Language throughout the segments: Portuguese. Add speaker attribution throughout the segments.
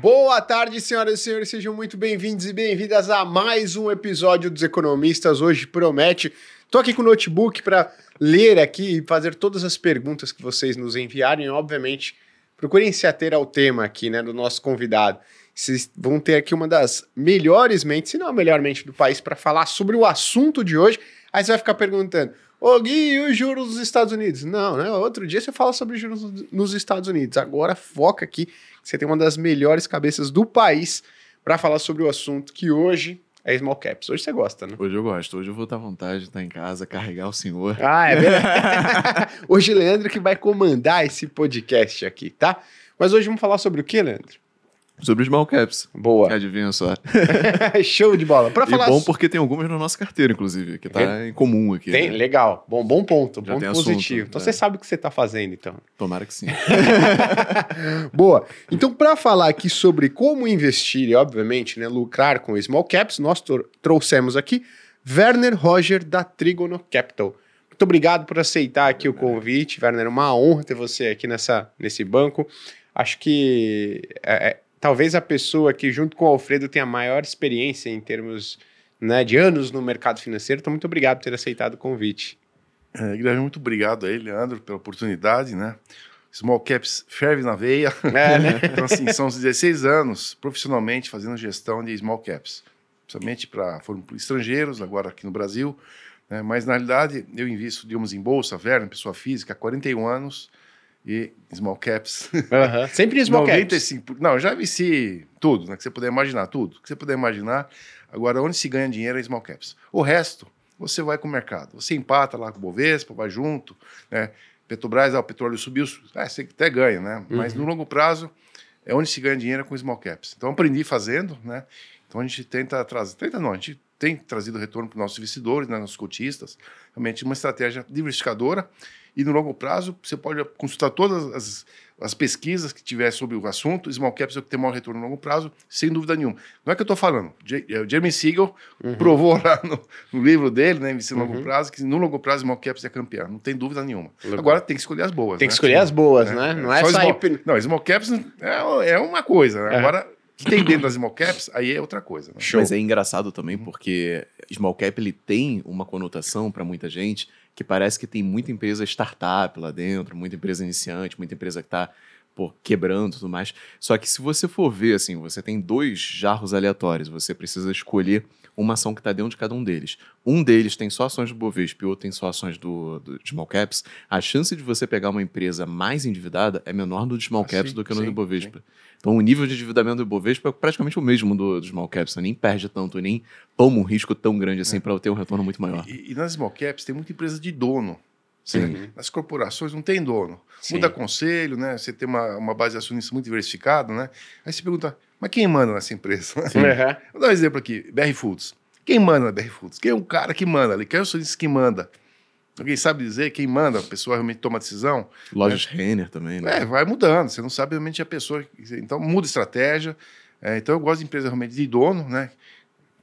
Speaker 1: Boa tarde, senhoras e senhores, sejam muito bem-vindos e bem-vindas a mais um episódio dos Economistas. Hoje promete. Tô aqui com o notebook para ler aqui e fazer todas as perguntas que vocês nos enviarem. Obviamente, procurem se ater ao tema aqui, né, do nosso convidado. Vocês vão ter aqui uma das melhores mentes, se não a melhor mente do país, para falar sobre o assunto de hoje. Aí você vai ficar perguntando: Ô Gui, e os juros dos Estados Unidos? Não, né? Outro dia você fala sobre juros nos Estados Unidos. Agora foca aqui, você tem uma das melhores cabeças do país para falar sobre o assunto que hoje é small caps. Hoje você gosta, né?
Speaker 2: Hoje eu gosto. Hoje eu vou estar à vontade de estar em casa, carregar o senhor.
Speaker 1: Ah, é verdade. hoje Leandro que vai comandar esse podcast aqui, tá? Mas hoje vamos falar sobre o que, Leandro?
Speaker 2: Sobre small caps.
Speaker 1: Boa.
Speaker 2: Adivinha só.
Speaker 1: Show de bola. Pra
Speaker 2: e
Speaker 1: falar
Speaker 2: bom porque tem algumas na nossa carteira, inclusive, que tá em comum aqui.
Speaker 1: Tem,
Speaker 2: né?
Speaker 1: legal. Bom, bom ponto,
Speaker 2: Já tem
Speaker 1: positivo.
Speaker 2: assunto,
Speaker 1: então
Speaker 2: é.
Speaker 1: você sabe o que você tá fazendo, então.
Speaker 2: Tomara que sim.
Speaker 1: Boa. Então, para falar aqui sobre como investir e, obviamente, né, lucrar com small caps, nós tro- trouxemos aqui Werner Roger da Trigono Capital. Muito obrigado por aceitar aqui o convite, Werner. É uma honra ter você aqui nessa, nesse banco. Acho que é, é, talvez a pessoa que, junto com o Alfredo, tenha maior experiência em termos né, de anos no mercado financeiro. Então, muito obrigado por ter aceitado o convite.
Speaker 3: É, Guilherme, muito obrigado aí, Leandro, pela oportunidade, né? Small Caps ferve na veia.
Speaker 1: É, né?
Speaker 3: Então, assim, são 16 anos profissionalmente fazendo gestão de Small Caps, principalmente para foram estrangeiros, agora aqui no Brasil. né? Mas, na realidade, eu invisto, digamos, em bolsa, Verno, pessoa física, há 41 anos e Small Caps.
Speaker 1: Aham. Sempre small caps.
Speaker 3: 95. Não, eu já investi tudo, né? Que você puder imaginar, tudo. Que você puder imaginar. Agora, onde se ganha dinheiro é small caps. O resto, você vai com o mercado. Você empata lá com o Bovespa, vai junto, né? Petrobras, ah, o petróleo subiu, é, você até ganha, né? Mas no longo prazo, é onde se ganha dinheiro é com small caps. Então, aprendi fazendo, né? Então, a gente tenta trazer, tenta não, a gente tem trazido retorno para os nossos investidores, né, nossos cotistas, realmente uma estratégia diversificadora e no longo prazo você pode consultar todas as, as pesquisas que tiver sobre o assunto, small caps é o que tem maior retorno no longo prazo, sem dúvida nenhuma. Não é que eu estou falando, J- é, o Jeremy Siegel provou lá no, no livro dele, né, Investir no longo prazo, que no longo prazo small caps é campeão, não tem dúvida nenhuma.
Speaker 1: Legal.
Speaker 3: Agora tem que escolher as boas.
Speaker 1: Tem que
Speaker 3: né?
Speaker 1: escolher as boas, né? Não é só,
Speaker 3: small, Não, small caps é, é uma coisa, né?
Speaker 1: É.
Speaker 3: Agora, que tem dentro das small caps, aí é outra coisa. Né?
Speaker 1: Show.
Speaker 2: Mas é engraçado também porque small cap ele tem uma conotação para muita gente que parece que tem muita empresa startup lá dentro, muita empresa iniciante, muita empresa que está quebrando e tudo mais. Só que se você for ver, assim, você tem dois jarros aleatórios, você precisa escolher uma ação que está dentro de cada um deles. Um deles tem só ações do Bovespa e o outro tem só ações do, do small caps. A chance de você pegar uma empresa mais endividada é menor no de small
Speaker 3: Ah,
Speaker 2: caps
Speaker 3: sim,
Speaker 2: do que no
Speaker 3: sim,
Speaker 2: do Bovespa. Então o nível de endividamento do Bovespa é praticamente o mesmo do, do small caps. Você nem perde tanto, nem toma um risco tão grande assim para ter um retorno muito maior.
Speaker 3: E, e nas small caps tem muita empresa de dono.
Speaker 2: Sim.
Speaker 3: né? Nas corporações não tem dono.
Speaker 1: Sim.
Speaker 3: Muda conselho, né? Você tem uma, uma base de acionistas muito diversificada, né? Aí você pergunta, mas quem manda nessa empresa?
Speaker 1: Aham.
Speaker 3: Vou dar um exemplo aqui, BR Foods. Quem manda na BR Foods? Quem é o cara que manda ali? Quem é o acionista que manda? Alguém sabe dizer quem manda? A pessoa realmente toma a decisão?
Speaker 2: Lojas Renner também, né?
Speaker 3: É, vai mudando. Você não sabe realmente a pessoa. Então muda estratégia. É, então eu gosto de empresa realmente de dono, né?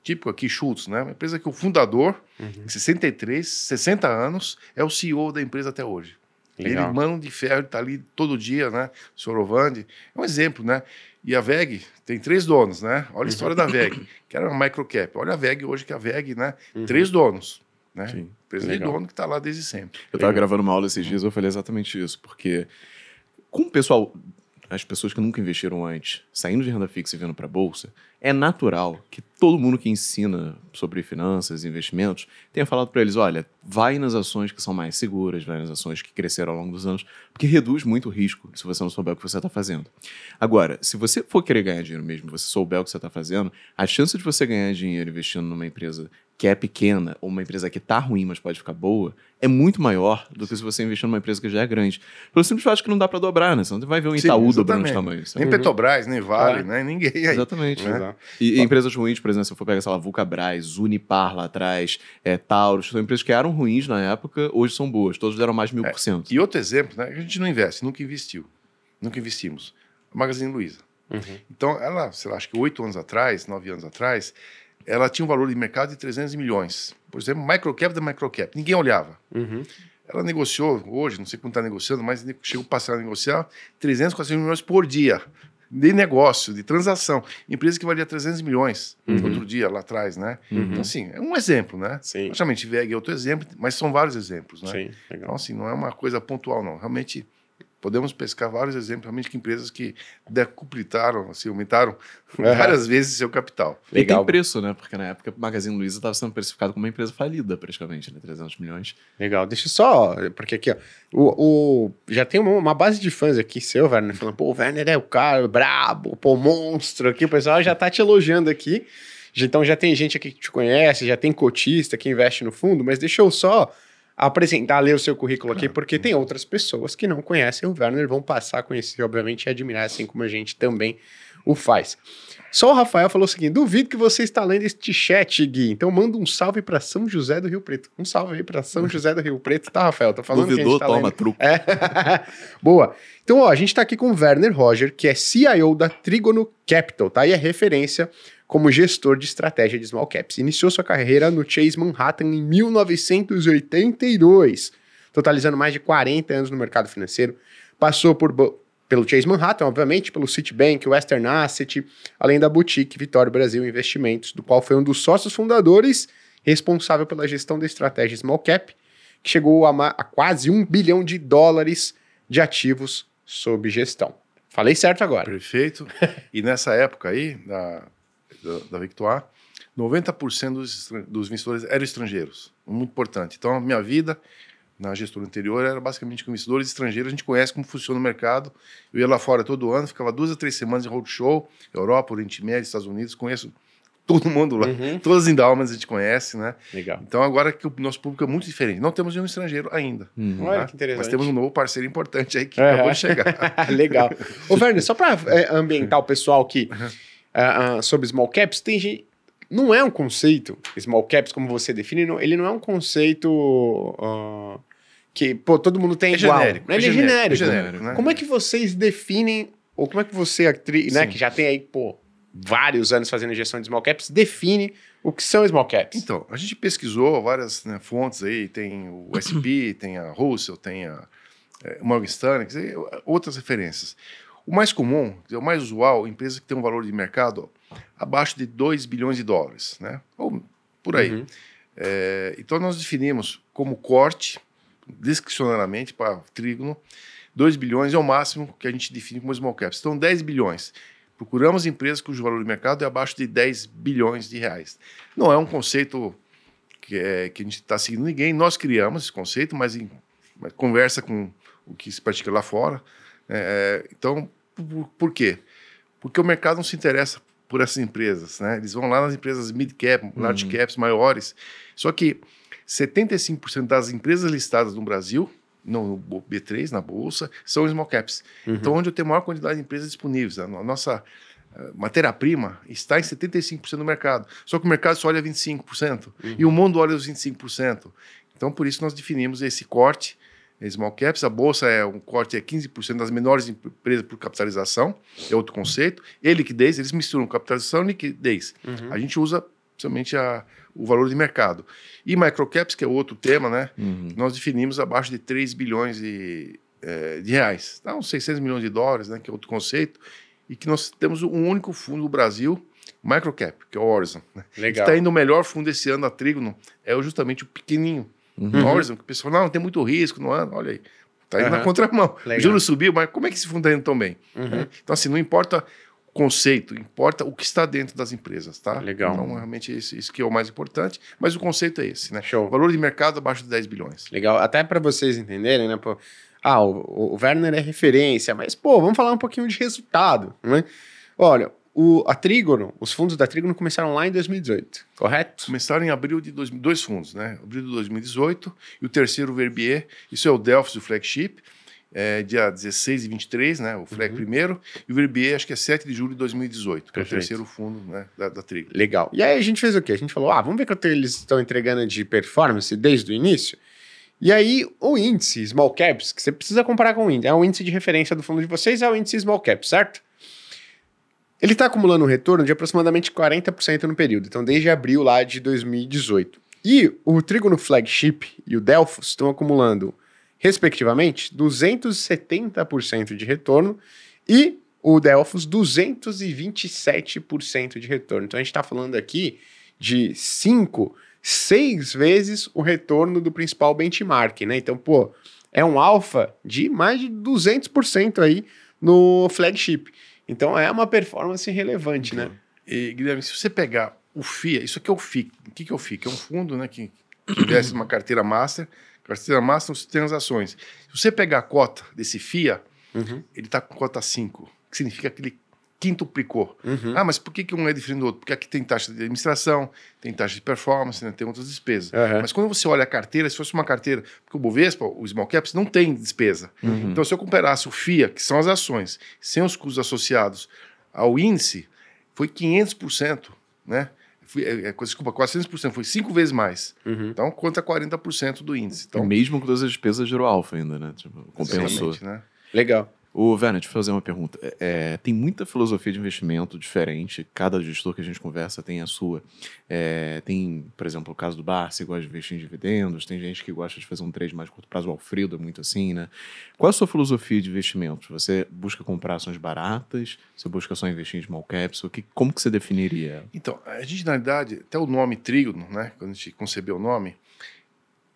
Speaker 3: Típico aqui, Schultz, né? Uma empresa que o fundador,
Speaker 1: Uhum.
Speaker 3: 63, 60 anos, é o CEO da empresa até hoje.
Speaker 1: Legal.
Speaker 3: Ele, mano de ferro, ele tá ali todo dia, né? O senhor Ovandi. É um exemplo, né? E a VEG tem três donos, né? Olha a história da VEG, que era uma microcap. Olha a VEG hoje, que a VEG, né? Três donos, né?
Speaker 2: Sim.
Speaker 3: Empresa
Speaker 1: Legal.
Speaker 3: de dono que tá lá desde sempre.
Speaker 2: Eu tava gravando uma aula esses dias eu falei exatamente isso, porque com o pessoal, as pessoas que nunca investiram antes, saindo de renda fixa e vindo para bolsa, é natural que todo mundo que ensina sobre finanças e investimentos tenha falado para eles, olha, vai nas ações que são mais seguras, vai nas ações que cresceram ao longo dos anos, porque reduz muito o risco se você não souber o que você está fazendo. Agora, se você for querer ganhar dinheiro mesmo, você souber o que você está fazendo, a chance de você ganhar dinheiro investindo numa empresa que é pequena ou uma empresa que está ruim, mas pode ficar boa, é muito maior do que se você investir numa empresa que já é grande. Pelo simples fato que não dá para dobrar, né? Você não vai ver um
Speaker 3: Sim,
Speaker 2: Itaú dobrando de tamanho. sabe?
Speaker 3: Nem Petrobras, nem Vale,
Speaker 1: É.
Speaker 3: né? Ninguém aí.
Speaker 2: Exatamente. E, e empresas ruins, por exemplo, se eu for pegar, sei lá, Vulcabras, Unipar lá atrás, é, Taurus, são empresas que eram ruins na época, hoje são boas. Todos deram mais de mil por cento.
Speaker 3: E outro exemplo, né? A gente não investe, nunca investiu. Nunca investimos. A Magazine Luiza.
Speaker 1: Uhum.
Speaker 3: Então, ela, sei lá, acho que oito anos atrás, nove anos atrás, ela tinha um valor de mercado de 300 milhões. Por exemplo, microcap da microcap. Ninguém olhava.
Speaker 1: Uhum.
Speaker 3: Ela negociou hoje, não sei quanto está negociando, mas chegou a passar a negociar 300, 400 milhões por dia. De negócio, de transação. Empresa que valia 300 milhões
Speaker 1: Uhum.
Speaker 3: outro dia, lá atrás, né?
Speaker 1: Uhum.
Speaker 3: Então, assim, é um exemplo, né?
Speaker 1: Sim.
Speaker 3: Logicamente, VEG é outro exemplo, mas são vários exemplos, né?
Speaker 1: Sim, legal.
Speaker 3: Então, assim, não é uma coisa pontual, não. Realmente, podemos pescar vários exemplos, realmente, que empresas que decuplitaram, assim, aumentaram
Speaker 1: Aham.
Speaker 3: várias vezes seu capital.
Speaker 2: E
Speaker 1: Legal.
Speaker 2: tem preço, né? Porque na época o Magazine Luiza estava sendo precificado como uma empresa falida, praticamente, né? 300 milhões.
Speaker 1: Legal, deixa eu só, porque aqui, ó, o, o- já tem uma, uma base de fãs aqui, seu, Werner, falando, pô, o Werner é o cara brabo, pô, monstro aqui, o pessoal já tá te elogiando aqui, Já- então já tem gente aqui que te conhece, já tem cotista que investe no fundo, mas deixa eu só apresentar, ler o seu currículo aqui, porque tem outras pessoas que não conhecem o Werner, vão passar a conhecer, obviamente, e admirar, assim como a gente também o faz. Só o Rafael falou o seguinte: duvido que você está lendo este chat, Gui. Então manda um salve para São José do Rio Preto. Um salve aí para São José do Rio Preto, tá, Rafael? Tô falando
Speaker 2: Duvidou,
Speaker 1: tá
Speaker 2: toma
Speaker 1: lendo.
Speaker 2: truco.
Speaker 1: É. Boa. Então, ó, a gente tá aqui com o Werner Roger, que é CIO da Trigono Capital, tá? E é referência como gestor de estratégia de small caps. Iniciou sua carreira no Chase Manhattan em 1982, totalizando mais de 40 anos no mercado financeiro. Passou por pelo Chase Manhattan, obviamente, pelo Citibank, Western Asset, além da boutique Vitória Brasil Investimentos, do qual foi um dos sócios fundadores, responsável pela gestão da estratégia small cap, que chegou a, a quase um bilhão de dólares de ativos sob gestão. Falei certo agora.
Speaker 3: Perfeito. e nessa época aí, da, da Victoire, 90% dos, dos investidores eram estrangeiros. Muito importante. Então, a minha vida na gestora anterior era basicamente com investidores estrangeiros. A gente conhece como funciona o mercado. Eu ia lá fora todo ano, ficava duas a três semanas em roadshow, Europa, Oriente Médio, Estados Unidos, conheço todo mundo lá.
Speaker 1: Uhum.
Speaker 3: Todas as endowments a gente conhece, né?
Speaker 1: Legal.
Speaker 3: Então, agora que o nosso público é muito diferente. Não temos nenhum estrangeiro ainda.
Speaker 2: Hum.
Speaker 1: Olha
Speaker 3: né?
Speaker 1: que interessante.
Speaker 3: Mas temos um novo parceiro importante aí que
Speaker 1: É.
Speaker 3: acabou de chegar.
Speaker 1: Legal. Ô, Werner, só para ambientar o pessoal aqui ah, sobre small caps, tem gente. Não é um conceito, small caps, como você define, não- ele não é um conceito ah, que, pô, todo mundo tem
Speaker 3: É
Speaker 1: igual.
Speaker 3: genérico,
Speaker 1: Ele é
Speaker 3: é
Speaker 1: genérico.
Speaker 3: genérico, é genérico, né?
Speaker 1: Como é que vocês definem, ou como é que você, atri- né, que já tem aí, pô, vários anos fazendo gestão de small caps, define o que são small caps?
Speaker 3: Então, a gente pesquisou várias né, fontes aí, tem o SP, tem a Russell, tem a é, Morgan Stanley, outras referências. O mais comum, o mais usual, empresa que tem um valor de mercado abaixo de 2 bilhões de dólares, né? Ou por aí.
Speaker 1: Uhum.
Speaker 3: É, então, nós definimos como corte, discricionariamente, para trígono, 2 bilhões é o máximo que a gente define como small caps. Então, 10 bilhões. Procuramos empresas cujo valor de mercado é abaixo de 10 bilhões de reais. Não é um conceito que, é, que a gente está seguindo ninguém. Nós criamos esse conceito, mas em mas conversa com o que se pratica lá fora. É, então, por, por quê? Porque o mercado não se interessa por essas empresas, né? Eles vão lá nas empresas mid cap, large caps, maiores. Só que 75% das empresas listadas no Brasil, no B3, na bolsa, são small caps. Então, onde eu tenho a maior quantidade de empresas disponíveis. A no- a nossa matéria-prima está em 75% do mercado. Só que o mercado só olha 25%. E o mundo olha os 25%. Então, por isso, nós definimos esse corte small caps. A bolsa é um corte é 15% das menores empresas por capitalização, é outro conceito. E liquidez, eles misturam capitalização e liquidez.
Speaker 1: Uhum.
Speaker 3: A gente usa somente a, o valor de mercado. E microcaps, que é outro tema, né?
Speaker 2: Uhum.
Speaker 3: Nós definimos abaixo de 3 bilhões de, eh, de reais. Dá uns 600 milhões de dólares, né? Que é outro conceito. E que nós temos um único fundo no Brasil, microcap, que é o Horizon. Né?
Speaker 1: Legal.
Speaker 3: Está indo o melhor fundo esse ano, a Trígono, é justamente o pequenininho.
Speaker 2: Uhum.
Speaker 3: O Horizon, que o pessoal, não, tem muito risco no ano, olha aí. Está indo
Speaker 1: Aham.
Speaker 3: na contramão.
Speaker 1: Legal.
Speaker 3: O juro subiu, mas como é que esse fundo está indo tão bem?
Speaker 1: Uhum.
Speaker 3: né? Então, assim, não importa o conceito, importa o que está dentro das empresas, tá?
Speaker 1: Legal.
Speaker 3: Então, realmente, isso, isso que é o mais importante, mas o conceito é esse, né?
Speaker 1: Show.
Speaker 3: O valor de mercado abaixo de 10 bilhões.
Speaker 1: Legal, até para vocês entenderem, né? Pô, ah, o, o Werner é referência, mas, pô, vamos falar um pouquinho de resultado, né? Olha, o, a Trígono, os fundos da Trígono começaram lá em 2018, correto?
Speaker 3: Começaram em abril de dois, dois fundos, né? Abril de 2018 e o terceiro, o Verbier, isso é o Delphis, o flagship, é, dia 16 e 23, né? O flag primeiro, e o Verbier, acho que é 7 de julho de 2018, que é o terceiro fundo né, da, da.
Speaker 1: Legal. E aí a gente fez o quê? A gente falou, ah, vamos ver quanto eles estão entregando de performance desde o início. E aí, o índice Small Caps, que você precisa comparar com o índice, é o índice de referência do fundo de vocês, é o índice Small Cap, certo? Ele está acumulando um retorno de aproximadamente 40% no período, então desde abril lá de 2018. E o Trigono Flagship e o Delphos estão acumulando, respectivamente, 270% de retorno e o Delphos 227% de retorno. Então a gente está falando aqui de 5, 6 vezes o retorno do principal benchmark, né? Então, pô, é um alfa de mais de 200% aí no flagship. Então é uma performance relevante, né?
Speaker 3: E, Guilherme, se você pegar o FIA, isso aqui é o FIC. O que, que é o FIC? É um fundo né, que, que investe numa carteira master. Carteira master você tem as ações. Se você pegar a cota desse FIA,
Speaker 1: Uhum.
Speaker 3: ele está com cota 5, que significa que ele quintuplicou.
Speaker 1: Uhum.
Speaker 3: Ah, mas por que, que um é diferente do outro? Porque aqui tem taxa de administração, tem taxa de performance, né, tem outras despesas.
Speaker 1: Aham.
Speaker 3: Mas quando você olha a carteira, se fosse uma carteira, porque o Bovespa, o Small Caps, não tem despesa.
Speaker 2: Uhum.
Speaker 3: Então, se eu comparasse o FIA, que são as ações, sem os custos associados ao índice, foi 500%, né? Fui, é, é, desculpa, 400%, foi cinco vezes mais.
Speaker 1: Uhum.
Speaker 3: Então, conta 40% do índice. Então,
Speaker 2: Mesmo com todas as despesas, gerou alfa ainda, né? Tipo, compensou.
Speaker 3: né?
Speaker 1: Legal.
Speaker 2: Ô, Werner, deixa eu fazer uma pergunta. É, é, tem muita filosofia de investimento diferente, cada gestor que a gente conversa tem a sua. É, tem, por exemplo, o caso do Barça, que gosta de investir em dividendos, tem gente que gosta de fazer um trade mais curto prazo, o Alfredo é muito assim, né? Qual é a sua filosofia de investimentos? Você busca comprar ações baratas? Você busca só investir em small caps? O que, como que você definiria?
Speaker 3: Então, a gente, na realidade, até o nome trígono, né? Quando a gente concebeu o nome,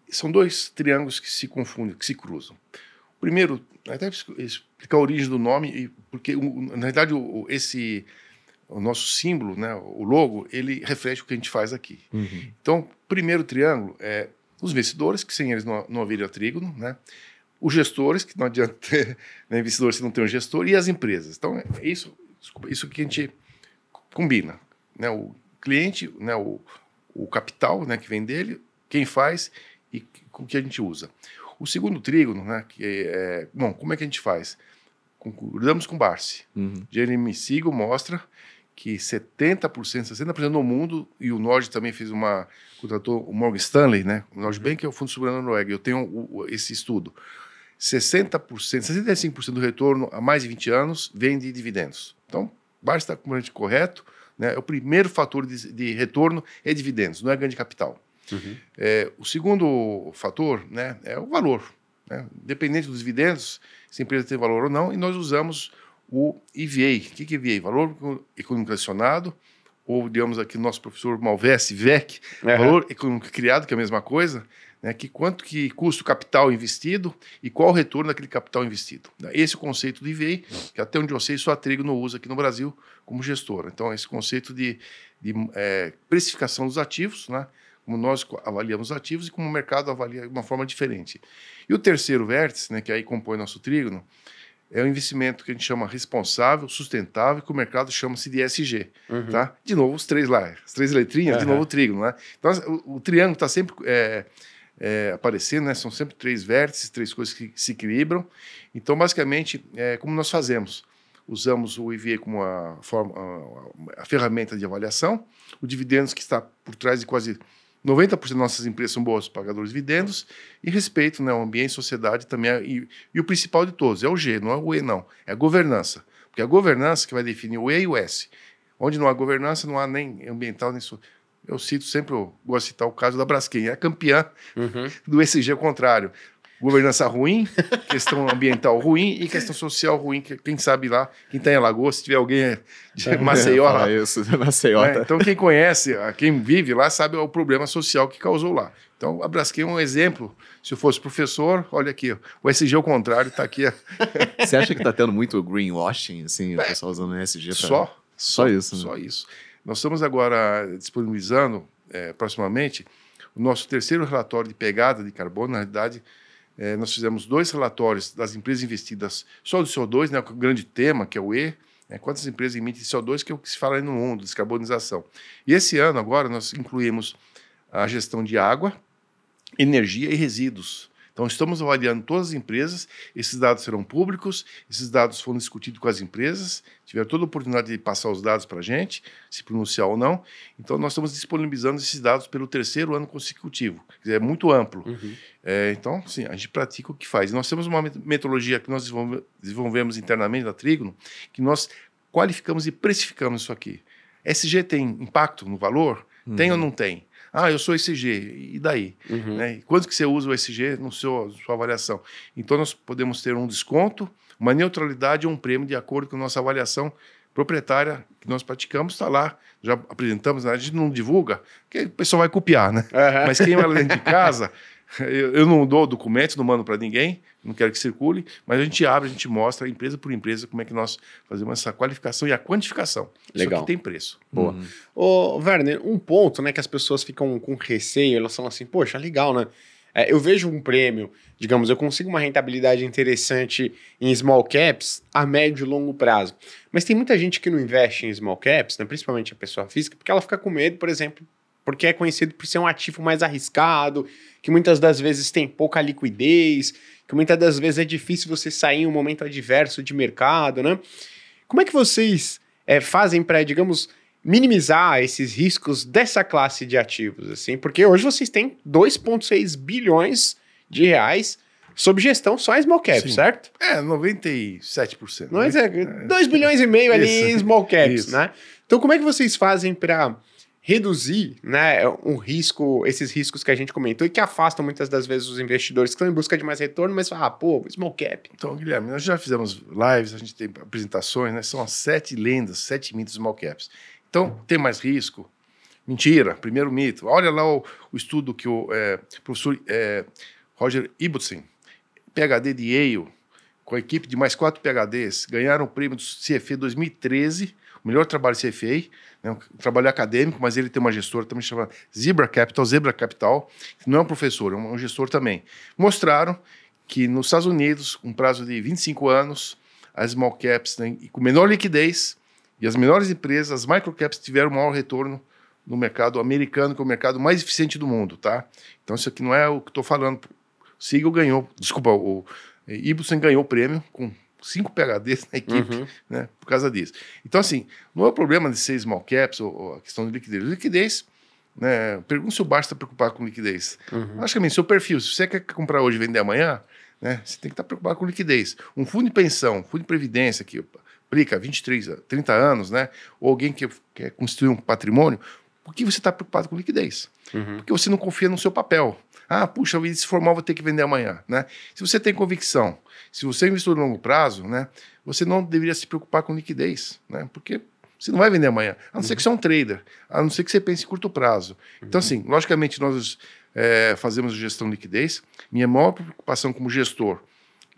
Speaker 3: são dois triângulos que se confundem, que se cruzam. Primeiro, até explicar a origem do nome, e porque, na o, o- esse, o nosso símbolo, né? O logo, ele reflete o que a gente faz aqui. Então, o primeiro triângulo é os investidores, que sem eles não, não haveria trígono, né? Os gestores, que não adianta ter né, investidor se não tem um gestor, e as empresas. Então, é isso, desculpa, isso que a gente combina. Né? O cliente, né? o, o capital né? que vem dele, quem faz e com o que a gente usa. O segundo trígono, né? que é, bom, como é que a gente faz? Concordamos com o Barsi.
Speaker 2: Uhum.
Speaker 3: Jeremy Siegel mostra que 70%, 60% no mundo, e o Nord também fez uma, contratou o Morgan Stanley, né? O Nordbank é o fundo soberano da Noruega, eu tenho o- o- esse estudo. 60%, 65% do retorno há mais de 20 anos vem de dividendos. Então, basta estar completamente correto, né? O primeiro fator de, de retorno é dividendos, não é ganho de capital. É, o segundo fator né, é o valor. Né? Independente dos dividendos, se a empresa tem valor ou não, e nós usamos o EVA. O que é EVA? Valor econômico adicionado, ou digamos aqui o nosso professor Malvese, VEC,
Speaker 1: Aham.
Speaker 3: valor econômico criado, que é a mesma coisa, né, que quanto que custa o capital investido e qual o retorno daquele capital investido. Esse é o conceito do IVA, que até onde eu sei só a Trigo não usa aqui no Brasil como gestora. Então, esse conceito de, de é, precificação dos ativos, né, como nós avaliamos os ativos e como o mercado avalia de uma forma diferente. E o terceiro vértice, né, que aí compõe nosso trígono, é o investimento que a gente chama responsável, sustentável, que o mercado chama-se de ESG.
Speaker 1: Uhum.
Speaker 3: Tá? De novo, os três lá, as três letrinhas, de
Speaker 1: Aham.
Speaker 3: novo o trígono. Né? Então, o, o triângulo está sempre é, é, aparecendo, né? são sempre três vértices, três coisas que se equilibram. Então, basicamente, é como nós fazemos. Usamos o IVA como a, forma, a, a ferramenta de avaliação, o dividendos que está por trás de quase 90% das nossas empresas são boas pagadores de dividendos e respeito né, ao ambiente, sociedade também. é- E, e o principal de todos é o G, não é o E, não. É a governança. Porque é a governança que vai definir o E e o S. Onde não há governança, não há nem ambiental, nem. so- Eu cito sempre, eu gosto de citar o caso da Braskem, é a campeã
Speaker 1: Uhum.
Speaker 3: do ESG ao contrário. Governança ruim, questão ambiental ruim e questão social ruim. que Quem sabe lá, quem está em Alagoas, se tiver alguém de Maceió lá,
Speaker 2: Fala isso, Maceió.
Speaker 3: né? Então, quem conhece, a- quem vive lá, sabe o problema social que causou lá. Então, a Braskem é um exemplo. Se eu fosse professor, olha aqui, o SG ao contrário está aqui.
Speaker 2: Você acha que tá tendo muito greenwashing, assim, o pessoal usando ESG pra...
Speaker 3: Só,
Speaker 2: Só isso, né?
Speaker 3: Só isso. Nós estamos agora disponibilizando, eh, proximamente, o nosso terceiro relatório de pegada de carbono. Na realidade, eh, nós fizemos dois relatórios das empresas investidas só do CO2, né, o grande tema, que é o E, né, quantas empresas emitem CO2, que é o que se fala aí no mundo, descarbonização. E esse ano, agora, nós incluímos a gestão de água, energia e resíduos. Então, estamos avaliando todas as empresas, esses dados serão públicos, esses dados foram discutidos com as empresas, tiveram toda a oportunidade de passar os dados para a gente, se pronunciar ou não. Então, nós estamos disponibilizando esses dados pelo terceiro ano consecutivo. Dizer, É muito amplo.
Speaker 1: Uhum.
Speaker 3: É, então, sim, a gente pratica o que faz. Nós temos uma met- metodologia que nós desenvolve- desenvolvemos internamente da Trígono, que nós qualificamos e precificamos isso aqui. SG tem impacto no valor? Tem ou não tem? Ah, eu sou ESG, e daí?
Speaker 1: Uhum.
Speaker 3: Né? Quanto que você usa o ESG no seu sua avaliação? Então nós podemos ter um desconto, uma neutralidade ou um prêmio de acordo com a nossa avaliação proprietária que nós praticamos, está lá, já apresentamos, a gente não divulga, porque o pessoal vai copiar, né?
Speaker 1: Aham.
Speaker 3: Mas quem vai lá dentro de casa, eu, eu não dou documentos, não mando para ninguém, não quero que circule, mas a gente abre, a gente mostra, empresa por empresa, como é que nós fazemos essa qualificação e a quantificação.
Speaker 1: Legal.
Speaker 3: Isso aqui tem preço.
Speaker 1: Boa. Ô, Werner, um ponto, né, que as pessoas ficam com receio, elas falam assim, poxa, legal, né? É, eu vejo um prêmio, digamos, eu consigo uma rentabilidade interessante em small caps a médio e longo prazo. Mas tem muita gente que não investe em small caps, né, principalmente a pessoa física, porque ela fica com medo, por exemplo, porque é conhecido por ser um ativo mais arriscado, que muitas das vezes tem pouca liquidez, que muitas das vezes é difícil você sair em um momento adverso de mercado, né? Como é que vocês é, fazem para, digamos, minimizar esses riscos dessa classe de ativos, assim? Porque hoje vocês têm 2,6 bilhões de reais sob gestão só em small cap,
Speaker 3: Sim.
Speaker 1: certo?
Speaker 3: É, 97%.
Speaker 1: Não é,
Speaker 3: né?
Speaker 1: 2 bilhões e meio ali
Speaker 3: Isso.
Speaker 1: em small caps,
Speaker 3: Isso.
Speaker 1: né? Então, como é que vocês fazem para reduzir, né, um risco, esses riscos que a gente comentou e que afastam muitas das vezes os investidores que estão em busca de mais retorno, mas ah, pô, small cap.
Speaker 3: Então, Guilherme, nós já fizemos lives, a gente tem apresentações, né? São as sete lendas, sete mitos small caps. Então, tem mais risco? Mentira, primeiro mito. Olha lá o, o estudo que o é, professor é, Roger Ibbotson, PhD de Yale, com a equipe de mais quatro PhDs, ganharam o prêmio do CFA 2013, o melhor trabalho CFA, né, um trabalho acadêmico, mas ele tem uma gestora também chamada Zebra Capital, Zebra Capital, que não é um professor, é um gestor também. Mostraram que nos Estados Unidos, com um prazo de 25 anos, as small caps né, com menor liquidez e as menores empresas, as microcaps tiveram maior retorno no mercado americano, que é o mercado mais eficiente do mundo, tá? Então isso aqui não é o que estou falando. O Siegel ganhou, desculpa, o Ibusen ganhou o prêmio com cinco PHDs na equipe,
Speaker 1: Uhum.
Speaker 3: né? Por causa disso. Então assim, não é o problema de ser small caps ou, ou a questão de liquidez. Liquidez, né? Pergunta se o Bar está preocupado com liquidez.
Speaker 1: Uhum.
Speaker 3: Logicamente, seu perfil, se você quer comprar hoje e vender amanhã, né, você tem que estar preocupado com liquidez. Um fundo de pensão, fundo de previdência que aplica 23, a 30 anos, né, ou alguém que quer construir um patrimônio, por que você está preocupado com liquidez?
Speaker 1: Uhum.
Speaker 3: Porque você não confia no seu papel. Ah, puxa, eu se formar, vou ter que vender amanhã. Né? Se você tem convicção, se você é investidor de longo prazo, né, você não deveria se preocupar com liquidez, né? porque você não vai vender amanhã, a não ser que você é um trader, a não ser que você pense em curto prazo. Então, assim, logicamente, nós é, fazemos gestão de liquidez. Minha maior preocupação como gestor,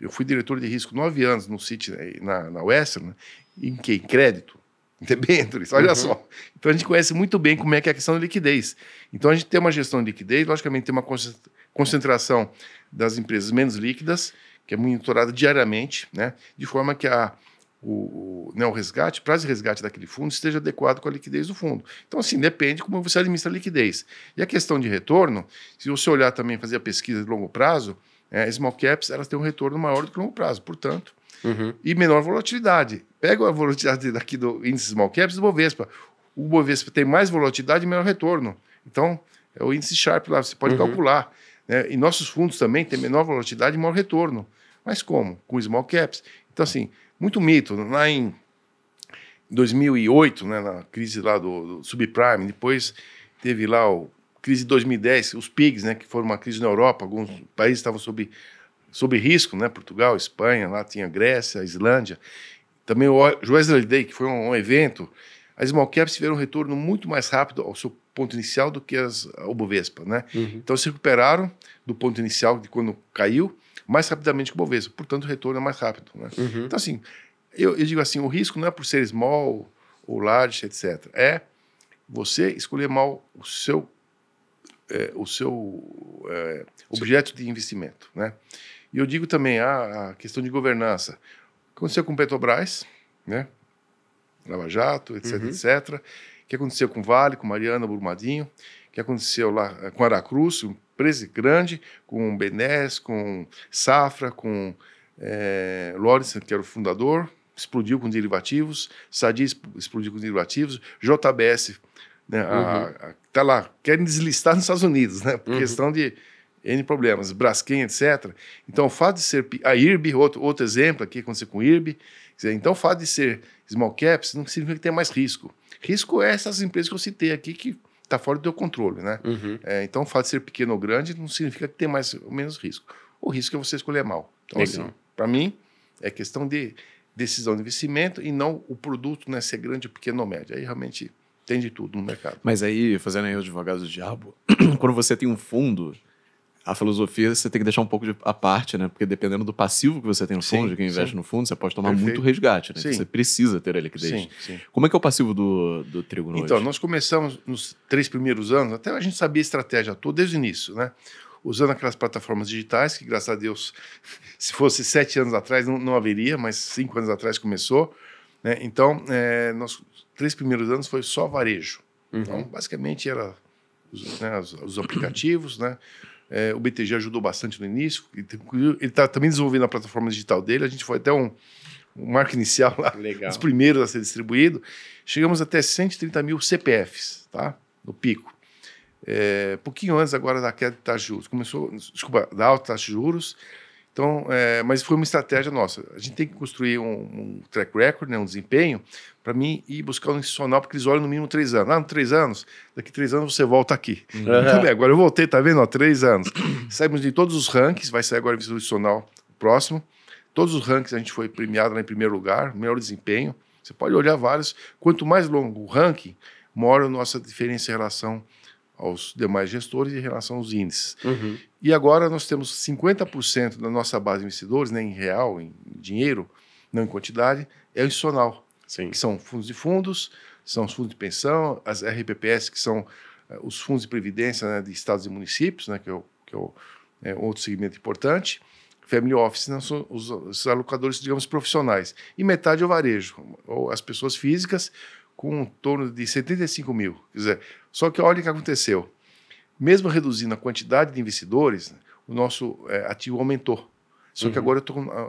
Speaker 3: eu fui diretor de risco nove anos no City, né, na, na Western, né, em que? Em crédito, debêntures, olha
Speaker 1: Uhum.
Speaker 3: só. Então a gente conhece muito bem como é que é a questão da liquidez. Então a gente tem uma gestão de liquidez, logicamente tem uma concent- concentração das empresas menos líquidas, que é monitorada diariamente, né, de forma que a, o, o, né, o resgate, o prazo de resgate daquele fundo esteja adequado com a liquidez do fundo. Então, assim, depende como você administra a liquidez. E a questão de retorno, se você olhar também, fazer a pesquisa de longo prazo, é, small caps, elas têm um retorno maior do que longo prazo, portanto,
Speaker 1: Uhum.
Speaker 3: e menor volatilidade. Pega a volatilidade daqui do índice small caps do Bovespa. O Bovespa tem mais volatilidade e menor retorno. Então, é o índice Sharp lá, você pode
Speaker 1: Uhum.
Speaker 3: calcular. Né? E nossos fundos também têm menor volatilidade e maior retorno. Mas como? Com small caps. Então, assim, muito mito. Lá em 2008, né, na crise lá do, do subprime, depois teve lá a crise de 2010, os PIGs, né, que foram uma crise na Europa, alguns países estavam sob, sob risco, né, Portugal, Espanha, lá tinha Grécia, Islândia. Também o Wesley Day, que foi um, um evento, as small caps tiveram um retorno muito mais rápido ao seu ponto inicial do que as, o Bovespa, né?
Speaker 1: Uhum.
Speaker 3: Então se recuperaram do ponto inicial de quando caiu mais rapidamente que o Bovespa, portanto o retorno é mais rápido, né?
Speaker 1: Uhum.
Speaker 3: Então assim, eu, eu digo assim, o risco não é por ser small ou large, etc. É você escolher mal o seu é, o seu é, objeto de investimento, né? E eu digo também a, a questão de governança. Aconteceu com Petrobras, né? Lava Jato, etc,
Speaker 1: Uhum.
Speaker 3: etc. O que aconteceu com Vale, com Mariana Burmadinho, o que aconteceu lá eh, com Aracruz, uma empresa grande, com Benés, com Safra, com é, Lawrence, que era o fundador, explodiu com derivativos, Sadi exp- explodiu com derivativos, JBS, né, a- a- tá lá, querem deslistar nos Estados Unidos, né, por
Speaker 1: Uhum.
Speaker 3: questão de N problemas, Braskem, etc. Então, o fato de ser, a IRB, outro, outro exemplo aqui, aconteceu com IRB, dizer, então o fato de ser small caps não significa que tem mais risco. Risco é essas empresas que eu citei aqui, que está fora do teu controle, né?
Speaker 1: Uhum.
Speaker 3: É, então, o fato de ser pequeno ou grande não significa que tem mais ou menos risco. O risco é você escolher mal. Então, assim, para mim, é questão de decisão de investimento e não o produto né, ser grande, pequeno ou médio. Aí realmente tem de tudo no mercado.
Speaker 2: Mas aí, fazendo aí o advogado do diabo, quando você tem um fundo, a filosofia você tem que deixar um pouco de, à parte, né? Porque dependendo do passivo que você tem no fundo, de quem investe
Speaker 3: sim.
Speaker 2: no fundo, você pode tomar
Speaker 3: Perfeito.
Speaker 2: muito resgate, né? Você precisa ter a liquidez.
Speaker 3: Sim, sim.
Speaker 2: Como é que é o passivo do, do trigo no
Speaker 3: Então,
Speaker 2: hoje?
Speaker 3: nós começamos nos três primeiros anos, até a gente sabia a estratégia toda desde o início, né? Usando aquelas plataformas digitais, que graças a Deus, se fosse sete anos atrás, não, não haveria, mas cinco anos atrás começou. Né? Então, é, nos três primeiros anos foi só varejo. Então, basicamente, era os, né, os- os aplicativos, né? É, o BTG ajudou bastante no início. Ele está também desenvolvendo a plataforma digital dele. A gente foi até um, um marco inicial lá
Speaker 1: Legal.
Speaker 3: os primeiros a ser distribuído, chegamos até 130 mil CPFs, tá? No pico. É, pouquinho antes agora da queda de taxa de juros. Começou, desculpa, da alta taxa de juros. Então, é, mas foi uma estratégia nossa. A gente tem que construir um, um track record, né, um desempenho, para mim ir buscar um institucional, porque eles olham no mínimo três anos. Ah, no três anos, daqui três anos você volta aqui.
Speaker 1: Uhum.
Speaker 3: Tudo bem, agora eu voltei, tá vendo? Ó, três anos. Saímos de todos os rankings, vai sair agora o institucional próximo. Todos os rankings a gente foi premiado lá em primeiro lugar, melhor desempenho. Você pode olhar vários. Quanto mais longo o ranking, maior a nossa diferença em relação aos demais gestores em relação aos índices.
Speaker 1: Uhum.
Speaker 3: E agora nós temos 50% da nossa base de investidores, né, em real, em dinheiro, não em quantidade, é o institucional,
Speaker 1: Sim.
Speaker 3: que são fundos de fundos, são os fundos de pensão, as RPPS, que são eh, os fundos de previdência né, de estados e municípios, né, que é, o, que é, o, é outro segmento importante. Family Office né, são os, os alocadores, digamos, profissionais. E metade é o varejo, ou as pessoas físicas, com em torno de 75 mil. Quer dizer, só que olha o que aconteceu. Mesmo reduzindo a quantidade de investidores, o nosso eh, ativo aumentou. Só que
Speaker 1: Uhum.
Speaker 3: agora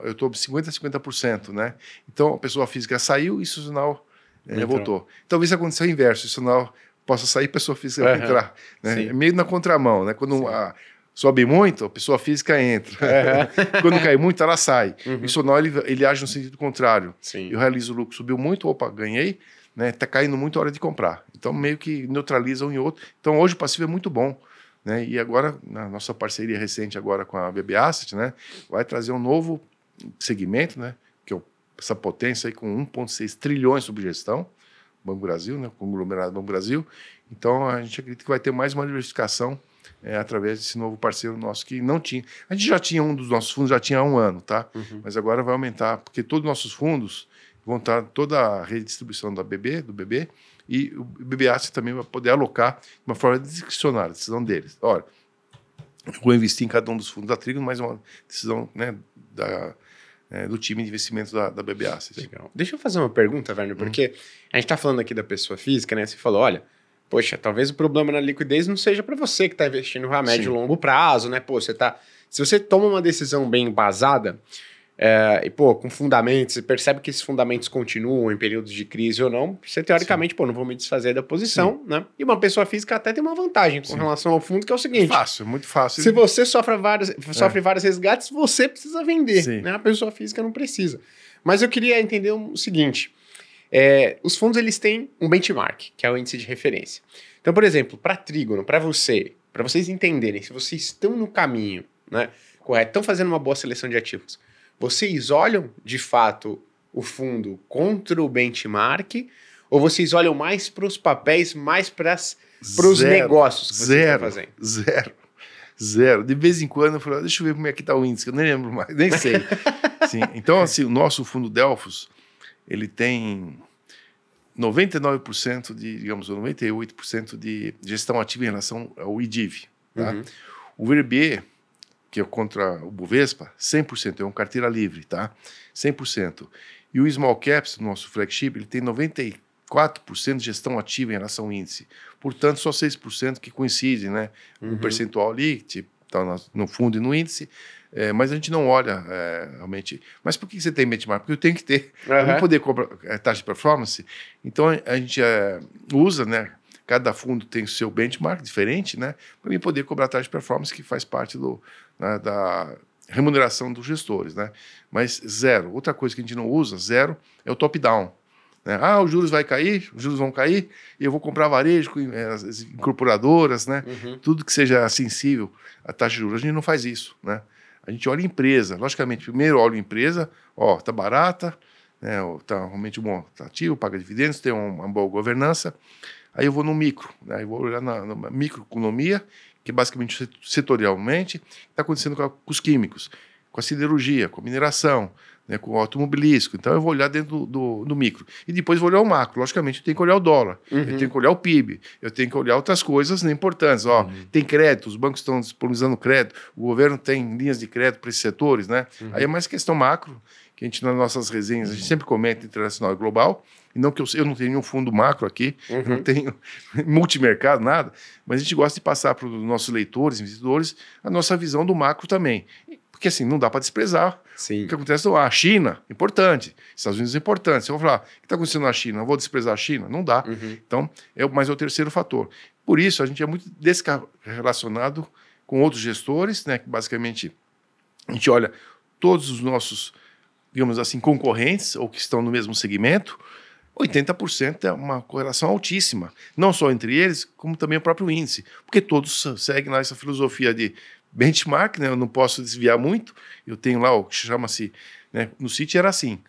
Speaker 3: eu estou 50% a 50%, né? Então a pessoa física saiu e o institucional eh,
Speaker 1: Entrou.
Speaker 3: voltou. Talvez aconteça o inverso, o institucional possa sair e pessoa física
Speaker 1: Aham.
Speaker 3: entrar. Né? É meio na contramão, né? Quando a- sobe muito, a pessoa física entra. Quando cai muito, ela sai.
Speaker 1: Uhum.
Speaker 3: O institucional ele, ele age no sentido contrário.
Speaker 1: Sim.
Speaker 3: Eu realizo o lucro, subiu muito, opa, ganhei, né? Tá caindo muito a hora de comprar. Então meio que neutraliza um e outro. Então hoje o passivo é muito bom. Né? E agora, na nossa parceria recente agora com a BB Asset, né? vai trazer um novo segmento, né? que é essa potência aí com 1,6 trilhões sob gestão, Banco Brasil, né? conglomerado Banco Brasil. Então a gente acredita que vai ter mais uma diversificação é, através desse novo parceiro nosso que não tinha. A gente já tinha um dos nossos fundos, já tinha há um ano, tá?
Speaker 1: Uhum.
Speaker 3: Mas agora vai aumentar, porque todos os nossos fundos vão estar toda a rede de distribuição da BB, do BB, e o BB Asset também vai poder alocar de uma forma discricionária, a decisão deles. Olha, eu vou investir em cada um dos fundos da Trigo, mas é uma decisão né, da, é, do time de investimentos da, da BB Asset.
Speaker 1: Legal. Deixa eu fazer uma pergunta,
Speaker 3: Hum.
Speaker 1: Werner, porque a gente tá falando aqui da pessoa física, né? Você falou, olha, poxa, talvez o problema na liquidez não seja para você que tá investindo a médio e longo prazo, né? Pô, você tá. Se você toma uma decisão bem embasada, é, e, pô, com fundamentos, você percebe que esses fundamentos continuam em períodos de crise ou não, você teoricamente, pô, não vou me desfazer da posição, né? E uma pessoa física até tem uma vantagem com
Speaker 3: Sim.
Speaker 1: relação ao fundo, que é o
Speaker 3: É
Speaker 1: seguinte:
Speaker 3: fácil, é muito fácil.
Speaker 1: se você sofre vários, sofre vários resgates, você precisa vender.
Speaker 3: Sim.
Speaker 1: Né? A pessoa física não precisa. Mas eu queria entender o seguinte: é, os fundos eles têm um benchmark, que é o índice de referência. Então, por exemplo, para Trígono, para você, para vocês entenderem se vocês estão no caminho, né, correto, estão fazendo uma boa seleção de ativos, vocês olham de fato o fundo contra o benchmark ou vocês olham mais para os papéis, mais para os negócios que vocês
Speaker 3: Zero.
Speaker 1: estão fazendo?
Speaker 3: Zero. Zero. De vez em quando eu falo, "Ah, deixa eu ver como é que está o índice, que eu nem lembro mais, nem sei. Sim. Então, assim, o nosso fundo Delfos, ele tem 99% de, digamos, 98% de gestão ativa em relação ao IDIV. Tá?
Speaker 1: Uhum.
Speaker 3: O VRB, que é contra o Bovespa, 100%, é uma carteira livre, tá? 100%. E o Small Caps, nosso flagship, ele tem 94% de gestão ativa em relação ao índice. Portanto, só 6% que coincidem, né?
Speaker 1: Uhum.
Speaker 3: Um percentual ali, que está no fundo e no índice, é, mas a gente não olha é, realmente. Mas por que você tem benchmark? Porque eu tenho que ter. Para
Speaker 1: Aham.
Speaker 3: poder cobrar é, taxa de performance, então a gente é, usa, né? Cada fundo tem o seu benchmark diferente, né? Para mim poder cobrar taxa de performance, que faz parte do, né, da remuneração dos gestores, né? Mas zero. Outra coisa que a gente não usa, zero, é o top-down. Né? Ah, os juros vai cair, os juros vão cair, e eu vou comprar varejo com eh, as incorporadoras, né?
Speaker 1: Uhum.
Speaker 3: Tudo que seja sensível à taxa de juros. A gente não faz isso, né? A gente olha a empresa. Logicamente, primeiro olha a empresa, ó, tá barata, né? Tá realmente um bom ativo, paga dividendos, tem um- uma boa governança. Aí eu vou no micro, né? Eu vou olhar na, na microeconomia, que é basicamente set- setorialmente está acontecendo com, a- com os químicos, com a siderurgia, com a mineração, né, com o automobilístico. Então eu vou olhar dentro do, do, do micro. E depois vou olhar o macro. Logicamente, eu tenho que olhar o dólar,
Speaker 1: Uhum.
Speaker 3: eu tenho que olhar o PIB, eu tenho que olhar outras coisas né, importantes. Ó, Tem crédito, os bancos estão disponibilizando crédito, o governo tem linhas de crédito para esses setores. Né? Aí é mais questão macro, que a gente, nas nossas resenhas, a gente sempre comenta internacional e global. E não que eu, eu não tenho nenhum fundo macro aqui,
Speaker 1: Uhum.
Speaker 3: não tenho multimercado, nada, mas a gente gosta de passar para os nossos leitores, investidores, a nossa visão do macro também. Porque assim, não dá para desprezar
Speaker 1: Sim.
Speaker 3: o que acontece lá. A China, importante. Estados Unidos é importante. Se eu falar, o que está acontecendo na China? Eu vou desprezar a China? Não dá.
Speaker 1: Uhum.
Speaker 3: Então, é, mas é o terceiro fator. Por isso, a gente é muito desrelacionado com outros gestores, né? Que basicamente a gente olha todos os nossos, digamos assim, concorrentes ou que estão no mesmo segmento. 80% é uma correlação altíssima, não só entre eles, como também o próprio índice, porque todos seguem lá essa filosofia de benchmark, né? Eu não posso desviar muito. Eu tenho lá o que chama-se, né? No City era assim,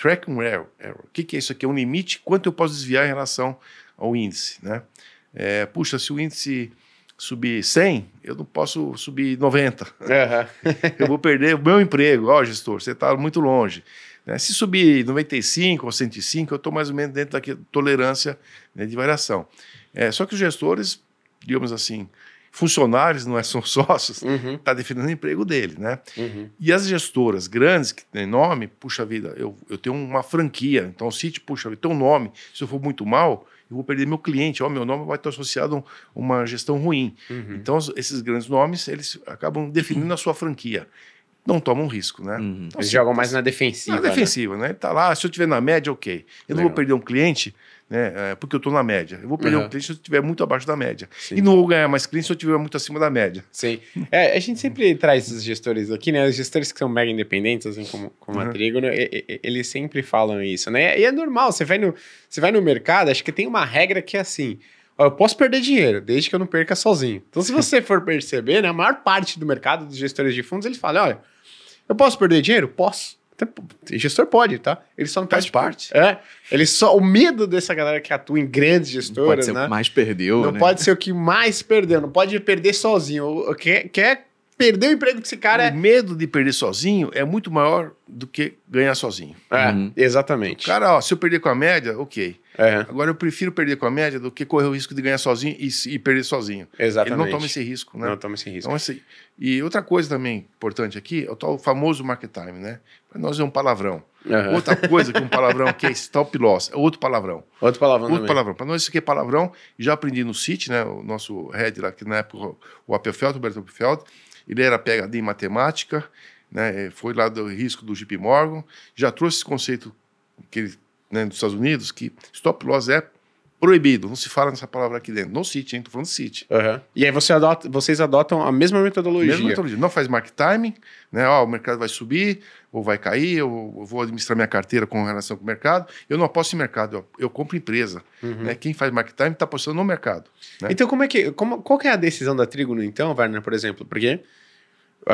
Speaker 3: track and error. O que, que é isso aqui? É um limite, quanto eu posso desviar em relação ao índice, né? É, puxa, se o índice subir 100, eu não posso subir 90.
Speaker 1: Aham.
Speaker 3: Eu vou perder o meu emprego. Ó, gestor, você está muito longe. Né? Se subir 95 ou 105, eu estou mais ou menos dentro da tolerância né, de variação. É, só que os gestores, digamos assim, funcionários, não é, são sócios,
Speaker 1: Uhum.
Speaker 3: está defendendo o emprego dele, né?
Speaker 1: Uhum.
Speaker 3: E as gestoras grandes, que têm nome, puxa vida, eu, eu tenho uma franquia, então o City, puxa vida, tem um nome, se eu for muito mal, eu vou perder meu cliente, ó, meu nome vai estar associado a uma gestão ruim.
Speaker 1: Uhum.
Speaker 3: Então, esses grandes nomes, eles acabam definindo a sua franquia. Não tomam risco, né?
Speaker 2: Uhum.
Speaker 3: Então,
Speaker 1: Eles
Speaker 3: assim,
Speaker 1: jogam mais na defensiva.
Speaker 3: na
Speaker 1: né?
Speaker 3: defensiva, né? Tá lá, se eu tiver na média, ok. Eu não
Speaker 1: Legal.
Speaker 3: vou perder um cliente, né? é, porque eu estou na média. Eu vou perder
Speaker 1: Uhum.
Speaker 3: um cliente se eu estiver muito abaixo da média.
Speaker 1: Sim.
Speaker 3: E não vou ganhar mais clientes se eu estiver muito acima da média.
Speaker 1: Sim. É, a gente sempre traz esses gestores aqui, né? Os gestores que são mega independentes, assim como, como a
Speaker 3: Uhum.
Speaker 1: Trígono, e- e- eles sempre falam isso, né? E é normal, você vai no, você vai no mercado, acho que tem uma regra que é assim. Eu posso perder dinheiro, desde que eu não perca sozinho. Então, se você for perceber, né, a maior parte do mercado dos gestores de fundos, eles falam: olha, eu posso perder dinheiro? Posso. Até gestor pode, tá? Ele só não
Speaker 3: Faz
Speaker 1: pode.
Speaker 3: parte.
Speaker 1: É. Ele só. O medo dessa galera que atua em grandes
Speaker 2: Pode
Speaker 1: gestoras,
Speaker 2: ser o
Speaker 1: né?
Speaker 2: que mais perdeu,
Speaker 1: Não
Speaker 2: né?
Speaker 1: pode ser o que mais perdeu, não pode perder sozinho. O- o- Quer, quer perder o emprego desse cara
Speaker 3: O medo de perder sozinho é muito maior do que ganhar sozinho.
Speaker 1: é.
Speaker 2: Uhum.
Speaker 1: exatamente.
Speaker 3: Cara, ó, se eu perder com a média, ok.
Speaker 1: É,
Speaker 3: Agora eu prefiro perder com a média do que correr o risco de ganhar sozinho e, e perder sozinho.
Speaker 1: exatamente.
Speaker 3: Ele não toma esse risco, né?
Speaker 1: Não toma esse risco.
Speaker 3: Então, assim, e outra coisa também importante aqui é o tal famoso market time, né? Para nós é um palavrão.
Speaker 1: Aham.
Speaker 3: Outra coisa que um palavrão que é stop loss, é outro palavrão.
Speaker 1: Outro palavrão
Speaker 3: Outro
Speaker 1: também.
Speaker 3: palavrão. Para nós isso aqui é palavrão. Já aprendi no City, né? O nosso head lá, que na época, o Appelfeld, o Roberto Appelfeld, ele era PhD em matemática, né? Foi lá do risco do JP Morgan, já trouxe esse conceito que ele, né, dos Estados Unidos, que stop loss é proibido. Não se fala nessa palavra aqui dentro. No City, hein? Tô falando City.
Speaker 1: Aham. E aí você adota- vocês adotam a mesma metodologia.
Speaker 3: Mesma metodologia. Não faz market timing, né? Ó, o mercado vai subir ou vai cair, eu, eu vou administrar minha carteira com relação com o mercado. Eu não aposto em mercado, eu, eu compro empresa.
Speaker 1: Uhum.
Speaker 3: Né? Quem faz market timing está apostando no mercado. né?
Speaker 1: Então, como é que. Como, qual que é a decisão da Trígono, então, Werner, por exemplo? Porque,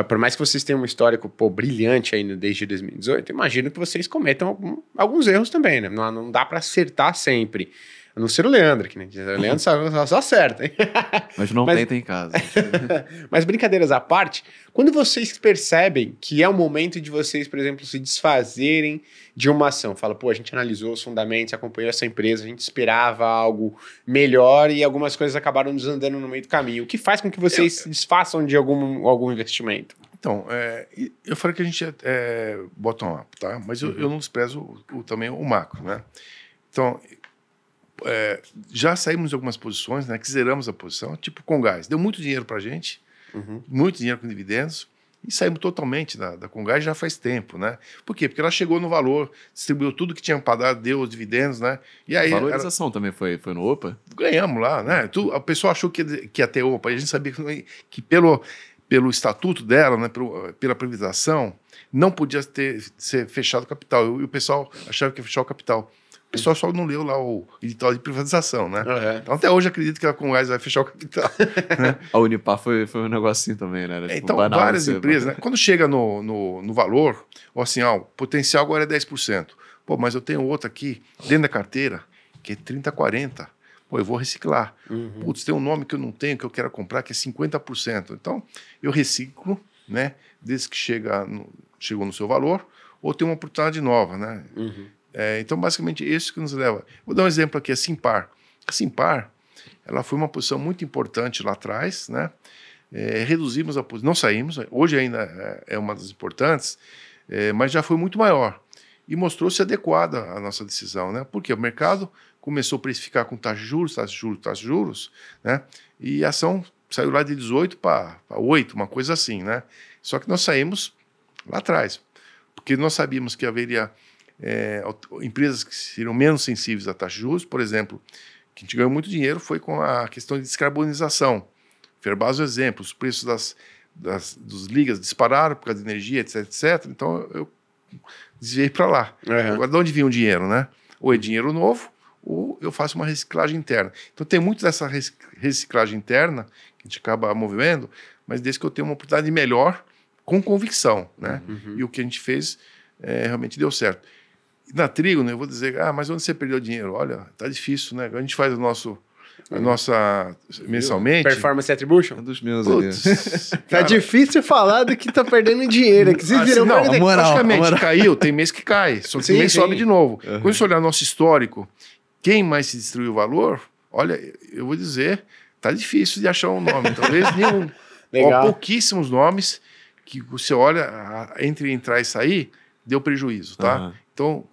Speaker 1: por mais que vocês tenham um histórico pô, brilhante no- desde 2018, imagino que vocês cometam algum- alguns erros também, né? Não, não dá para acertar sempre. A não ser o Leandro, que né? o Leandro só, só- só acerta, hein?
Speaker 2: Mas não
Speaker 1: Mas-
Speaker 2: tentem em casa.
Speaker 1: Mas brincadeiras à parte, quando vocês percebem que é o momento de vocês, por exemplo, se desfazerem de uma ação, fala, pô, a gente analisou os fundamentos, acompanhou essa empresa, a gente esperava algo melhor e algumas coisas acabaram desandando no meio do caminho. O que faz com que vocês se desfaçam de algum, algum investimento?
Speaker 3: Então, é, eu falei que a gente é, é bottom-up, tá? Mas eu, eu não desprezo o, o- também o macro, né? Então, é, já saímos de algumas posições, né? Que zeramos a posição, tipo com gás. Deu muito dinheiro pra gente,
Speaker 1: Uhum.
Speaker 3: muito dinheiro com dividendos, e saímos totalmente da, da Congás já faz tempo, né? Por quê? Porque ela chegou no valor, distribuiu tudo que tinha para dar, deu os dividendos, né? E aí ela-
Speaker 2: Valorização também foi, foi no OPA?
Speaker 3: ganhamos lá, né? Tu, a pessoa achou que, que ia ter OPA, e a gente sabia que, que pelo, pelo estatuto dela, né, pelo, pela privatização, não podia ter, ser fechado o capital. E o pessoal achava que ia fechar o capital. Pessoal só não leu lá o edital de privatização, né?
Speaker 1: Uhum.
Speaker 3: Então até hoje acredito que a Comgás vai fechar o capital.
Speaker 2: A Unipar foi, foi um negocinho também, né? Era, tipo,
Speaker 3: então
Speaker 2: banal
Speaker 3: várias
Speaker 2: você-
Speaker 3: empresas, né? Quando chega no, no, no valor, ou assim, ó, o potencial agora é 10%. Pô, mas eu tenho outro aqui dentro da carteira que é 30, 40. Pô, eu vou reciclar.
Speaker 1: Uhum.
Speaker 3: Putz, tem um nome que eu não tenho, que eu quero comprar, que é 50%. Então, eu reciclo, né? Desde que chega no, chegou no seu valor, ou tem uma oportunidade nova, né?
Speaker 1: Uhum.
Speaker 3: É, então, basicamente, isso que nos leva. Vou dar um exemplo aqui, a Simpar. A Simpar, ela foi uma posição muito importante lá atrás, né? É, reduzimos a posição, não saímos, hoje ainda é, é uma das importantes, é, mas já foi muito maior. E mostrou-se adequada a nossa decisão, né? Porque o mercado começou a precificar com taxa de juros, taxa de juros, taxa de juros, né? E a ação saiu lá de 18 para 8, uma coisa assim, né? Só que nós saímos lá atrás, porque nós sabíamos que haveria é, empresas que seriam menos sensíveis à taxa de juros, por exemplo, que a gente ganhou muito dinheiro foi com a questão de descarbonização. Ferbaz é o exemplo, os preços das, das, dos ligas dispararam por causa de energia, etc, etc. Então eu desviei para lá.
Speaker 1: Uhum.
Speaker 3: Agora, de onde vinha o dinheiro, né? Ou é dinheiro novo, ou eu faço uma reciclagem interna. Então, tem muito dessa rec- reciclagem interna que a gente acaba movendo, mas desde que eu tenho uma oportunidade melhor, com convicção, né?
Speaker 1: Uhum.
Speaker 3: E o que a gente fez é, realmente deu certo. Na trigo, né, eu vou dizer, ah, mas onde você perdeu dinheiro? Olha, tá difícil, né? A gente faz o nosso, a nossa mensalmente.
Speaker 1: Performance Attribution?
Speaker 2: É dos meus.
Speaker 3: Putz,
Speaker 1: Tá difícil falar do que tá perdendo dinheiro. Que vocês
Speaker 3: Assim,
Speaker 1: viram
Speaker 3: não,
Speaker 1: perder.
Speaker 2: a moral, moral.
Speaker 3: caiu, tem mês que cai, só que
Speaker 1: Sim,
Speaker 3: tem mês
Speaker 1: sim.
Speaker 3: sobe de novo.
Speaker 2: Uhum.
Speaker 3: Quando você olhar nosso histórico, quem mais se destruiu o valor, olha, eu vou dizer, tá difícil de achar um nome, talvez nenhum.
Speaker 1: Legal.
Speaker 3: Ó, pouquíssimos nomes que você olha, entre entrar e sair, deu prejuízo, tá?
Speaker 2: Aham.
Speaker 3: Então,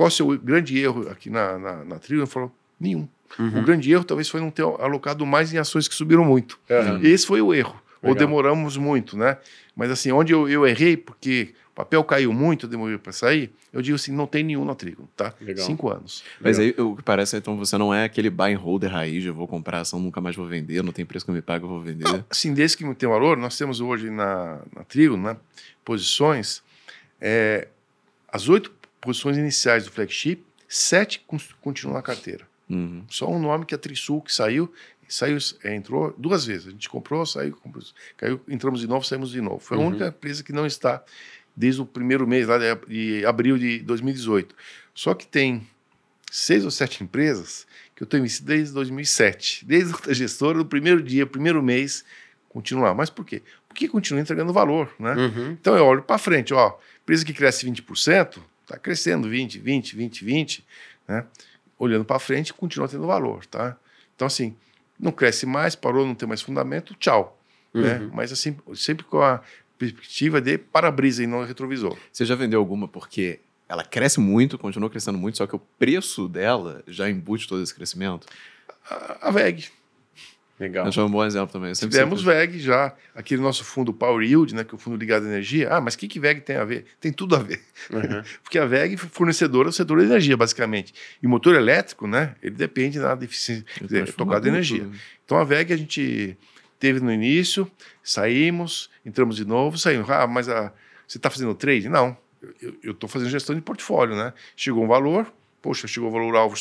Speaker 3: qual o seu grande erro aqui na, na, na trilha? Ele falou, nenhum.
Speaker 1: Uhum.
Speaker 3: O grande erro talvez foi não ter alocado mais em ações que subiram muito.
Speaker 1: Uhum.
Speaker 3: Esse foi o erro. Ou
Speaker 1: Legal.
Speaker 3: demoramos muito, né? Mas assim, onde eu, eu errei, porque o papel caiu muito, eu demorei para sair, eu digo assim, não tem nenhum na trigo, tá?
Speaker 1: Legal.
Speaker 3: Cinco anos.
Speaker 2: Mas aí o que parece, então, você não é aquele buy and holder raiz, eu vou comprar ação, nunca mais vou vender, não tem preço que eu me pago, eu vou vender.
Speaker 3: Não, assim, desde que tem valor, nós temos hoje na, na trigo, né, posições, é, as oito posições iniciais do flagship, sete continuam na carteira.
Speaker 2: Uhum.
Speaker 3: Só um nome que é a Trisul, que saiu, saiu é, entrou duas vezes. A gente comprou, saiu, comprou, caiu, entramos de novo, saímos de novo. Foi a
Speaker 1: Uhum.
Speaker 3: única empresa que não está desde o primeiro mês, lá de, abril de 2018. Só que tem seis ou sete empresas que eu tenho visto desde 2007. Desde a gestora, do primeiro dia, primeiro mês, continuar. Mas por quê? Porque continua entregando valor, né?
Speaker 1: Uhum.
Speaker 3: Então eu olho para frente, ó, empresa que cresce 20%, está crescendo 20, 20, 20, 20, né? Olhando para frente, continua tendo valor, tá? Então assim, não cresce mais, parou, não tem mais fundamento, tchau, né?
Speaker 1: Uhum.
Speaker 3: Mas assim, sempre com a perspectiva de para-brisa e não retrovisor.
Speaker 2: Você já vendeu alguma porque ela cresce muito, continua crescendo muito, só que o preço dela já embute todo esse crescimento?
Speaker 3: A, a VEG,
Speaker 1: Legal.
Speaker 2: Acho um bom exemplo também. Sempre
Speaker 3: tivemos
Speaker 2: sempre-
Speaker 3: VEG já, aquele nosso fundo Power Yield, né, que é o fundo ligado à energia. Ah, mas o que, que VEG tem a ver? Tem tudo a ver.
Speaker 1: Uhum.
Speaker 3: Porque a VEG é fornecedora do setor de energia, basicamente. E o motor elétrico, né, ele depende da deficiência, quer dizer,
Speaker 2: Transformador,
Speaker 3: tocada de energia.
Speaker 2: tudo.
Speaker 3: Então a VEG a gente teve no início, saímos, entramos de novo, saímos. Ah, mas a, você está fazendo trade? Não, eu estou fazendo gestão de portfólio, né? Chegou um valor, poxa, chegou o valor alvo,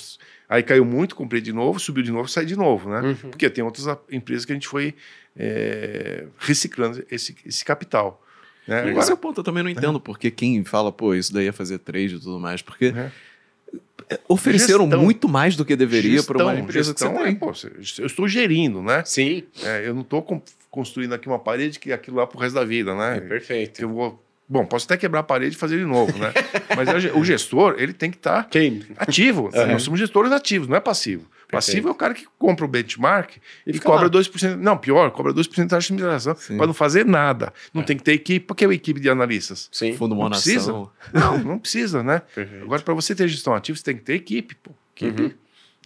Speaker 3: aí caiu muito, comprei de novo, subiu de novo, saí de novo, né?
Speaker 1: Uhum.
Speaker 3: Porque tem outras empresas que a gente foi é, reciclando esse, esse capital. Né?
Speaker 2: Esse é o ponto, eu também não entendo porque quem fala, pô, isso daí é fazer trade e tudo mais, porque
Speaker 3: É.
Speaker 2: ofereceram
Speaker 3: Gestão.
Speaker 2: muito mais do que deveria para uma empresa
Speaker 3: gestão
Speaker 2: que você
Speaker 3: é,
Speaker 2: tem.
Speaker 3: pô, eu estou gerindo, né?
Speaker 1: Sim,
Speaker 3: É, eu não estou construindo aqui uma parede que é aquilo lá pro resto da vida,
Speaker 1: é
Speaker 3: né?
Speaker 1: perfeito.
Speaker 3: Eu vou, bom, posso até quebrar a parede e fazer de novo, né? Mas ge- o gestor, ele tem que estar
Speaker 1: Quem?
Speaker 3: ativo.
Speaker 1: Uhum.
Speaker 3: Nós somos gestores ativos, não é passivo. Passivo é o cara que compra o benchmark e,
Speaker 1: fica
Speaker 3: cobra
Speaker 1: lá.
Speaker 3: 2%. Não, pior, cobra 2% de taxa de mineração
Speaker 2: Sim.
Speaker 3: para não fazer nada. Não tem que ter equipe. Por que a equipe de analistas?
Speaker 1: Sim.
Speaker 2: Fundo
Speaker 3: Não precisa. Não, não precisa, né?
Speaker 1: Perfeito.
Speaker 3: Agora, para você ter gestão ativa, você tem que ter equipe, pô. Equipe
Speaker 1: Uhum.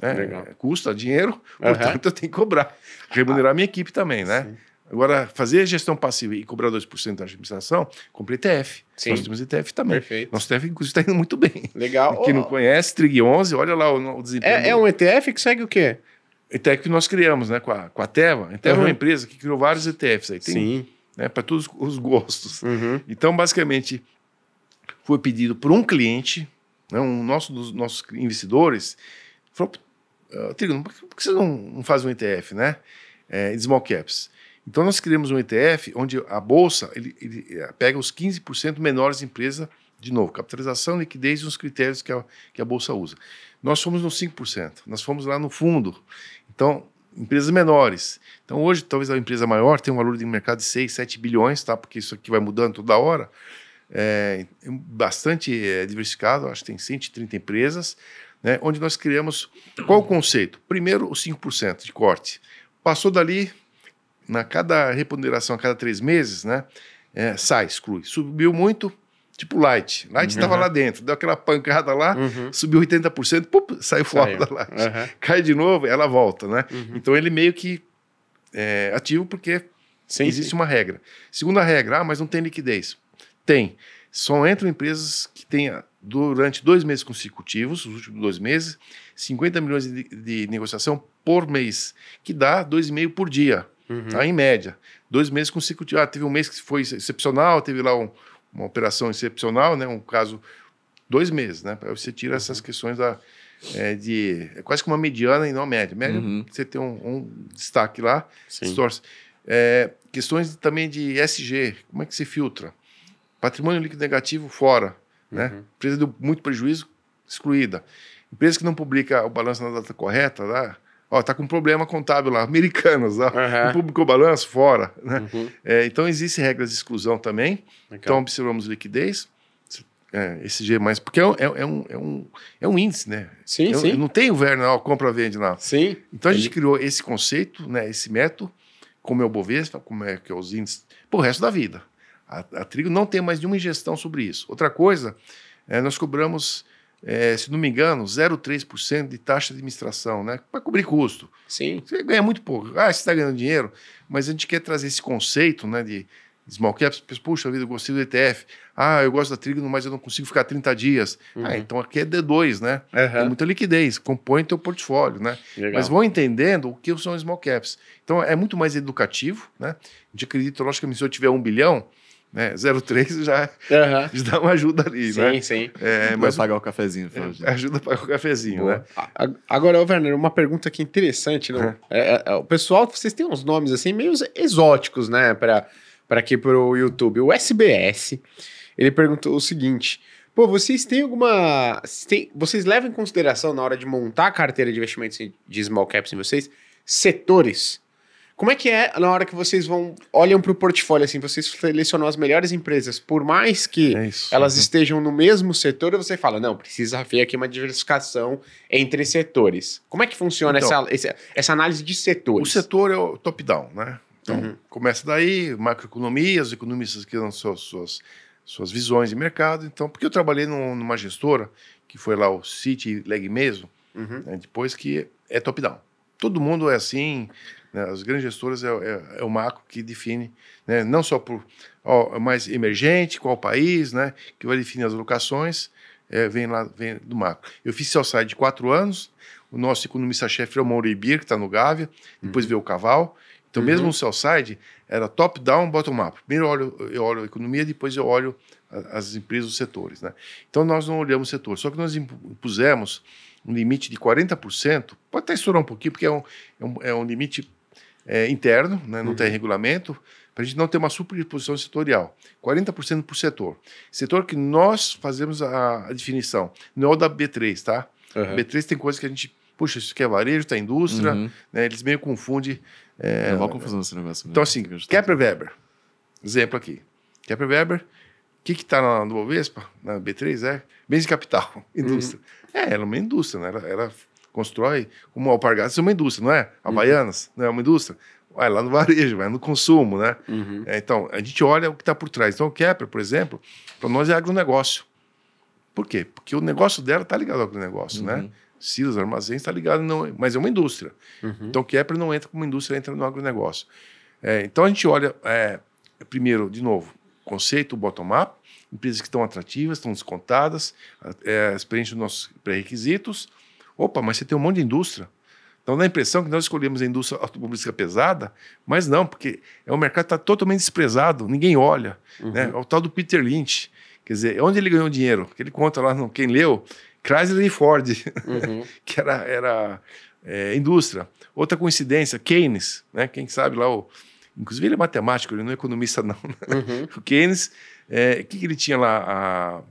Speaker 3: né?
Speaker 1: Legal.
Speaker 3: custa dinheiro,
Speaker 1: Aham.
Speaker 3: portanto eu tenho que cobrar. Remunerar a minha equipe também, né?
Speaker 1: Sim.
Speaker 3: Agora, fazer gestão passiva e cobrar 2% da administração, compre ETF.
Speaker 1: Sim.
Speaker 3: Nós temos ETF também.
Speaker 1: Perfeito.
Speaker 3: Nosso ETF, inclusive, está indo muito bem.
Speaker 1: Legal.
Speaker 3: Quem não
Speaker 1: Ó,
Speaker 3: conhece, Trig 11, olha lá o, o desempenho.
Speaker 1: é, é um ETF que segue o quê?
Speaker 3: ETF que nós criamos, né? Com a, com a Teva. A Teva é
Speaker 1: Uhum.
Speaker 3: uma empresa que criou vários ETFs aí. Tem,
Speaker 1: Sim.
Speaker 3: Né, para todos os gostos.
Speaker 1: Uhum.
Speaker 3: Então, basicamente, foi pedido por um cliente, né, um nosso dos nossos investidores falou, uh, Trigo, por que você não, não faz um ETF, né? É, de small caps. Então nós criamos um ETF onde a bolsa ele, ele eh, pega os 15% menores empresas, de novo, capitalização, liquidez e os critérios que a, que a bolsa usa. Nós fomos no 5%, nós fomos lá no fundo. Então, empresas menores. Então hoje, talvez a empresa maior tenha um valor de mercado de 6, 7 bilhões, tá? Porque isso aqui vai mudando toda hora. É, bastante é, diversificado, acho que tem 130 empresas, né, onde nós criamos qual o conceito? Primeiro, o 5% de corte. Passou dali, na cada reponderação a cada três meses, né, é, sai, exclui. Subiu muito, tipo Light. Light estava uhum. lá dentro, deu aquela pancada lá, uhum. subiu 80%, pup, saiu fora da Light. Uhum. Cai de novo, ela volta, né? Uhum. Então ele meio que é ativo porque sim, existe sim. uma regra. Segunda regra, ah, mas não tem liquidez. Tem. Só entram empresas que tenha durante dois meses consecutivos, os últimos dois meses, 50 milhões de, de negociação por mês, que dá 2,5 por dia, uhum. tá, em média. Dois meses consecutivos. Ah, teve um mês que foi excepcional, teve lá um, uma operação excepcional, né, um caso, dois meses, né? Você tira uhum. essas questões da, é, de. É quase que uma mediana e não média. Média, uhum. você tem um, um, destaque lá, distorce. É, questões também de SG, como é que se filtra? Patrimônio líquido negativo fora. Né? Uhum. Empresa deu muito prejuízo, excluída. Empresa que não publica o balanço na data correta, lá, ó, tá com problema contábil lá, americanas, ó, uhum. não publicou balanço, fora. Né? Uhum. É, então, existem regras de exclusão também. Legal. Então, observamos liquidez. É, esse G mais, porque é, é, é, um, é, um, é um índice, né?
Speaker 1: Sim, sim.
Speaker 3: Não tem o Werner, ó, compra-vende lá.
Speaker 1: Sim.
Speaker 3: Então a gente criou esse conceito, né, esse método, como é o Bovespa, como é que é os índices, pro resto da vida. A, a Trigo não tem mais nenhuma ingestão sobre isso. Outra coisa, é, nós cobramos, é, se não me engano, 0,3% de taxa de administração, né? Para cobrir custo.
Speaker 1: Sim.
Speaker 3: Você ganha muito pouco. Ah, você está ganhando dinheiro, mas a gente quer trazer esse conceito né, de small caps. Puxa vida, eu gostei do ETF. Ah, eu gosto da Trigo, mas eu não consigo ficar 30 dias. Uhum. Ah, então aqui é D2, né? Uhum. Tem muita liquidez, compõe teu portfólio, né? Legal. Mas vão entendendo o que são small caps. Então é muito mais educativo, né? A gente acredita, logicamente, se eu tiver um bilhão, né? 0,3 já, uhum. já dá uma ajuda ali,
Speaker 1: sim,
Speaker 3: né?
Speaker 1: Sim, sim.
Speaker 2: É, mas pagar o cafezinho.
Speaker 3: É, ajuda a pagar o cafezinho, Boa.
Speaker 1: né? Agora, Werner, uma pergunta aqui interessante, né? É, é, o pessoal, vocês têm uns nomes assim meio exóticos, né? Para aqui para o YouTube. O SBS, ele perguntou o seguinte... Pô, vocês têm alguma. Vocês levam em consideração na hora de montar a carteira de investimentos de small caps em vocês setores? Como é que é na hora que vocês vão olham para o portfólio assim, vocês selecionam as melhores empresas, por mais que é elas uhum. estejam no mesmo setor, você fala, não, precisa ver aqui uma diversificação entre setores. Como é que funciona então, essa, essa análise de setores?
Speaker 3: O setor é o top-down, né? Então, uhum. começa daí, macroeconomia, os economistas que dão suas, suas, suas visões de mercado. Então, porque eu trabalhei numa gestora, que foi lá o City Leg mesmo, uhum. né, depois que é top-down. Todo mundo é assim, né? As grandes gestoras é, é, é, o macro que define, né? não só por ó, mais emergente, qual país, né? que vai definir as locações, é, vem lá vem do macro. Eu fiz sell de quatro anos, o nosso economista-chefe é o Mauro Ibir, que está no Gávea, depois uhum. veio o Caval. Então, uhum. mesmo o sell era top-down, bottom-up. Primeiro eu olho, eu olho a economia, depois eu olho as empresas, os setores. Né? Então, nós não olhamos o setor, só que nós impusemos um limite de 40%, pode até estourar um pouquinho, porque é um, é um, é um limite é, interno, né, não uhum. tem regulamento, para a gente não ter uma superposição setorial. 40% por setor. Setor que nós fazemos a, a, definição, não é o da B3, tá? Uhum. B3 tem coisas que a gente, puxa, isso aqui é varejo, está indústria, uhum. né, eles meio confundem.
Speaker 2: É, não, confusão esse negócio.
Speaker 3: Então, assim, Kepler Weber, exemplo aqui. Kepler Weber, o que está no Bovespa, na B3, é bens de capital, indústria. Uhum. É, ela é uma indústria, né? ela constrói uma alpargatas, é uma indústria, não é? Havaianas, uhum. não é uma indústria? Vai lá no varejo, vai no consumo, né? Uhum. É, então, a gente olha o que está por trás. Então, o Kepler, por exemplo, para nós é agronegócio. Por quê? Porque o negócio dela está ligado ao agronegócio, né? uhum. né? Silas, armazéns está ligado, não, mas é uma indústria. Uhum. Então, o Kepler não entra como indústria, entra no agronegócio. É, então, a gente olha, é, primeiro, de novo, conceito bottom-up, empresas que estão atrativas, estão descontadas, é, experiência dos nossos pré-requisitos, Opa, mas você tem um monte de indústria. Então dá a impressão que nós escolhemos a indústria automobilística pesada, mas não, porque é um mercado que está totalmente desprezado, ninguém olha. Uhum. Né? É o tal do Peter Lynch, Quer dizer, onde ele ganhou dinheiro? Que ele conta lá, no, quem leu, Chrysler e Ford,
Speaker 1: Uhum.
Speaker 3: que era, era é, indústria. Outra coincidência, Keynes, né? Quem sabe lá, o, inclusive ele é matemático, ele não é economista não. né?
Speaker 1: Uhum.
Speaker 3: O Keynes, é, o que, que ele tinha lá? A-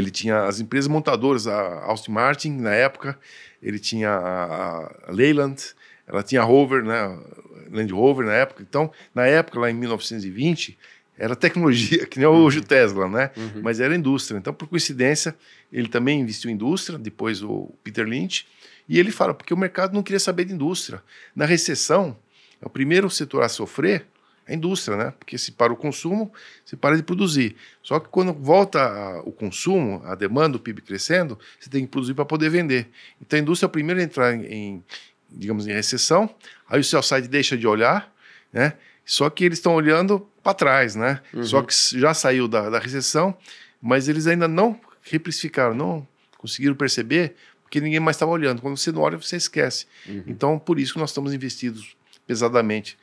Speaker 3: ele tinha as empresas montadoras, a Austin Martin na época, ele tinha a, Leyland, ela tinha a Rover, né? Land Rover na época. Então, na época, lá em 1920, era tecnologia, que nem hoje o Tesla, né?
Speaker 1: Uhum.
Speaker 3: Mas era indústria. Então, por coincidência, ele também investiu em indústria, depois o Peter Lynch, e ele fala, porque o mercado não queria saber de indústria. Na recessão, é o primeiro setor a sofrer a indústria, né? Porque se para o consumo, se para de produzir. Só que quando volta a- o consumo, a demanda, o PIB crescendo, você tem que produzir para poder vender. Então a indústria é o primeiro a entrar em, em, digamos, em recessão, aí o seu site deixa de olhar, né? Só que eles estão olhando para trás, né?
Speaker 1: Uhum.
Speaker 3: Só que já saiu da, da recessão, mas eles ainda não reprecificaram, não conseguiram perceber, porque ninguém mais estava olhando. Quando você não olha, você esquece.
Speaker 1: Uhum.
Speaker 3: Então, por isso que nós estamos investidos pesadamente,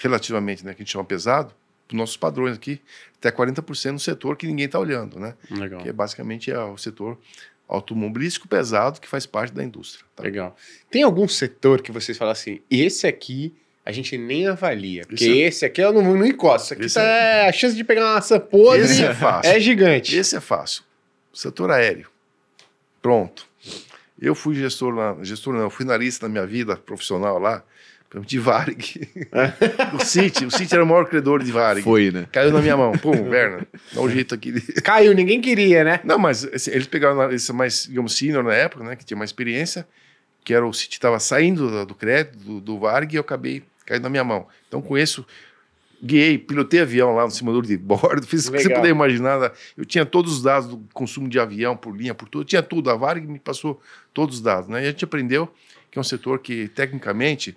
Speaker 3: relativamente, né, que a gente chama pesado, para nossos padrões aqui, até 40% no setor que ninguém está olhando, né?
Speaker 1: Legal.
Speaker 3: Que é basicamente é o setor automobilístico pesado que faz parte da indústria. tá?
Speaker 1: Legal. Tem algum setor que vocês falam assim, esse aqui a gente nem avalia, porque
Speaker 3: Esse
Speaker 1: esse aqui eu não, não encosto. Isso aqui
Speaker 3: Esse
Speaker 1: tá, a chance de pegar uma maçã podre
Speaker 3: Esse é fácil.
Speaker 1: é gigante.
Speaker 3: Esse é fácil. Setor aéreo. Pronto. Eu fui gestor, na, gestor não, eu fui analista na minha vida profissional lá, de Varig. o City, o City era o maior credor de Varig.
Speaker 2: Foi, né?
Speaker 3: Caiu na minha mão. Pum, Werner, dá um jeito aqui. de-
Speaker 1: Caiu, ninguém queria, né?
Speaker 3: Não, mas assim, eles pegaram esse mais, digamos, senior na época, né, que tinha mais experiência, que era o City estava saindo do, do crédito, do, do Varg, e eu acabei caindo na minha mão. Então, conheço, guiei, pilotei avião lá no simulador de bordo, fiz o que você
Speaker 1: Legal.
Speaker 3: puder imaginar. Eu tinha todos os dados do consumo de avião por linha, por tudo, eu tinha tudo. A Varg me passou todos os dados, né? E a gente aprendeu que é um setor que, tecnicamente,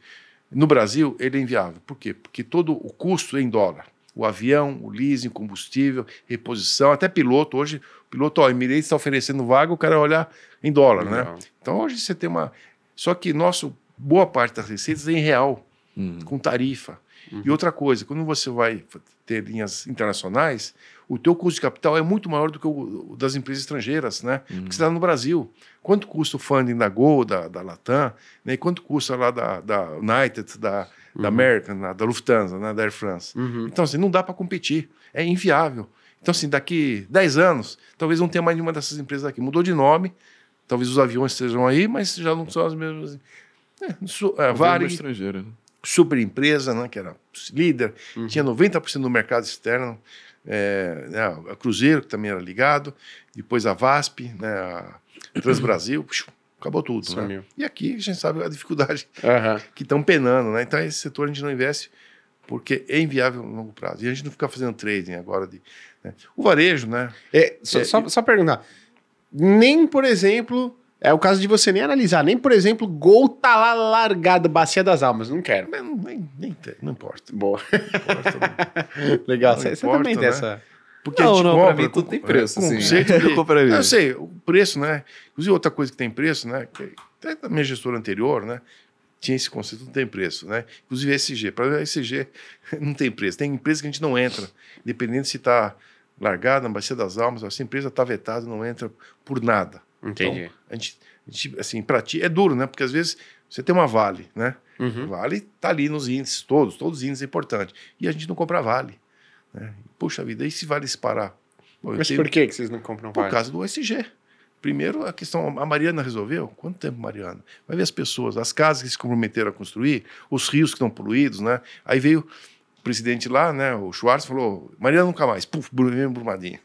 Speaker 3: no Brasil, ele é inviável. Por quê? Porque todo o custo é em dólar. O avião, o leasing, combustível, reposição, até piloto. Hoje, o piloto, ó, Emirates está oferecendo vaga, o cara olhar em dólar, né? Então, hoje você tem uma... Só que nosso, boa parte das receitas é em real,
Speaker 2: Uhum.
Speaker 3: com tarifa. E outra coisa, quando você vai ter linhas internacionais, o teu custo de capital é muito maior do que o das empresas estrangeiras, né? Porque você está no Brasil. Quanto custa o funding da Gol, da, da Latam, né? E quanto custa lá da, da United, da, da American, da, da Lufthansa, né? da Air France?
Speaker 1: Uhum.
Speaker 3: Então, assim, não dá para competir. É inviável. Então, assim, daqui 10 anos, talvez não tenha mais nenhuma dessas empresas aqui. Mudou de nome, talvez os aviões estejam aí, mas já não são as mesmas. É, su- é,
Speaker 2: Varig, estrangeira. né?
Speaker 3: super empresa, né, que era líder, tinha 90% do mercado externo, é, né, a Cruzeiro, que também era ligado, depois a VASP, né, a Transbrasil, acabou tudo. Né? E aqui a gente sabe a dificuldade
Speaker 1: Aham.
Speaker 3: que estão penando, né? Então esse setor a gente não investe porque é inviável no longo prazo. E a gente não fica fazendo trading agora. De, né? O varejo, né?
Speaker 1: É, só,
Speaker 3: É,
Speaker 1: só, só perguntar. Nem, por exemplo, é o caso de você nem analisar, nem, por exemplo, Gol tá lá largado, Bacia das Almas. Não quero.
Speaker 3: Não, nem, nem, não importa.
Speaker 1: Boa.
Speaker 3: Não importa, não.
Speaker 1: Legal.
Speaker 3: Não
Speaker 1: Você você
Speaker 3: importa,
Speaker 1: também
Speaker 3: né?
Speaker 1: tem essa.
Speaker 3: Porque
Speaker 2: Não,
Speaker 3: a gente
Speaker 2: não, pra
Speaker 3: compra
Speaker 2: mim tudo
Speaker 3: com-
Speaker 2: tem preço,
Speaker 3: é,
Speaker 2: assim.
Speaker 3: conceito
Speaker 2: Eu
Speaker 3: de-
Speaker 2: compraria.
Speaker 3: Eu sei, o preço, né? Inclusive, outra coisa que tem preço, né? Que até da minha gestora anterior, né? Tinha esse conceito, não tem preço, né? Inclusive SG. Para SG não tem preço. Tem empresa que a gente não entra, independente se está largada na Bacia das Almas, essa empresa está vetada, não entra por nada.
Speaker 1: Entendi.
Speaker 3: Então, a gente, a gente, assim, para ti é duro, né? Porque às vezes você tem uma Vale, né?
Speaker 1: Uhum.
Speaker 3: Vale tá ali nos índices todos, todos os índices é importante. E a gente não compra Vale. Né? Puxa vida, e se Vale se parar? Bom,
Speaker 1: Mas
Speaker 3: tenho-
Speaker 1: por que que vocês não compram
Speaker 3: por
Speaker 1: Vale?
Speaker 3: causa do OSG. Primeiro, a questão, a Mariana resolveu? Quanto tempo, Mariana? Vai ver as pessoas, as casas que se comprometeram a construir, os rios que estão poluídos, né? Aí veio o presidente lá, né, o Schwartz, falou, Mariana nunca mais, puf, Brumadinho, Brumadinho.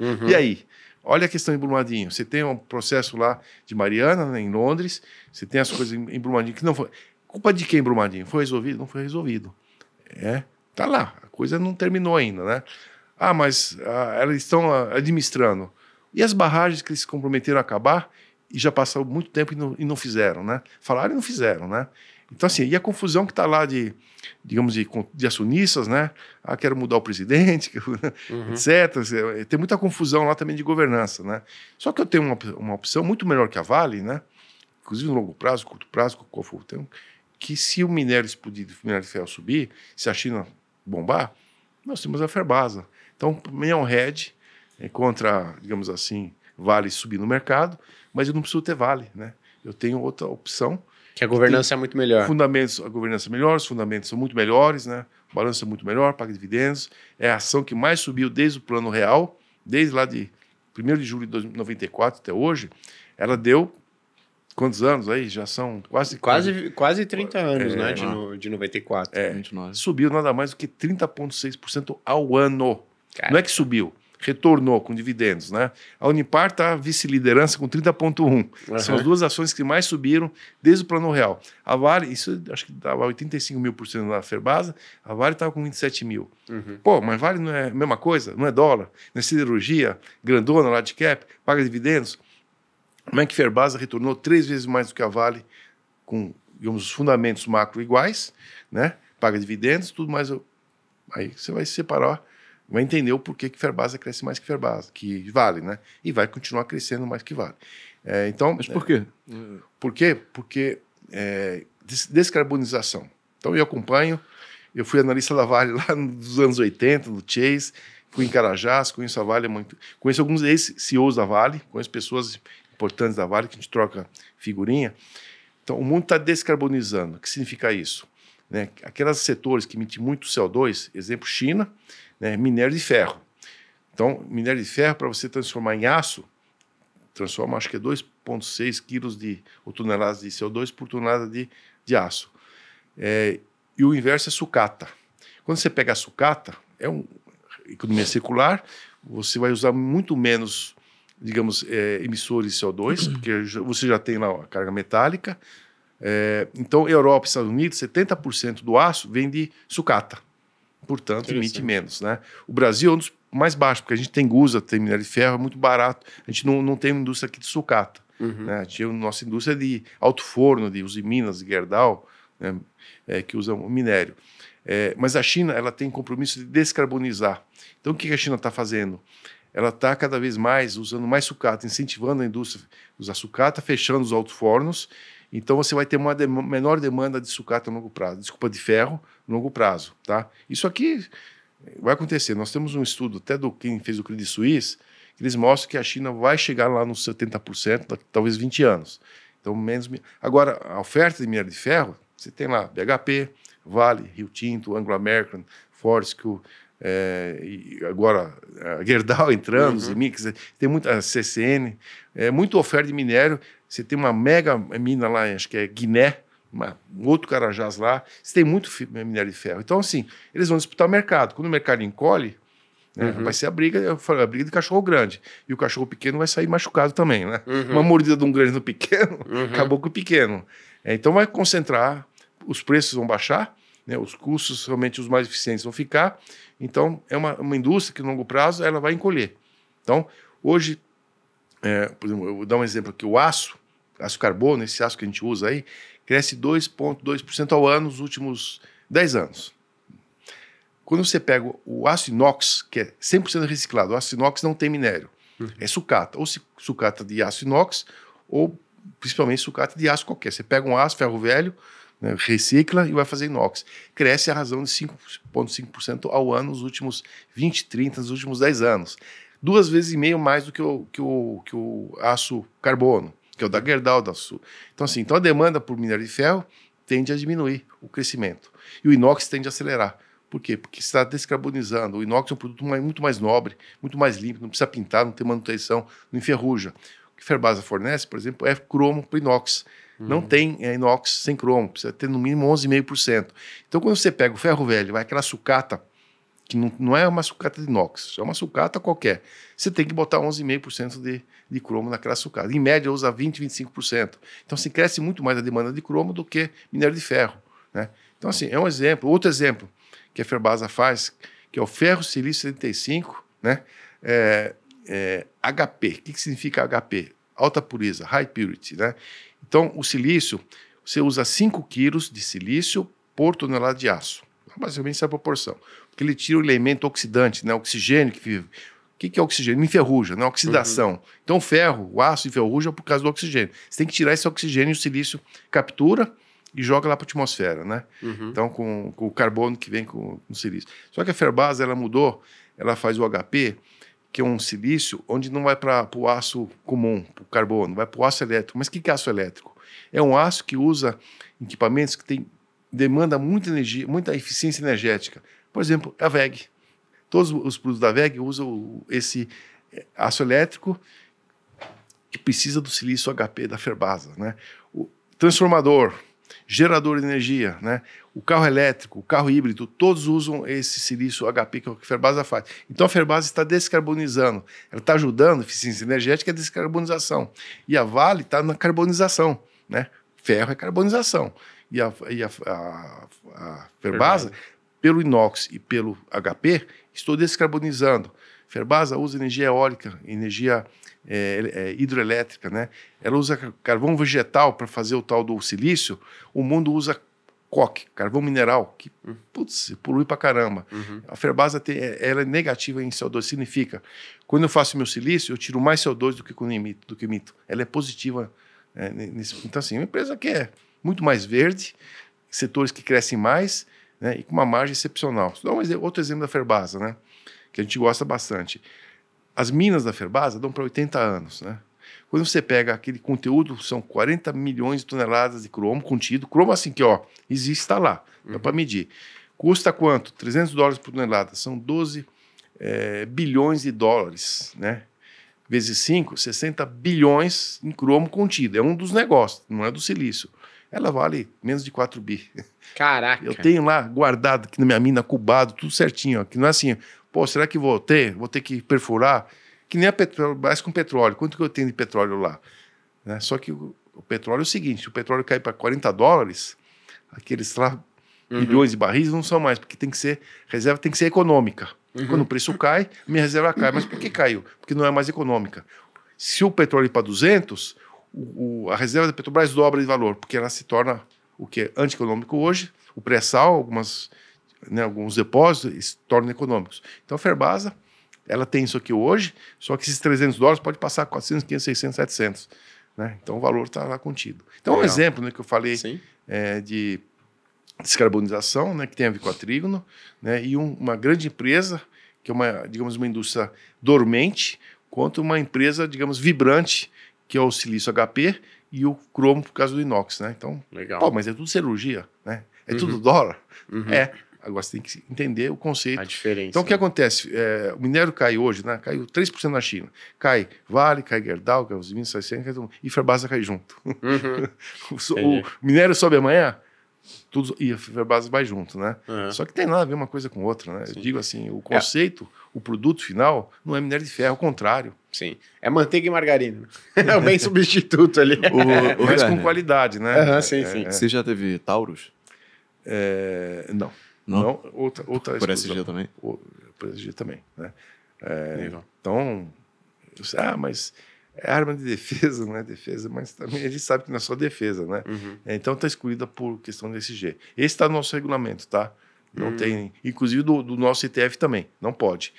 Speaker 1: Uhum.
Speaker 3: E aí? Olha a questão em Brumadinho. Você tem um processo lá de Mariana, né, em Londres, você tem as coisas em, em Brumadinho que não foi... Culpa de quem, Brumadinho? Foi resolvido? Não foi resolvido. É, tá lá, a coisa não terminou ainda, né? Ah, mas ah, elas estão administrando. E as barragens que eles se comprometeram a acabar e já passou muito tempo e não, e não fizeram, né? Falaram e não fizeram, né? Então, assim, e a confusão que está lá de, digamos, de, de acionistas, né? Ah, quero mudar o presidente,
Speaker 1: Uhum.
Speaker 3: etc. Tem muita confusão lá também de governança, né? Só que eu tenho uma, uma opção muito melhor que a Vale, né? Inclusive no longo prazo, curto prazo, qual for o tempo, que se o minério explodir, o minério de ferro subir, se a China bombar, nós temos a Ferbasa. Então, mim é um hedge, contra, digamos assim, Vale subir no mercado, mas eu não preciso ter Vale, né? Eu tenho outra opção.
Speaker 1: Que a governança é muito melhor.
Speaker 3: Fundamentos, a governança é melhor, os fundamentos são muito melhores, né? O balanço é muito melhor, paga dividendos. É a ação que mais subiu desde o plano real, desde lá de 1 de julho de 1994 até hoje. Ela deu quantos anos aí? Já são quase.
Speaker 1: Quase, quase 30 anos, é, né? De, no, de 94.
Speaker 3: É, 29. subiu nada mais do que 30,6% ao ano. Cara. Não é que subiu retornou com dividendos. Né? A Unipar está vice-liderança com 30,1. Uhum. São as duas ações que mais subiram desde o plano real. A Vale, isso acho que dava 85 mil por cento na Ferbasa, a Vale estava com 27 mil. Uhum. Pô, mas Vale não é a mesma coisa? Não é dólar? Não é siderurgia? Grandona, lá de cap, paga dividendos? Como é que Ferbasa retornou três vezes mais do que a Vale, com digamos, os fundamentos macro iguais, né? paga dividendos, tudo mais. Aí você vai separar vai entender o porquê que Ferbasa cresce mais que Ferbasa, que Vale, né? E vai continuar crescendo mais que Vale. É, então,
Speaker 2: Mas por quê?
Speaker 3: É, por quê? Porque é, descarbonização. Então eu acompanho, eu fui analista da Vale lá nos anos 80, no Chase, fui em Carajás, conheço a Vale muito, conheço alguns ex-CEOs da Vale, conheço pessoas importantes da Vale que a gente troca figurinha. Então o mundo está descarbonizando. O que significa isso? Né? Aqueles setores que emitem muito CO2, exemplo China, né, minério de ferro. Então, minério de ferro, para você transformar em aço, transforma acho que é 2,6 quilos de, ou toneladas de CO2 por tonelada de, de aço. É, e o inverso é sucata. Quando você pega a sucata, é uma economia circular, você vai usar muito menos, digamos, é, emissores de CO2, porque você já tem lá a carga metálica. É, então, Europa e Estados Unidos, 70% do aço vem de sucata portanto emite menos. Né? O Brasil é um dos mais baixos, porque a gente tem gusa, tem minério de ferro, é muito barato. A gente não, não tem uma indústria aqui de sucata. Uhum. Né? A, gente, a nossa indústria de alto forno, de Usiminas, de Gerdau, né? é, que usam o minério. É, mas a China ela tem compromisso de descarbonizar. Então o que a China está fazendo? Ela está cada vez mais usando mais sucata, incentivando a indústria a usar sucata, fechando os altos fornos então você vai ter uma menor demanda de sucata a longo prazo, desculpa, de ferro a longo prazo, tá? Isso aqui vai acontecer. Nós temos um estudo até do quem fez o Credit Suisse, que eles mostram que a China vai chegar lá nos 70%, talvez 20 anos. Então menos Agora, a oferta de minério de ferro, você tem lá BHP, Vale, Rio Tinto, Anglo American, Fortescue, é, e agora a Gerdau entrando, uhum. Mix, tem muita CCN, é, muita oferta de minério. Você tem uma mega mina lá, acho que é Guiné, uma, um outro Carajás lá. Você tem muito minério de ferro. Então, assim, eles vão disputar o mercado. Quando o mercado encolhe, né, uhum. vai ser a briga, eu falo, a briga de cachorro grande. E o cachorro pequeno vai sair machucado também, né? Uhum. Uma mordida de um grande no pequeno, uhum. acabou com o pequeno. É, então vai concentrar, os preços vão baixar, né, os custos realmente os mais eficientes vão ficar. Então é uma, uma indústria que no longo prazo ela vai encolher. Então hoje é, por exemplo, eu vou dar um exemplo aqui: o aço, aço carbono, esse aço que a gente usa aí, cresce 2,2% ao ano nos últimos 10 anos. Quando você pega o aço inox, que é 100% reciclado, o aço inox não tem minério, uhum. é sucata, ou sucata de aço inox, ou principalmente sucata de aço qualquer. Você pega um aço, ferro velho, né, recicla e vai fazer inox. Cresce a razão de 5,5% ao ano nos últimos 20, 30, nos últimos 10 anos duas vezes e meio mais do que o, que o, que o aço carbono, que é o da Gerdau da Sul. Então, assim, então a demanda por minério de ferro tende a diminuir o crescimento. E o inox tende a acelerar. Por quê? Porque está descarbonizando. O inox é um produto muito mais nobre, muito mais limpo, não precisa pintar, não tem manutenção, não enferruja. O que Ferbasa fornece, por exemplo, é cromo para inox. Uhum. Não tem é, inox sem cromo, precisa ter no mínimo 11,5%. Então, quando você pega o ferro velho, vai aquela sucata que não, não é uma sucata de inox, é uma sucata qualquer. Você tem que botar 11,5% de, de cromo naquela sucata. Em média, usa 20%, 25%. Então, assim, cresce muito mais a demanda de cromo do que minério de ferro. Né? Então, assim, é um exemplo. Outro exemplo que a Ferbasa faz, que é o ferro silício 75, né? É, é, HP. O que, que significa HP? Alta pureza, high purity. Né? Então, o silício, você usa 5 quilos de silício por tonelada de aço. Basicamente, essa é a proporção que ele tira o elemento oxidante, né? Oxigênio que vive. O que, que é oxigênio? Enferruja, né? Oxidação. Uhum. Então, o ferro, o aço enferruja por causa do oxigênio. Você tem que tirar esse oxigênio, o silício captura e joga lá para a atmosfera, né? Uhum. Então, com, com, o carbono que vem com, com o silício. Só que a Ferbasa, ela mudou, ela faz o HP, que é um silício onde não vai para o aço comum, o carbono, vai para o aço elétrico. Mas que, que é aço elétrico? É um aço que usa equipamentos que tem, demanda muita energia, muita eficiência energética. Por exemplo, a VEG. Todos os produtos da VEG usam esse eh, aço elétrico que precisa do silício HP da Ferbasa, né? O transformador, gerador de energia, né? O carro elétrico, o carro híbrido, todos usam esse silício HP que a Ferbasa faz. Então a Ferbasa está descarbonizando, ela está ajudando a eficiência energética e a descarbonização. E a Vale está na carbonização, né? Ferro é carbonização. E a, e a, a, a Ferbasa, pelo inox e pelo HP, estou descarbonizando. Ferbasa usa energia eólica, energia é, é, hidroelétrica, né? Ela usa carvão vegetal para fazer o tal do silício. O mundo usa coque, carvão mineral, que putz, polui para caramba.
Speaker 1: Uhum.
Speaker 3: A Ferbasa tem, é, ela é negativa em CO2, significa quando eu faço meu silício, eu tiro mais CO2 do que quando emito. Do que emito. Ela é positiva. É, nesse, então, assim, uma empresa que é muito mais verde, setores que crescem mais né, e com uma margem excepcional. Vou dar um, outro exemplo da Ferbasa, né, que a gente gosta bastante. As minas da Ferbasa dão para 80 anos, né? Quando você pega aquele conteúdo, são 40 milhões de toneladas de cromo contido. Cromo assim que, ó, existe, está lá, dá
Speaker 1: Uhum.
Speaker 3: para medir. Custa quanto? 300 dólares por tonelada. São 12 eh, bilhões de dólares, né? Vezes 5, 60 bilhões em cromo contido. É um dos negócios, não é do silício. Ela vale menos de 4 bi.
Speaker 1: Caraca.
Speaker 3: Eu tenho lá guardado aqui na minha mina, cubado, tudo certinho. Ó, que não é assim, pô, será que vou ter? Vou ter que perfurar? Que nem a petróleo, mais com petróleo. Quanto que eu tenho de petróleo lá? Né? Só que o, o petróleo é o seguinte: se o petróleo cair para 40 dólares, aqueles lá
Speaker 1: Uhum.
Speaker 3: milhões de barris não são mais, porque tem que ser, reserva tem que ser econômica.
Speaker 1: Uhum.
Speaker 3: Quando o preço cai, minha reserva cai. Mas por que caiu? Porque não é mais econômica. Se o petróleo ir para 200, o, o- a reserva da Petrobras dobra de valor, porque ela se torna o que é antieconômico hoje, o pré-sal, algumas, né, alguns depósitos se tornam econômicos. Então a Ferbasa, ela tem isso aqui hoje, só que esses 300 dólares pode passar a 400, 500, 600, 700. Né? Então o valor está lá contido. Então um
Speaker 1: Legal.
Speaker 3: exemplo né, que eu falei
Speaker 1: Sim.
Speaker 3: é, de descarbonização, né, que tem a ver com a trígono, né, e um- uma grande empresa, que é uma, digamos, uma indústria dormente, quanto uma empresa, digamos, vibrante, que é o silício HP e o cromo por causa do inox, né? Então,
Speaker 1: Legal.
Speaker 3: pô, mas é tudo cirurgia, né? É
Speaker 1: Uhum.
Speaker 3: tudo dólar?
Speaker 1: Uhum.
Speaker 3: É. Agora você tem que entender o conceito
Speaker 1: A diferença.
Speaker 3: então, o que acontece? É, o minério cai hoje, né? Caiu 3% na China. Cai Vale, cai Gerdau, cai os Minas, cai Sena, cai todo mundo. e Ferbasa cai junto.
Speaker 1: Uhum.
Speaker 3: O, o minério sobe amanhã, tudo, e a Ferbasa vai junto, né?
Speaker 1: Uhum.
Speaker 3: Só que tem nada a ver uma coisa com outra, né?
Speaker 1: Sim.
Speaker 3: Eu digo assim, o conceito, o produto final, não é minério de ferro, ao contrário.
Speaker 1: Sim. É manteiga e margarina. É o bem substituto ali.
Speaker 2: O, o
Speaker 3: mas com qualidade, né?
Speaker 1: Aham, sim,
Speaker 3: É,
Speaker 1: sim.
Speaker 3: é,
Speaker 2: Você já teve Taurus?
Speaker 3: é, não.
Speaker 2: Não?
Speaker 3: Não, outra, outra
Speaker 2: Por
Speaker 3: exclusão.
Speaker 2: SG também?
Speaker 3: O- Por SG também, né?
Speaker 1: Legal.
Speaker 3: Então, sei, ah, mas é arma de defesa, não é defesa, mas também a gente sabe que não é só defesa, né?
Speaker 1: Uhum.
Speaker 3: É, Então está excluída por questão do SG. Esse está no nosso regulamento, tá? Não
Speaker 1: Hum.
Speaker 3: tem, inclusive do, do nosso ITF também, não pode.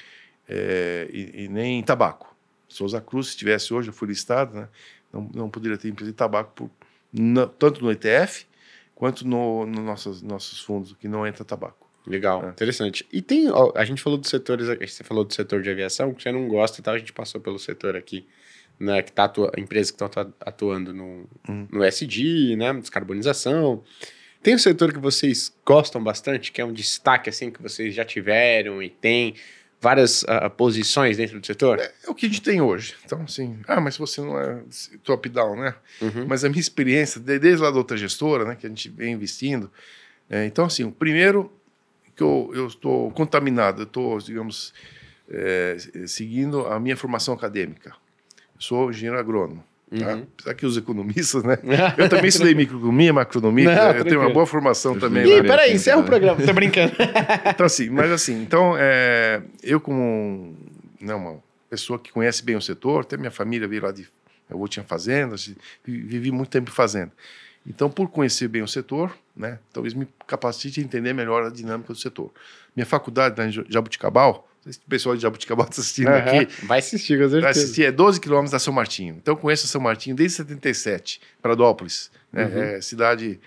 Speaker 3: É, e, e nem tabaco. Souza Cruz, se tivesse hoje, eu fui listado, né? Não, não poderia ter empresa de tabaco, por, na- tanto no ETF quanto no, no nossos, nossos fundos, que não entra tabaco.
Speaker 1: Legal,
Speaker 3: É.
Speaker 1: interessante. E tem, ó, a gente falou dos setores, você falou do setor de aviação, que você não gosta e tal, a gente passou pelo setor aqui, né, que tá atua, empresas que estão atuando no,
Speaker 3: Hum.
Speaker 1: no SD, né, descarbonização. Tem um setor que vocês gostam bastante, que é um destaque, assim, que vocês já tiveram e tem várias ah, posições dentro do setor?
Speaker 3: É o que a gente tem hoje. Então, assim, ah, mas você não é top-down, né?
Speaker 1: Uhum.
Speaker 3: Mas a minha experiência, de- desde lá da outra gestora, né, que a gente vem investindo, é, então, assim, o primeiro que eu eu estou contaminado, eu estou, digamos, é, seguindo a minha formação acadêmica. Eu sou engenheiro agrônomo. Tá?
Speaker 1: Uhum.
Speaker 3: Apesar que os economistas, né? Eu também estudei microeconomia, macronomia,
Speaker 1: Não,
Speaker 3: eu tenho
Speaker 1: tranquilo.
Speaker 3: uma boa formação também.
Speaker 1: Ih, peraí, encerra o programa, tô brincando.
Speaker 3: Então, assim, mas assim, então, é, eu como né, uma pessoa que conhece bem o setor, até minha família veio lá de... Eu tinha fazendas, vi- vivi muito tempo em fazenda. Então, por conhecer bem o setor, né, talvez me capacite a entender melhor a dinâmica do setor. Minha faculdade em Jabuticabal, não sei se o pessoal de Jabuticabal está assistindo
Speaker 1: Aham.
Speaker 3: aqui,
Speaker 1: Vai assistir, com certeza.
Speaker 3: Vai assistir, é 12 quilômetros da São Martinho. Então, conheço São Martinho desde 77, Pradópolis, né?
Speaker 1: Uhum.
Speaker 3: É cidade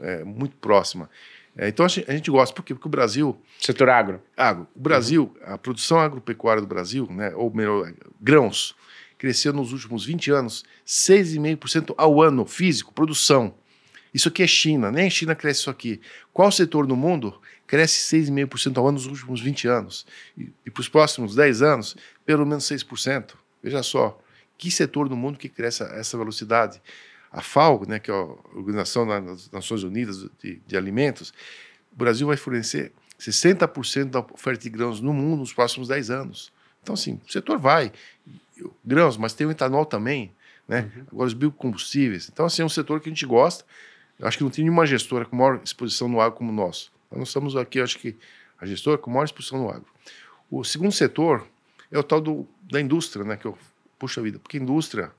Speaker 3: é, muito próxima. É, então a gente, gosta, por quê? Porque o Brasil,
Speaker 1: Setor agro.
Speaker 3: agro, o Brasil, a produção agropecuária do Brasil, né, ou melhor, grãos, cresceu nos últimos 20 anos 6,5% ao ano, físico, produção. Isso aqui é China, nem a China cresce isso aqui. Qual setor no mundo cresce 6,5% ao ano nos últimos 20 anos? E, e para os próximos 10 anos, pelo menos 6%. Veja só, que setor no mundo que cresce a essa velocidade? A FAO, né, que é a Organização das Nações Unidas de, de Alimentos, o Brasil vai fornecer 60% da oferta de grãos no mundo nos próximos 10 anos. Então, assim, o setor vai, grãos, mas tem o etanol também, né?
Speaker 1: Uhum.
Speaker 3: Agora os biocombustíveis. Então, assim, é um setor que a gente gosta. Eu acho que não tem nenhuma gestora com maior exposição no agro como nós. Nós estamos aqui, acho que a gestora com maior exposição no agro. O segundo setor é o tal do, da indústria, né? Que eu, puxa vida, porque a indústria,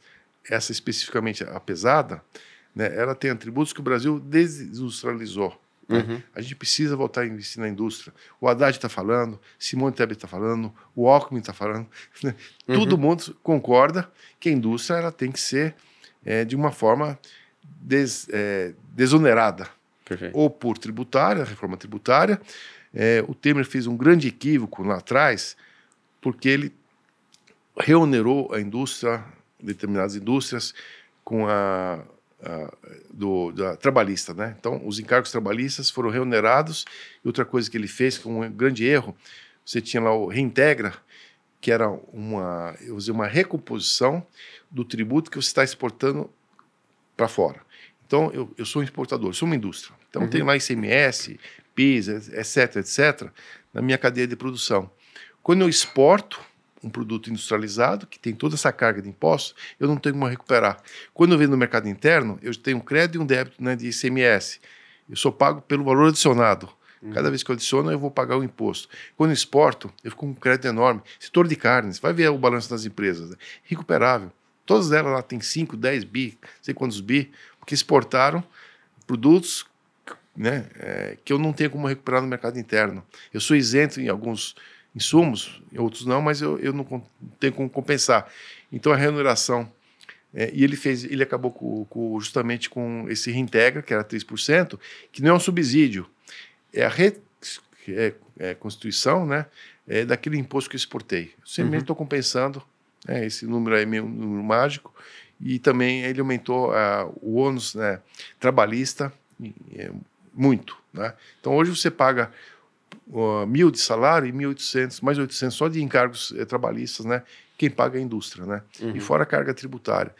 Speaker 3: essa especificamente a pesada, né? Ela tem atributos que o Brasil desindustrializou. né?
Speaker 1: Uhum.
Speaker 3: A gente precisa voltar a investir na indústria. O Haddad está falando, Simone Tebet está falando, o Alckmin está falando. né? Todo mundo concorda que a indústria ela tem que ser é, de uma forma des- é, desonerada,
Speaker 1: Perfeito.
Speaker 3: ou por tributária, reforma tributária. É, o Temer fez um grande equívoco lá atrás, porque ele reonerou a indústria, determinadas indústrias, com a, a- do, da trabalhista, né? Então, os encargos trabalhistas foram reonerados. E outra coisa que ele fez, que é um grande erro, você tinha lá o reintegra, que era uma, eu dizer, uma recomposição do tributo que você está exportando para fora. Então, eu, eu sou um exportador, sou uma indústria. Então,
Speaker 1: Uhum.
Speaker 3: tenho lá ICMS, PIS, etc, etc, na minha cadeia de produção. Quando eu exporto um produto industrializado, que tem toda essa carga de impostos, eu não tenho como recuperar. Quando eu vendo no mercado interno, eu tenho um crédito e um débito né, de ICMS. Eu sou pago pelo valor adicionado. Cada vez que eu adiciono, eu vou pagar o imposto. Quando eu exporto, eu fico com um crédito enorme. Setor de carnes, vai ver o balanço das empresas. Né? Recuperável. Todas elas lá têm 5, 10 bi, não sei quantos bi, porque exportaram produtos né, é, que eu não tenho como recuperar no mercado interno. Eu sou isento em alguns insumos, em outros não, mas eu, eu não tenho como compensar. Então a remuneração é, e ele fez, ele acabou com, com- justamente com esse reintegra, que era 3%, que não é um subsídio, é a re, é, é constituição né, é daquele imposto que eu exportei. Eu sempre estou compensando, né, esse número aí é meio um número mágico, e também ele aumentou ah, o ônus né, trabalhista é, muito. Né? Então hoje você paga uh, mil de salário e 1.800, mais 800 só de encargos eh, trabalhistas, né? Quem paga é a indústria, né? E fora a carga tributária.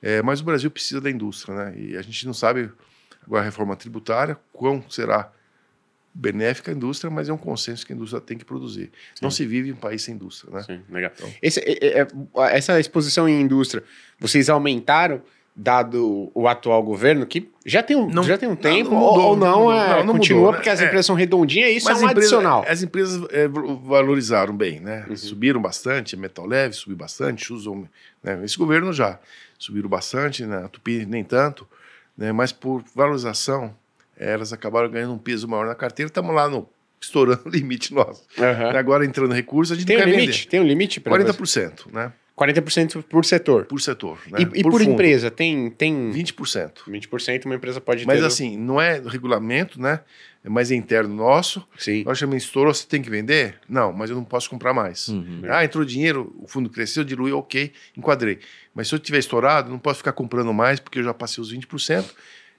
Speaker 3: É, mas o Brasil precisa da indústria, né? E a gente não sabe agora a reforma tributária quão será benéfica a indústria, mas é um consenso que a indústria tem que produzir. Não se vive em um país sem indústria, né?
Speaker 1: Sim, legal. Esse- é- é- essa exposição em indústria, vocês aumentaram dado o atual governo, que já tem um,
Speaker 3: Não-
Speaker 1: já tem um
Speaker 3: não,
Speaker 1: tempo,
Speaker 3: não
Speaker 1: ou-
Speaker 3: mudou,
Speaker 1: ou não,
Speaker 3: não
Speaker 1: é,
Speaker 3: Não, não
Speaker 1: continua
Speaker 3: mudou, né?
Speaker 1: porque as
Speaker 3: É.
Speaker 1: empresas são redondinhas e isso é um
Speaker 3: empresa-
Speaker 1: adicional.
Speaker 3: As empresas é, val- valorizaram bem, né?
Speaker 1: Uhum.
Speaker 3: Subiram bastante, Metal Leve subiu bastante, usam, né? esse governo já subiram bastante, né? Tupi nem tanto, né? mas por valorização, elas acabaram ganhando um peso maior na carteira. Estamos lá no estourando o limite nosso.
Speaker 1: Aham.
Speaker 3: Agora entrando recursos, a gente
Speaker 1: Tem um
Speaker 3: não quer
Speaker 1: limite?
Speaker 3: vender.
Speaker 1: Tem um limite? pra
Speaker 3: 40%, né?
Speaker 1: 40% por setor.
Speaker 3: Por setor. Né?
Speaker 1: E, e por,
Speaker 3: fundo,
Speaker 1: empresa, tem, tem
Speaker 3: 20%.
Speaker 1: 20% uma empresa pode
Speaker 3: Mas
Speaker 1: ter.
Speaker 3: assim, não é regulamento, né? É mais interno nosso.
Speaker 1: Sim.
Speaker 3: Nós chamamos estourou, você tem que vender? Não, mas eu não posso comprar mais.
Speaker 2: Uhum.
Speaker 3: Ah, entrou dinheiro, o fundo cresceu, diluiu, ok, enquadrei. Mas se eu tiver estourado, não posso ficar comprando mais, porque eu já passei os 20%.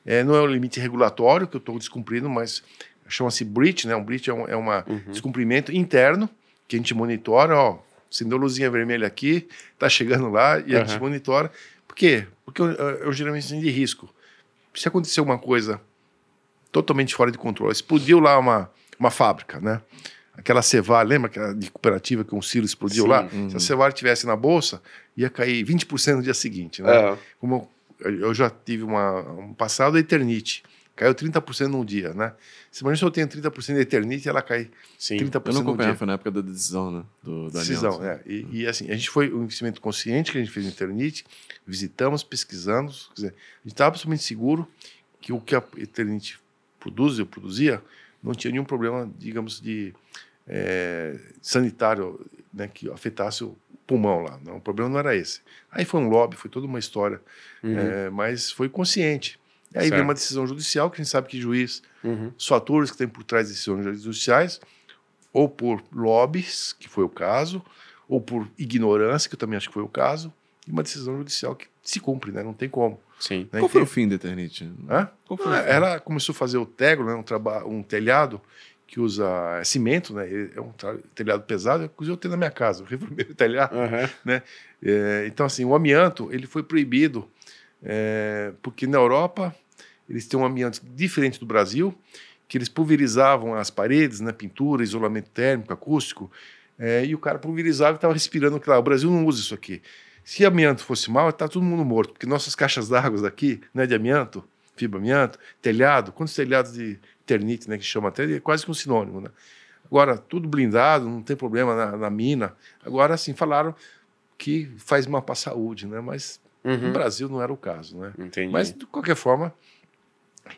Speaker 3: É, não é o limite regulatório que eu estou descumprindo, mas chama-se breach, né? Um breach é um é uma
Speaker 1: Uhum.
Speaker 3: descumprimento interno que a gente monitora, ó, acendeu luzinha vermelha aqui, tá chegando lá e a gente
Speaker 1: Aham.
Speaker 3: monitora. Por quê? Porque eu, eu, eu geralmente tenho de risco. Se acontecer uma coisa totalmente fora de controle, explodiu lá uma, uma fábrica, né? Aquela Cevar, lembra aquela de cooperativa que um silo explodiu
Speaker 1: Sim,
Speaker 3: lá?
Speaker 2: uhum.
Speaker 3: Se a Cevar estivesse na bolsa, ia cair 20% no dia seguinte, né?
Speaker 1: Aham.
Speaker 3: Como eu já tive uma, um passado da Eternite, caiu 30% num dia, né? Se imagina se eu tenho 30% da Eternite, ela cai
Speaker 1: Sim.
Speaker 3: 30%
Speaker 2: Eu não acompanhava,
Speaker 3: dia.
Speaker 2: foi na época da decisão, né? Do, da
Speaker 3: Decisão, é. E, e, assim, a gente foi um investimento consciente que a gente fez no Eternite, visitamos, pesquisamos, quer dizer, a gente estava absolutamente seguro que o que a Eternite produz, eu produzia, não tinha nenhum problema, digamos, de é, sanitário né, que afetasse o pulmão lá. Não, o problema não era esse. Aí foi um lobby, foi toda uma história,
Speaker 1: Uhum.
Speaker 3: é, mas foi consciente. E aí vem uma decisão judicial, que a gente sabe que juiz,
Speaker 1: Uhum.
Speaker 3: os fatores que tem por trás de decisões judiciais, ou por lobbies, que foi o caso, ou por ignorância, que eu também acho que foi o caso, e uma decisão judicial que se cumpre, né? Não tem como.
Speaker 1: Sim.
Speaker 3: Né?
Speaker 2: Qual foi o fim da Eternity?
Speaker 3: Hã?
Speaker 2: Qual foi o fim?
Speaker 3: Ela começou a fazer o tegro, né? um, um telhado que usa cimento, né? É um telhado pesado, inclusive eu tenho na minha casa, eu reformei o telhado.
Speaker 1: Aham.
Speaker 3: É, então, assim, o amianto ele foi proibido é, porque na Europa eles têm um amianto diferente do Brasil, que eles pulverizavam as paredes, né, pintura, isolamento térmico, acústico, é, e o cara pulverizava e estava respirando aquilo lá. O Brasil não usa isso aqui. Se amianto fosse mal, tá todo mundo morto, porque nossas caixas d'água daqui, né, de amianto, fibra amianto, telhado, quantos telhados de ternite, né, que chama até, é quase que um sinônimo, né? Agora, tudo blindado, não tem problema na, na mina. Agora, assim, falaram que faz mal para a saúde, né? Mas no
Speaker 1: Uhum.
Speaker 3: Brasil não era o caso, né?
Speaker 1: Entendi.
Speaker 3: Mas, de qualquer forma,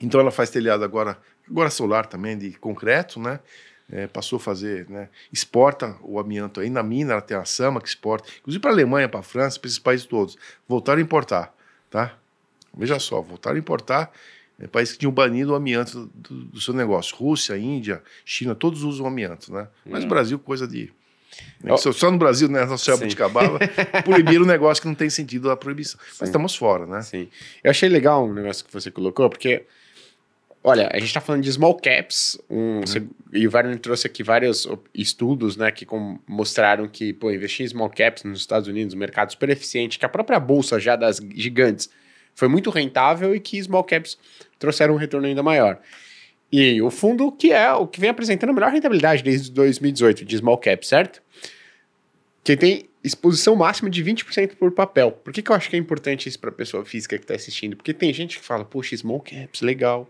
Speaker 3: então ela faz telhado agora, agora solar também, de concreto, né? É, passou a fazer, né? Exporta o amianto aí na mina, ela tem a Sama que exporta, inclusive para a Alemanha, para a França, para esses países todos. Voltaram a importar, tá? Veja só, voltaram a importar é, países que tinham banido o amianto do, do seu negócio. Rússia, Índia, China, todos usam amianto, né? Mas o Brasil, coisa de. né,
Speaker 1: Ó.
Speaker 3: Só, no Brasil, né? Nossa jabuticababa, proibiram um negócio que não tem sentido a proibição.
Speaker 1: Sim.
Speaker 3: Mas estamos fora, né?
Speaker 1: Sim. Eu achei legal um negócio que você colocou, porque, olha, a gente tá falando de small caps, um, você- e o Werner trouxe aqui vários estudos, né, que com- mostraram que, pô, investir em small caps nos Estados Unidos, um mercado super eficiente, que a própria bolsa já das gigantes foi muito rentável e que small caps trouxeram um retorno ainda maior. E o fundo que é o que vem apresentando a melhor rentabilidade desde 2018 de small cap, certo? Que tem exposição máxima de 20% por papel. Por que, que eu acho que é importante isso para pessoa física que está assistindo? Porque tem gente que fala, poxa, small caps, legal.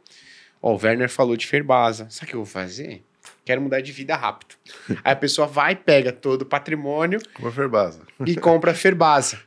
Speaker 1: Ó, o Werner falou de Ferbasa. Sabe o que eu vou fazer? Quero mudar de vida rápido. Aí a pessoa vai, pega todo o patrimônio
Speaker 3: Como a Ferbasa.
Speaker 1: e compra a Ferbasa.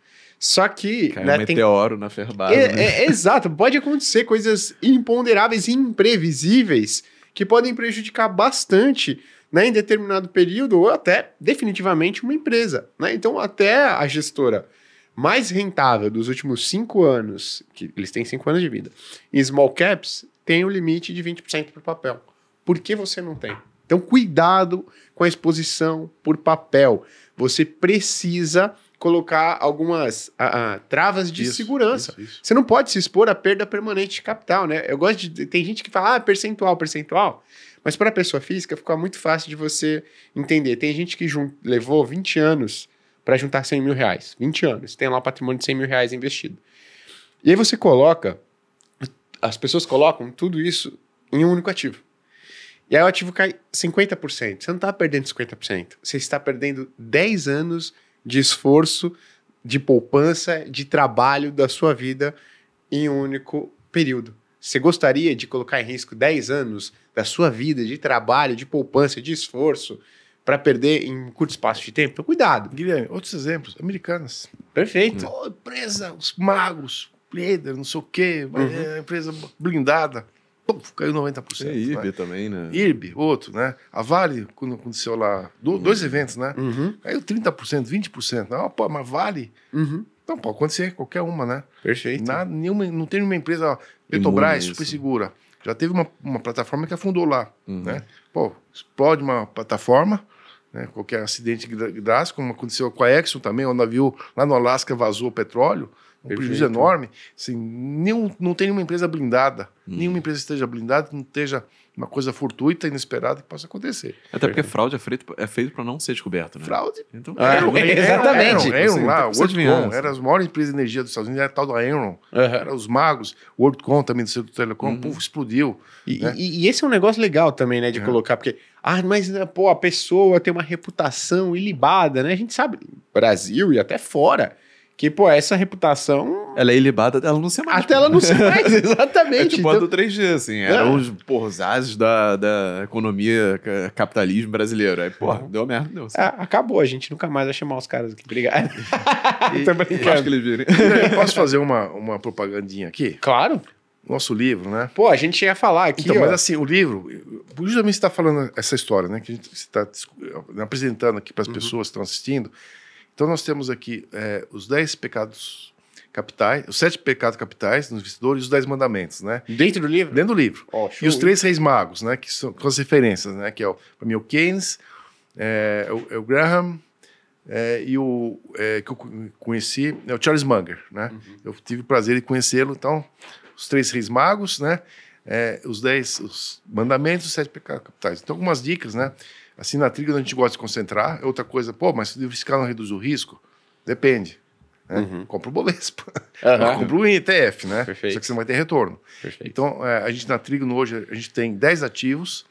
Speaker 1: Só que
Speaker 2: Caiu
Speaker 1: né,
Speaker 2: um
Speaker 1: tem
Speaker 2: meteoro na Ferbasa,
Speaker 1: é,
Speaker 2: né?
Speaker 1: é- exato, pode acontecer coisas imponderáveis e imprevisíveis que podem prejudicar bastante né, em determinado período ou até definitivamente uma empresa. Né? Então, até a gestora mais rentável dos últimos cinco anos, que eles têm cinco anos de vida, em small caps, tem o limite de 20% por papel. Por que você não tem? Então, cuidado com a exposição por papel. Você precisa colocar algumas ah, ah, travas de
Speaker 3: Isso,
Speaker 1: segurança.
Speaker 3: isso, isso.
Speaker 1: Você não pode se expor à perda permanente de capital, né? Eu gosto de. Tem gente que fala, ah, percentual, percentual. Mas para a pessoa física fica muito fácil de você entender. Tem gente que jun- levou 20 anos para juntar 100 mil reais. 20 anos. Tem lá um patrimônio de 100 mil reais investido. E aí você coloca. As pessoas colocam tudo isso em um único ativo. E aí o ativo cai 50%. Você não está perdendo 50%. Você está perdendo 10 anos de esforço, de poupança, de trabalho da sua vida em um único período. Você gostaria de colocar em risco 10 anos da sua vida de trabalho, de poupança, de esforço para perder em um curto espaço de tempo? Então, cuidado.
Speaker 3: Guilherme, outros exemplos. Americanas.
Speaker 1: Perfeito.
Speaker 3: Pô, empresa, os magos, líder, não sei o quê,
Speaker 1: Uhum.
Speaker 3: é empresa blindada. Caiu 90%.
Speaker 2: É IRB
Speaker 3: né?
Speaker 2: também, né?
Speaker 3: IRB, outro, né? A Vale, quando aconteceu lá, do- dois eventos, né?
Speaker 1: Uhum,
Speaker 3: Caiu 30%, 20%. Não, pô, mas Vale?
Speaker 1: uhum.
Speaker 3: Não, pode acontecer, qualquer uma, né?
Speaker 1: Perfeito.
Speaker 3: Nada, nenhuma, não tem nenhuma empresa, ó, Petrobras, super
Speaker 2: isso.
Speaker 3: segura. Já teve uma, uma plataforma que afundou lá,
Speaker 2: Uhum.
Speaker 3: né? Pô, explode uma plataforma, né? qualquer acidente drástico, como aconteceu com a Exxon também, o navio lá no Alasca vazou petróleo, um prejuízo
Speaker 1: Perfeito.
Speaker 3: enorme. Assim, nenhum, não tem nenhuma empresa blindada,
Speaker 2: Uhum.
Speaker 3: nenhuma empresa esteja blindada, que não esteja uma coisa fortuita, inesperada que possa acontecer.
Speaker 2: Até porque fraude é feito, é feito pra não ser descoberto, né?
Speaker 3: Fraude.
Speaker 2: Então,
Speaker 1: Ah, é, exatamente.
Speaker 3: Enron, Enron
Speaker 2: Sim,
Speaker 3: lá,
Speaker 2: então
Speaker 3: o WorldCom,
Speaker 2: assim.
Speaker 3: era as maiores empresas de energia dos Estados Unidos, era a tal da Enron.
Speaker 1: Aham.
Speaker 3: Era os magos, o WorldCom também do setor telecom,
Speaker 2: Uhum.
Speaker 3: puf, explodiu.
Speaker 1: E,
Speaker 3: né?
Speaker 1: e- e esse é um negócio legal também, né, de
Speaker 3: É.
Speaker 1: colocar, porque, ah, mas, né, pô, a pessoa tem uma reputação ilibada, né? A gente sabe, Brasil e até fora, que, pô, essa reputação,
Speaker 2: ela é ilibada, ela não se mais.
Speaker 1: até ela não se
Speaker 2: É
Speaker 1: exatamente.
Speaker 2: tipo a
Speaker 1: Então-
Speaker 2: do 3G, assim. Eram
Speaker 1: É.
Speaker 2: os, porra, os ases da, da economia, ca- capitalismo brasileiro. Aí, porra, deu merda, deu. assim.
Speaker 1: Ah, acabou, a gente nunca mais vai chamar os caras aqui. Obrigado.
Speaker 3: E-
Speaker 1: Tô
Speaker 2: Eu acho
Speaker 1: brincando.
Speaker 2: que eles virem.
Speaker 3: Posso fazer uma, uma propagandinha aqui?
Speaker 1: Claro.
Speaker 3: Nosso livro, né?
Speaker 1: Pô, a gente ia falar aqui,
Speaker 3: Então,
Speaker 1: ó.
Speaker 3: mas assim, o livro, justamente você está falando essa história, né? Que a gente está apresentando aqui
Speaker 1: Uhum.
Speaker 3: para as pessoas que estão assistindo. Então, nós temos aqui é, os 10 pecados capitais, os sete pecados capitais nos investidores e os dez mandamentos, né?
Speaker 1: Dentro do livro?
Speaker 3: Dentro do livro.
Speaker 1: Ó,
Speaker 3: E os três reis magos, né? Que são, com as referências, né? Que é o, para mim, o Keynes, é, é o, é o Graham é, e o é, que eu co- conheci é o Charles Munger, né? Eu tive o prazer de conhecê-lo. Então, os três reis magos, né? É, os dez os mandamentos, os sete pecados capitais. Então, algumas dicas, né? Assim, na trilha a gente gosta de concentrar. Outra coisa, pô, mas se o diversificar não reduz o risco? Depende. Né? Compra o Bovespa.
Speaker 1: Aham.
Speaker 3: Compra o ETF, né?
Speaker 1: Perfeito.
Speaker 3: Só que você não vai ter retorno.
Speaker 1: Perfeito.
Speaker 3: Então, é, a gente na Trigno hoje, a gente tem 10 ativos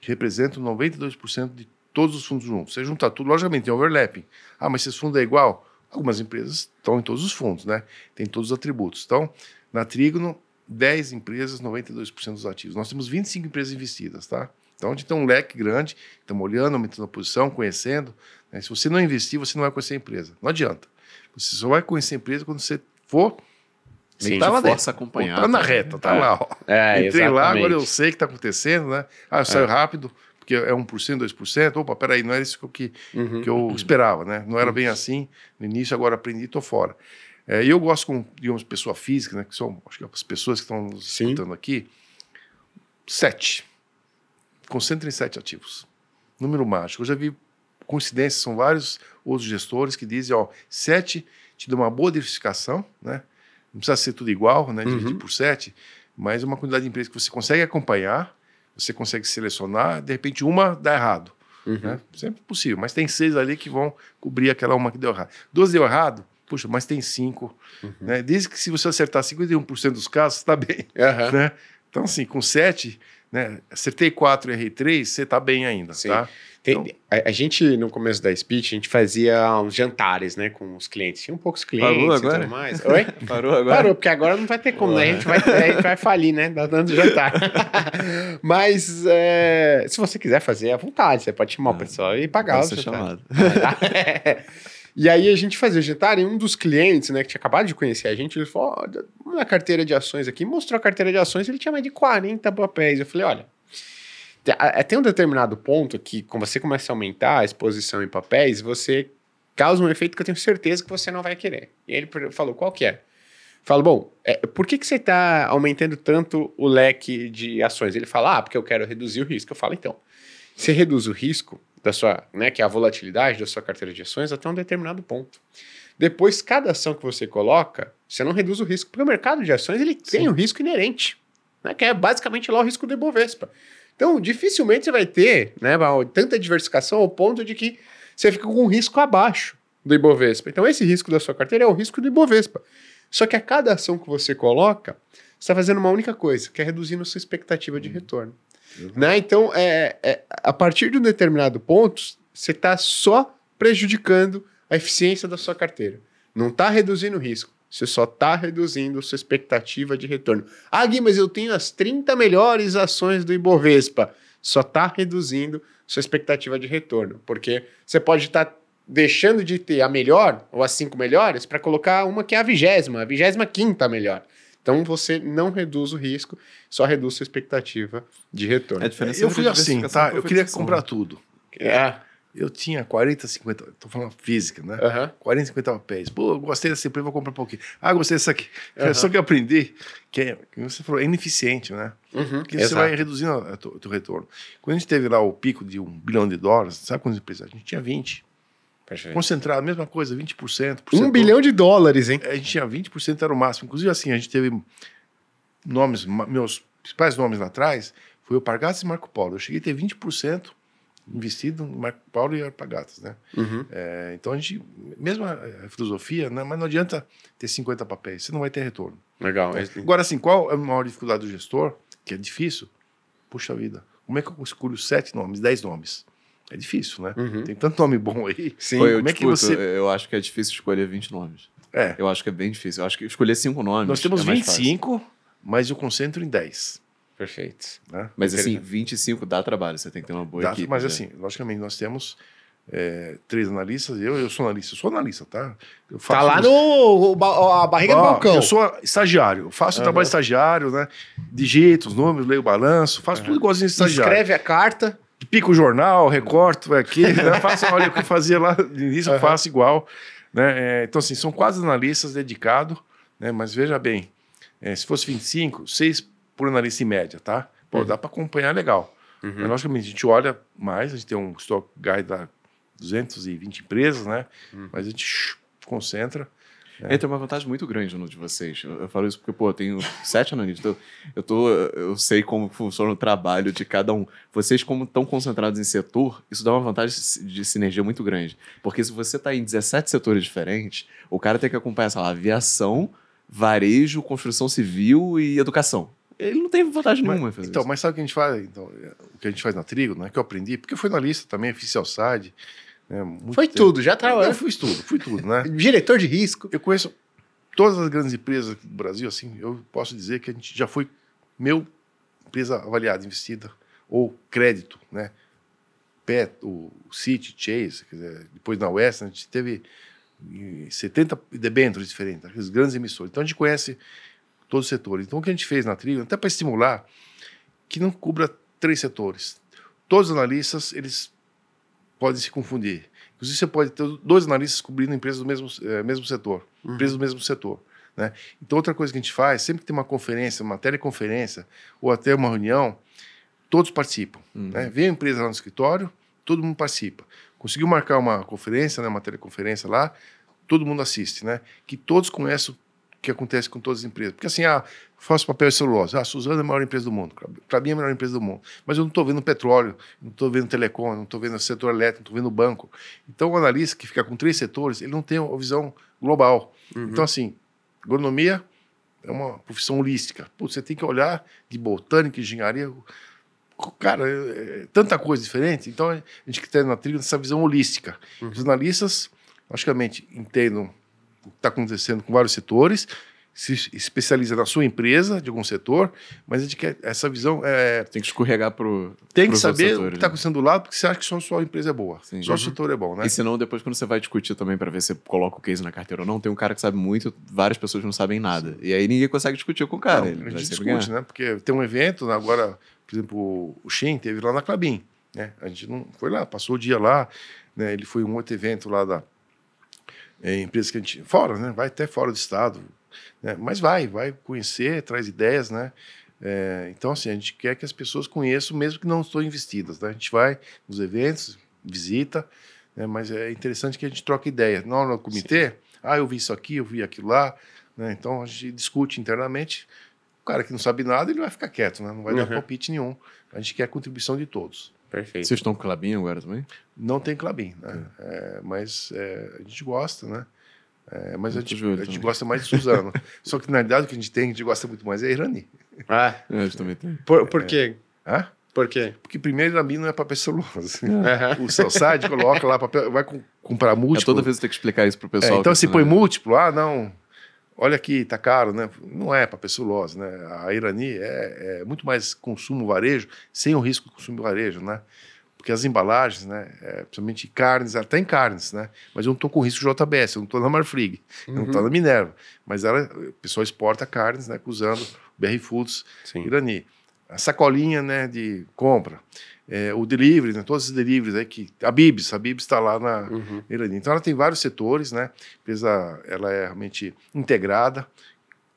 Speaker 3: que representam 92% de todos os fundos juntos. Você junta tudo, logicamente tem overlapping. Ah, mas se esse fundo é igual? Algumas empresas estão em todos os fundos, né? Tem todos os atributos. Então, na Trigno, 10 empresas, 92% dos ativos. Nós temos 25 empresas investidas, tá? Então, a gente tem um leque grande, estamos olhando, aumentando a posição, conhecendo. né? Se você não investir, você não vai conhecer a empresa. Não adianta. Você só vai conhecer a empresa quando você for
Speaker 1: Sim,
Speaker 3: tá
Speaker 2: de
Speaker 3: lá
Speaker 2: força
Speaker 3: dentro.
Speaker 2: acompanhada.
Speaker 3: Tá na reta, tá
Speaker 1: É.
Speaker 3: lá, ó.
Speaker 1: É,
Speaker 3: Entrei lá,
Speaker 1: exatamente.
Speaker 3: agora eu sei o que está acontecendo, né? Ah, eu saio rápido, porque é 1%, 2%. Opa, peraí, não era isso que
Speaker 1: Uhum.
Speaker 3: que eu esperava, né? Não era bem assim no início, agora aprendi e tô fora. É, e eu gosto com, digamos, pessoa física, né? Que são, acho que as pessoas que estão nos escutando aqui. Sete. Concentre em sete ativos. Número mágico. Eu já vi coincidências, são vários outros gestores que dizem, ó, sete te dá uma boa diversificação, né? Não precisa ser tudo igual, né? Dividir
Speaker 1: Uhum.
Speaker 3: por sete, mas uma quantidade de empresas que você consegue acompanhar, você consegue selecionar, de repente uma dá errado.
Speaker 1: Uhum.
Speaker 3: Né? Sempre possível, mas tem seis ali que vão cobrir aquela uma que deu errado. Duas deu errado, puxa, mas tem cinco.
Speaker 1: Uhum.
Speaker 3: Né? Desde que se você acertar 51% dos casos, está bem. Né? Então, assim, com sete, né? acertei quatro e errei três, você está bem ainda.
Speaker 1: Sim.
Speaker 3: Tá?
Speaker 1: Tem-
Speaker 3: Então-
Speaker 1: a, a gente, no começo da speech, a gente fazia uns jantares, né, com os clientes. Tinha poucos clientes
Speaker 2: Parou
Speaker 1: e
Speaker 2: agora?
Speaker 1: tudo mais. Oi?
Speaker 2: Parou agora?
Speaker 1: Parou, porque agora não vai ter como, né? A gente vai, a gente vai falir, né? Dando jantar. Mas é, se você quiser fazer à vontade, você pode chamar o pessoal e pagar o jantar.
Speaker 2: chamado.
Speaker 1: E aí a gente fazia jantar e um dos clientes, né, que tinha acabado de conhecer a gente, ele falou, na carteira de ações aqui, mostrou a carteira de ações, ele tinha mais de 40 papéis. Eu falei, olha, a- tem um determinado ponto que, quando você começa a aumentar a exposição em papéis, você causa um efeito que eu tenho certeza que você não vai querer. E ele falou, qual que é? Falo, bom, é, por que, que você está aumentando tanto o leque de ações? Ele fala, ah, porque eu quero reduzir o risco. Eu falo, então, você reduz o risco da sua, né, que é a volatilidade da sua carteira de ações até um determinado ponto. Depois, cada ação que você coloca, você não reduz o risco, porque o mercado de ações ele tem um risco inerente, né, que é basicamente lá o risco do Ibovespa. Então, dificilmente você vai ter né, tanta diversificação ao ponto de que você fica com um risco abaixo do Ibovespa. Então, esse risco da sua carteira é o risco do Ibovespa. Só que a cada ação que você coloca, você está fazendo uma única coisa, que é reduzindo a sua expectativa de retorno. Né? Então, é, é, a partir de um determinado ponto, você está só prejudicando a eficiência da sua carteira. Não está reduzindo o risco. Você só está reduzindo sua expectativa de retorno. Ah, Gui, mas eu tenho as 30 melhores ações do Ibovespa. Só está reduzindo sua expectativa de retorno. Porque você pode estar deixando de ter a melhor ou as cinco melhores para colocar uma que é a vigésima, a vigésima quinta melhor. Então você não reduz o risco, só reduz sua expectativa de retorno.
Speaker 2: É
Speaker 3: Eu fui assim, tá? Eu queria comprar
Speaker 2: né?
Speaker 3: tudo.
Speaker 1: É.
Speaker 3: Eu tinha 40, 50, tô falando física, né?
Speaker 1: Aham.
Speaker 3: 40, 50 papéis. Pô, gostei dessa empresa, vou comprar um pouquinho. Ah, gostei dessa aqui.
Speaker 1: Aham.
Speaker 3: Só que eu aprendi que, é, que você falou, é ineficiente, né?
Speaker 1: Uhum,
Speaker 3: Porque você vai reduzindo o teu retorno. Quando a gente teve lá o pico de um bilhão de dólares, sabe quantas empresas? A gente tinha 20.
Speaker 1: Perfeito.
Speaker 3: Concentrado, mesma coisa, 20%. por
Speaker 1: Um
Speaker 3: setor.
Speaker 1: bilhão de dólares, hein?
Speaker 3: A gente tinha 20% era o máximo. Inclusive, assim, a gente teve nomes, meus principais nomes lá atrás, foi o Pargatas e Marco Polo. Eu cheguei a ter 20% investido no Marco Polo e Alpagatas, né?
Speaker 1: Uhum.
Speaker 3: É, então a gente, mesmo a, a filosofia, né, mas não adianta ter 50 papéis, você não vai ter retorno.
Speaker 1: Legal.
Speaker 3: Agora, assim, qual é a maior dificuldade do gestor? Que é difícil. Puxa vida, como é que eu escolho sete nomes, dez nomes? É difícil, né?
Speaker 1: Uhum.
Speaker 3: Tem tanto nome bom aí.
Speaker 1: Sim.
Speaker 2: Pô, eu,
Speaker 3: como é que
Speaker 2: discuto,
Speaker 3: você-
Speaker 2: eu acho que é difícil escolher 20 nomes.
Speaker 3: É,
Speaker 2: Eu acho que é bem difícil. Eu acho que escolher cinco nomes.
Speaker 3: nós temos
Speaker 2: é mais fácil.
Speaker 3: 25, mas eu concentro em 10.
Speaker 1: Perfeito.
Speaker 3: Né?
Speaker 2: Mas assim,
Speaker 3: Porque-
Speaker 2: 25 dá trabalho, você tem que ter uma boa
Speaker 3: dá-
Speaker 2: equipe.
Speaker 3: mas
Speaker 2: né?
Speaker 3: assim, logicamente, nós temos é, três analistas. Eu, eu sou analista, eu sou analista, tá? Eu
Speaker 1: Tá
Speaker 3: faço
Speaker 1: lá
Speaker 3: os-
Speaker 1: no ba- a barriga do balcão.
Speaker 3: Eu sou estagiário, eu faço o
Speaker 1: Aham.
Speaker 3: trabalho estagiário, né? Digito os números, leio o balanço, faço tudo igualzinho de estagiário.
Speaker 1: Escreve a carta.
Speaker 3: Pico o jornal, recorto aqui, né? faço, olha o que eu fazia lá no início, eu
Speaker 1: Aham.
Speaker 3: faço igual. Né? É, então, assim, são quase analistas dedicados né? Mas veja bem, é, se fosse 25, 6 por analista em média, tá? Pô,
Speaker 1: Uhum.
Speaker 3: dá para acompanhar legal.
Speaker 1: Uhum.
Speaker 3: Mas, logicamente, a gente olha mais, a gente tem um stock guide da 220 empresas, né?
Speaker 1: Uhum.
Speaker 3: Mas a gente concentra.
Speaker 2: É. tem uma vantagem muito grande no de vocês. Eu, eu falo isso porque, pô, eu tenho sete analistas. Eu, eu, tô, eu sei como funciona o trabalho de cada um. Vocês, como estão concentrados em setor, isso dá uma vantagem de sinergia muito grande. Porque se você está em 17 setores diferentes, o cara tem que acompanhar, sei lá, aviação, varejo, construção civil e educação. Ele não tem vantagem nenhuma em fazer
Speaker 3: Então,
Speaker 2: isso.
Speaker 3: mas sabe o que a gente faz? Então, o que a gente faz na Trigo, né? Que eu aprendi, porque eu fui na lista também, fiz side. Né,
Speaker 1: Foi
Speaker 3: tempo.
Speaker 1: tudo, já
Speaker 3: Eu
Speaker 1: trabalhou.
Speaker 3: fui tudo, fui tudo, né?
Speaker 1: Diretor de risco.
Speaker 3: Eu conheço todas as grandes empresas do Brasil, assim, eu posso dizer que a gente já foi meu empresa avaliada, investida, ou crédito, né? Pet, o City, Chase, dizer, depois na West, a gente teve eh, 70 debêntures diferentes, aqueles grandes emissores. Então a gente conhece todos os setores. Então o que a gente fez na Trigo, até para estimular, que não cubra três setores. Todos os analistas, eles podem se confundir. Inclusive, você pode ter dois analistas cobrindo empresas do mesmo, eh, mesmo setor, empresas do mesmo setor. Né? Então, outra coisa que a gente faz, sempre que tem uma conferência, uma teleconferência, ou até uma reunião, todos participam.
Speaker 2: Uhum.
Speaker 3: Né? Vem a empresa lá no escritório, todo mundo participa. Conseguiu marcar uma conferência, né, uma teleconferência lá, todo mundo assiste, né? Que todos conhecem o que acontece com todas as empresas. Porque assim, ah, faço papel e celulose. Ah, a Suzana é a maior empresa do mundo. Clabin é a melhor empresa do mundo. Mas eu não estou vendo petróleo, não estou vendo telecom, não estou vendo setor elétrico, não estou vendo banco. Então, o analista que fica com três setores, ele não tem a visão global. Então, assim, agronomia é uma profissão holística. Putz, você tem que olhar de botânica, engenharia. Cara, é, é tanta coisa diferente. Então, a gente que tem na trilha essa visão holística. Os analistas, logicamente, entendem o que está acontecendo com vários setores, se especializa na sua empresa, de algum setor, mas a gente quer essa visão. É,
Speaker 2: Tem que escorregar pro.
Speaker 3: tem que saber o que
Speaker 2: setores,
Speaker 3: está
Speaker 2: né?
Speaker 3: acontecendo do lado, porque você acha que só a sua empresa é boa.
Speaker 2: Sim.
Speaker 3: Só o
Speaker 2: Uhum.
Speaker 3: setor é bom, né?
Speaker 2: E senão, depois, quando você vai discutir também para ver se coloca o case na carteira ou não, tem um cara que sabe muito, várias pessoas não sabem nada. E aí ninguém consegue discutir com o cara.
Speaker 3: Não,
Speaker 2: ele
Speaker 3: a gente discute, né? Porque tem um evento, né, agora, por exemplo, o Shin teve lá na Clabin, né? A gente não foi lá, passou o dia lá, né? Ele foi um outro evento lá da é, empresa que a gente fora, né? Vai até fora do estado, né? Mas vai, vai conhecer, traz ideias, né? É, então assim, a gente quer que as pessoas conheçam, mesmo que não estão investidas, né? A gente vai nos eventos, visita, né? Mas é interessante que a gente troque ideia. Não no comitê, ah, eu vi isso aqui, eu vi aquilo lá, né? Então a gente discute internamente. O cara que não sabe nada, ele vai ficar quieto, né? Não vai dar
Speaker 1: Uhum.
Speaker 3: palpite nenhum. A gente quer a contribuição de todos.
Speaker 1: Perfeito.
Speaker 2: Vocês estão com o Clabinho agora também?
Speaker 3: Não tem Clabin, né? É, mas é, a gente gosta, né? É, mas a gente, a gente gosta mais de Suzano. Só que na realidade o que a gente tem, a gente gosta muito mais é Irani.
Speaker 1: Ah,
Speaker 2: É, a gente também tem.
Speaker 1: por, por quê?
Speaker 3: Hã?
Speaker 1: Por quê?
Speaker 3: Porque primeiro Irani não é papel celulose.
Speaker 1: Aham.
Speaker 3: O Celside coloca lá papel, vai com- comprar
Speaker 2: É,
Speaker 3: múltiplo.
Speaker 2: toda vez você tem que explicar isso pro
Speaker 3: É,
Speaker 2: pessoal.
Speaker 3: então
Speaker 2: que
Speaker 3: se
Speaker 2: você
Speaker 3: põe múltiplo, ah, não, olha aqui, tá caro, né? Não é papel celulose, né? A Irani é, é muito mais consumo varejo, sem o risco de consumo varejo, né? Porque as embalagens, né, é, principalmente carnes, até em carnes, né? Mas eu não estou com risco de JBS, eu não estou na Marfrig, eu não estou na Minerva. Mas ela, o pessoal exporta carnes, né, usando BR Foods
Speaker 1: Sim.
Speaker 3: Irani. A sacolinha, né, de compra. É, o delivery, né, todos os deliveries aí que... A Bibs, a Bibs está lá na
Speaker 1: Uhum.
Speaker 3: Então ela tem vários setores, né? Empresa, ela é realmente integrada.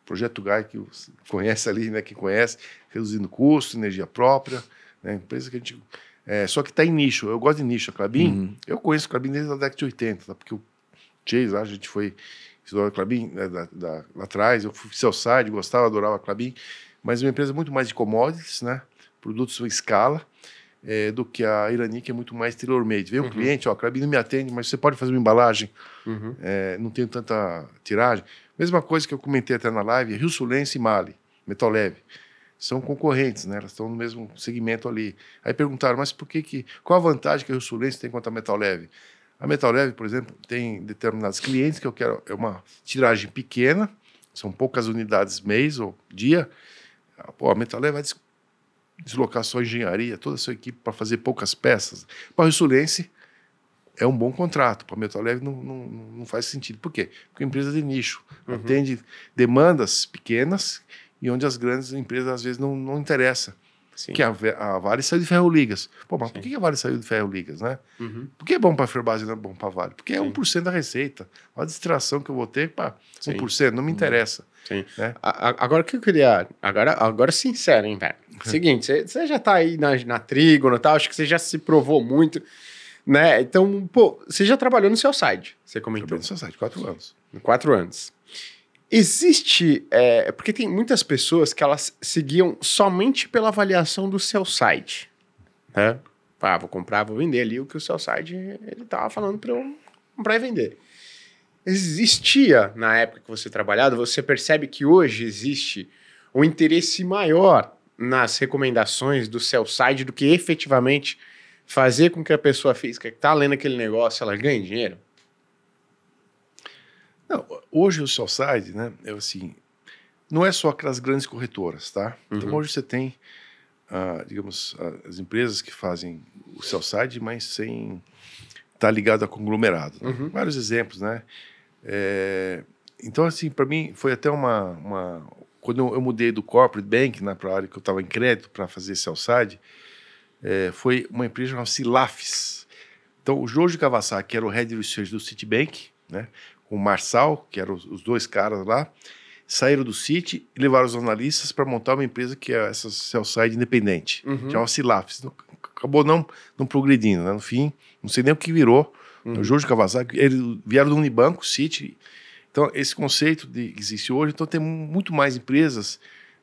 Speaker 3: Projeto Gai, que conhece ali, né? Quem conhece, reduzindo custo, energia própria. Né? Empresa que a gente... é, só que está em nicho. Eu gosto de nicho. A Clabin,
Speaker 2: Uhum.
Speaker 3: eu conheço a Clabin desde a década de 80, tá? porque o Chase, lá, a gente foi estudar a Clabin né, da, da- lá atrás. Eu fui Cellside, gostava, adorava a Clabin. Mas é uma empresa muito mais de commodities, né? Produtos em escala. É, do que a Irani, que é muito mais tailor-made. Vem um
Speaker 1: Uhum.
Speaker 3: cliente, ó, a Clabin não me atende, mas você pode fazer uma embalagem
Speaker 1: Uhum.
Speaker 3: é, não tenho tanta tiragem. Mesma coisa que eu comentei até na live, Rio Sulense e Mali, Metal Leve. São concorrentes, né? Elas estão no mesmo segmento ali. Aí perguntaram, mas por que que... Qual a vantagem que a Rio Sulense tem contra a Metal Leve? A Metal Leve, por exemplo, tem determinados clientes que eu quero... É uma tiragem pequena, são poucas unidades mês ou dia. Pô, a Metal Leve vai deslocar sua engenharia, toda a sua equipe para fazer poucas peças. Para a Rio Sulense, é um bom contrato. Para a Metal Leve não, não, não faz sentido. Por quê? Porque é empresa de nicho.
Speaker 1: Uhum.
Speaker 3: Atende demandas pequenas e onde as grandes empresas às vezes não, não interessa
Speaker 1: Sim.
Speaker 3: Que a, a Vale saiu de ferro-ligas. Pô, mas por que a Vale saiu de ferro-ligas, né?
Speaker 1: Uhum.
Speaker 3: Por que é bom para a Ferbase e não é bom para a Vale? Porque é
Speaker 1: Sim.
Speaker 3: 1% da receita. Olha a distração que eu vou ter para
Speaker 1: Sim.
Speaker 3: 1%, não me interessa.
Speaker 1: Sim.
Speaker 3: Né?
Speaker 1: A- Agora que eu queria. Agora, agora sincero, hein, velho? Seguinte, você- já tá aí na, na Trígono e tal, acho que você já se provou muito, né? Então, pô, você já trabalhou no seu site, você comentou.
Speaker 3: Trabalhei no seu site, quatro anos.
Speaker 1: Quatro anos. Existe. é, porque tem muitas pessoas que elas seguiam somente pela avaliação do seu site. Né? Ah, vou comprar, vou vender ali o que o seu site ele tava falando para eu comprar e vender. Existia na época que você trabalhava, você percebe que hoje existe um interesse maior nas recomendações do seu site do que efetivamente fazer com que a pessoa física que está lendo aquele negócio ela ganhe dinheiro?
Speaker 3: Não, hoje o seu site, né, é assim, não é só aquelas grandes corretoras, tá? Então
Speaker 1: Uhum.
Speaker 3: hoje você tem, ah, digamos, ah, as empresas que fazem o seu site, mas sem estar ligado a conglomerado. né?
Speaker 1: Uhum.
Speaker 3: Vários exemplos, né? É, então, assim, para mim foi até uma, uma- quando eu, eu mudei do corporate bank, né, para a área que eu estava em crédito para fazer sell side, é, foi uma empresa chamada Silafs. Então, o Jorge Kawasaki, que era o head research do Citibank, né, o Marçal, que eram os, os dois caras lá, saíram do Citi e levaram os analistas para montar uma empresa que é essa sell side independente,
Speaker 1: Uhum.
Speaker 3: chama Silafs. Então, acabou não, não progredindo, né? No fim, não sei nem o que virou.
Speaker 1: Uhum.
Speaker 3: O Jorge Kawasaki, eles vieram do Unibanco, Citi. Então, esse conceito de, que existe hoje, então tem muito mais empresas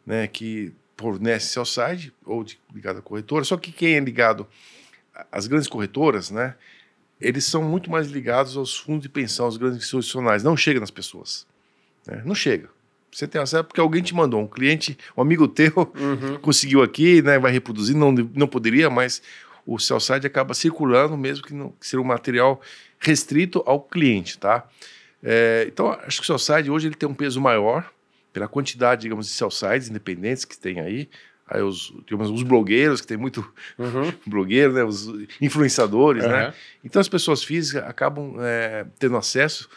Speaker 3: né, que fornecem sell side ou de, ligado à corretora, só que quem é ligado às grandes corretoras, né, eles são muito mais ligados aos fundos de pensão, aos grandes institucionais. Não chega nas pessoas. né? Não chega. Você tem acesso porque alguém te mandou, um cliente, um amigo teu
Speaker 1: Uhum.
Speaker 3: conseguiu aqui, né, vai reproduzir, não, não poderia, mas o sell side acaba circulando, mesmo que não que seja um material restrito ao cliente, tá? É, então, acho que o sell side hoje ele tem um peso maior pela quantidade, digamos, de sell sides independentes que tem aí. Aí os, os blogueiros, que tem muito
Speaker 1: Uhum.
Speaker 3: blogueiro, né, os influenciadores, né?
Speaker 1: Uhum.
Speaker 3: Então as pessoas físicas acabam é, tendo acesso,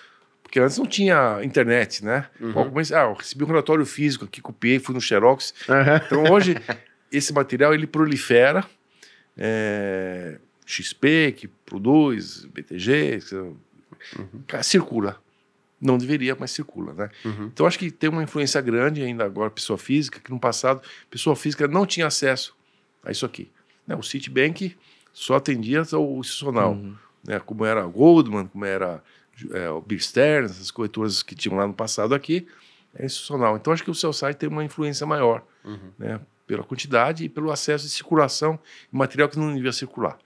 Speaker 3: porque antes não tinha internet, né?
Speaker 1: Uhum.
Speaker 3: Esse- ah, eu recebi um relatório físico aqui, copiei, fui no Xerox.
Speaker 1: Uhum.
Speaker 3: Então hoje esse material ele prolifera, é, XP que produz, BTG, que- cara, circula. Não deveria, mas circula, né?
Speaker 1: Uhum.
Speaker 3: Então acho que tem uma influência grande ainda agora pessoa física, que no passado pessoa física não tinha acesso a isso aqui. Né? O Citibank só atendia ao institucional,
Speaker 2: Uhum.
Speaker 3: né? como era a Goldman, como era é, o Stearns, essas corretoras que tinham lá no passado aqui, é institucional. Então acho que o seu site tem uma influência maior,
Speaker 1: Uhum.
Speaker 3: né? pela quantidade e pelo acesso de circulação de material que não devia circular.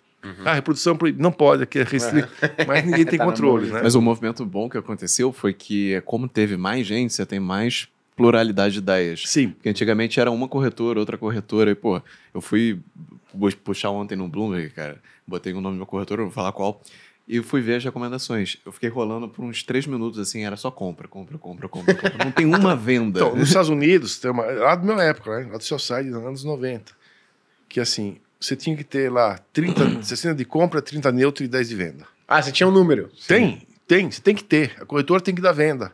Speaker 3: Ah, reprodução proibida. não pode, aqui é restrito, mas ninguém tem
Speaker 1: Tá
Speaker 3: controle, né?
Speaker 2: Mas o movimento bom que aconteceu foi que, como teve mais gente, você tem mais pluralidade de ideias.
Speaker 3: Sim,
Speaker 2: Porque antigamente era uma corretora, outra corretora, e, pô, eu fui puxar ontem no Bloomberg, cara, botei o nome de uma corretora, não vou falar qual, e fui ver as recomendações. Eu fiquei rolando por uns três minutos, assim, era só compra, compra, compra, compra, compra. Não tem uma venda.
Speaker 3: Então, nos Estados Unidos, tem uma, lá da minha época, né? lá do seu site, dos anos 90, que assim, você tinha que ter lá 30, 60 de compra, 30 neutro e 10 de venda.
Speaker 1: Ah, você tinha um número.
Speaker 3: Tem, tem, você tem que ter. A corretora tem que dar venda.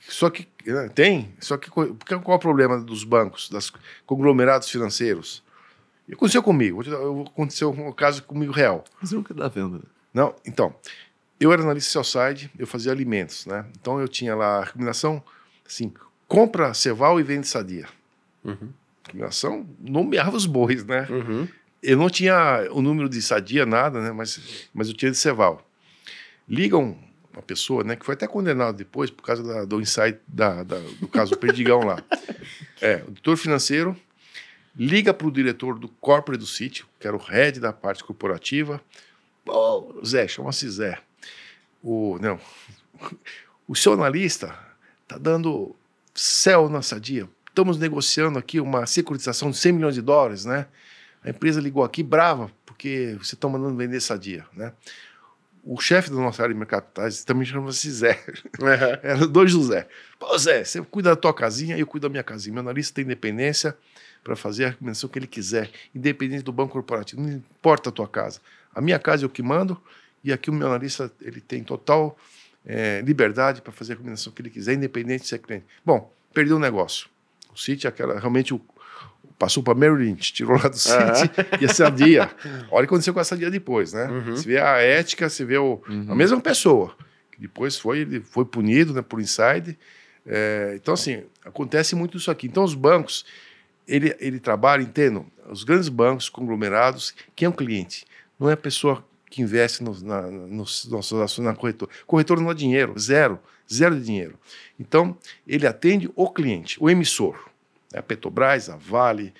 Speaker 3: Só que né, tem, só que qual é o problema dos bancos, dos conglomerados financeiros? E aconteceu comigo, aconteceu um caso comigo real.
Speaker 2: Mas nunca dá venda.
Speaker 3: Não, então, eu era analista sell-side, eu fazia alimentos, né? Então eu tinha lá a recomendação, assim, compra ceval e vende sadia.
Speaker 1: Uhum.
Speaker 3: Recomendação, nomeava os bois, né?
Speaker 1: Uhum.
Speaker 3: Eu não tinha o número de sadia, nada, né? Mas, mas eu tinha de ceval. Ligam uma pessoa, né? Que foi até condenado depois por causa da- do insight da, da- do caso Perdigão lá. É, o diretor financeiro liga para o diretor do corporate do sítio, que era o head da parte corporativa. Ô, Zé, chama-se Zé. O, não, o seu analista está dando céu na sadia. Estamos negociando aqui uma securitização de 100 milhões de dólares, né? A empresa ligou aqui brava porque você está mandando vender sadia, né? O chefe da nossa área de mercado de capitais também chama-se Zé.
Speaker 1: Uhum.
Speaker 3: Era dois José. Pô, Zé, você cuida da tua casinha e eu cuido da minha casinha. Meu analista tem independência para fazer a recomendação que ele quiser, independente do banco corporativo. Não importa a tua casa. A minha casa eu que mando e aqui o meu analista ele tem total eh, liberdade para fazer a recomendação que ele quiser, independente de ser cliente. Bom, perdeu o negócio. O City, aquela, realmente o, passou para Lynch, tirou lá do City e a Sadia. Olha o que aconteceu com a Sadia depois, né?
Speaker 1: Uhum.
Speaker 3: Você vê a ética, você vê o, a mesma pessoa, que depois foi, ele foi punido né, por inside. É, então, assim, acontece muito isso aqui. Então, os bancos, ele, ele trabalha, entendo, os grandes bancos, conglomerados, quem é o cliente? Não é a pessoa que investe nos, na, nos nossos ações na corretora. Corretora não dá dinheiro, zero, zero de dinheiro. Então, ele atende o cliente, o emissor. A Petrobras, a Vale,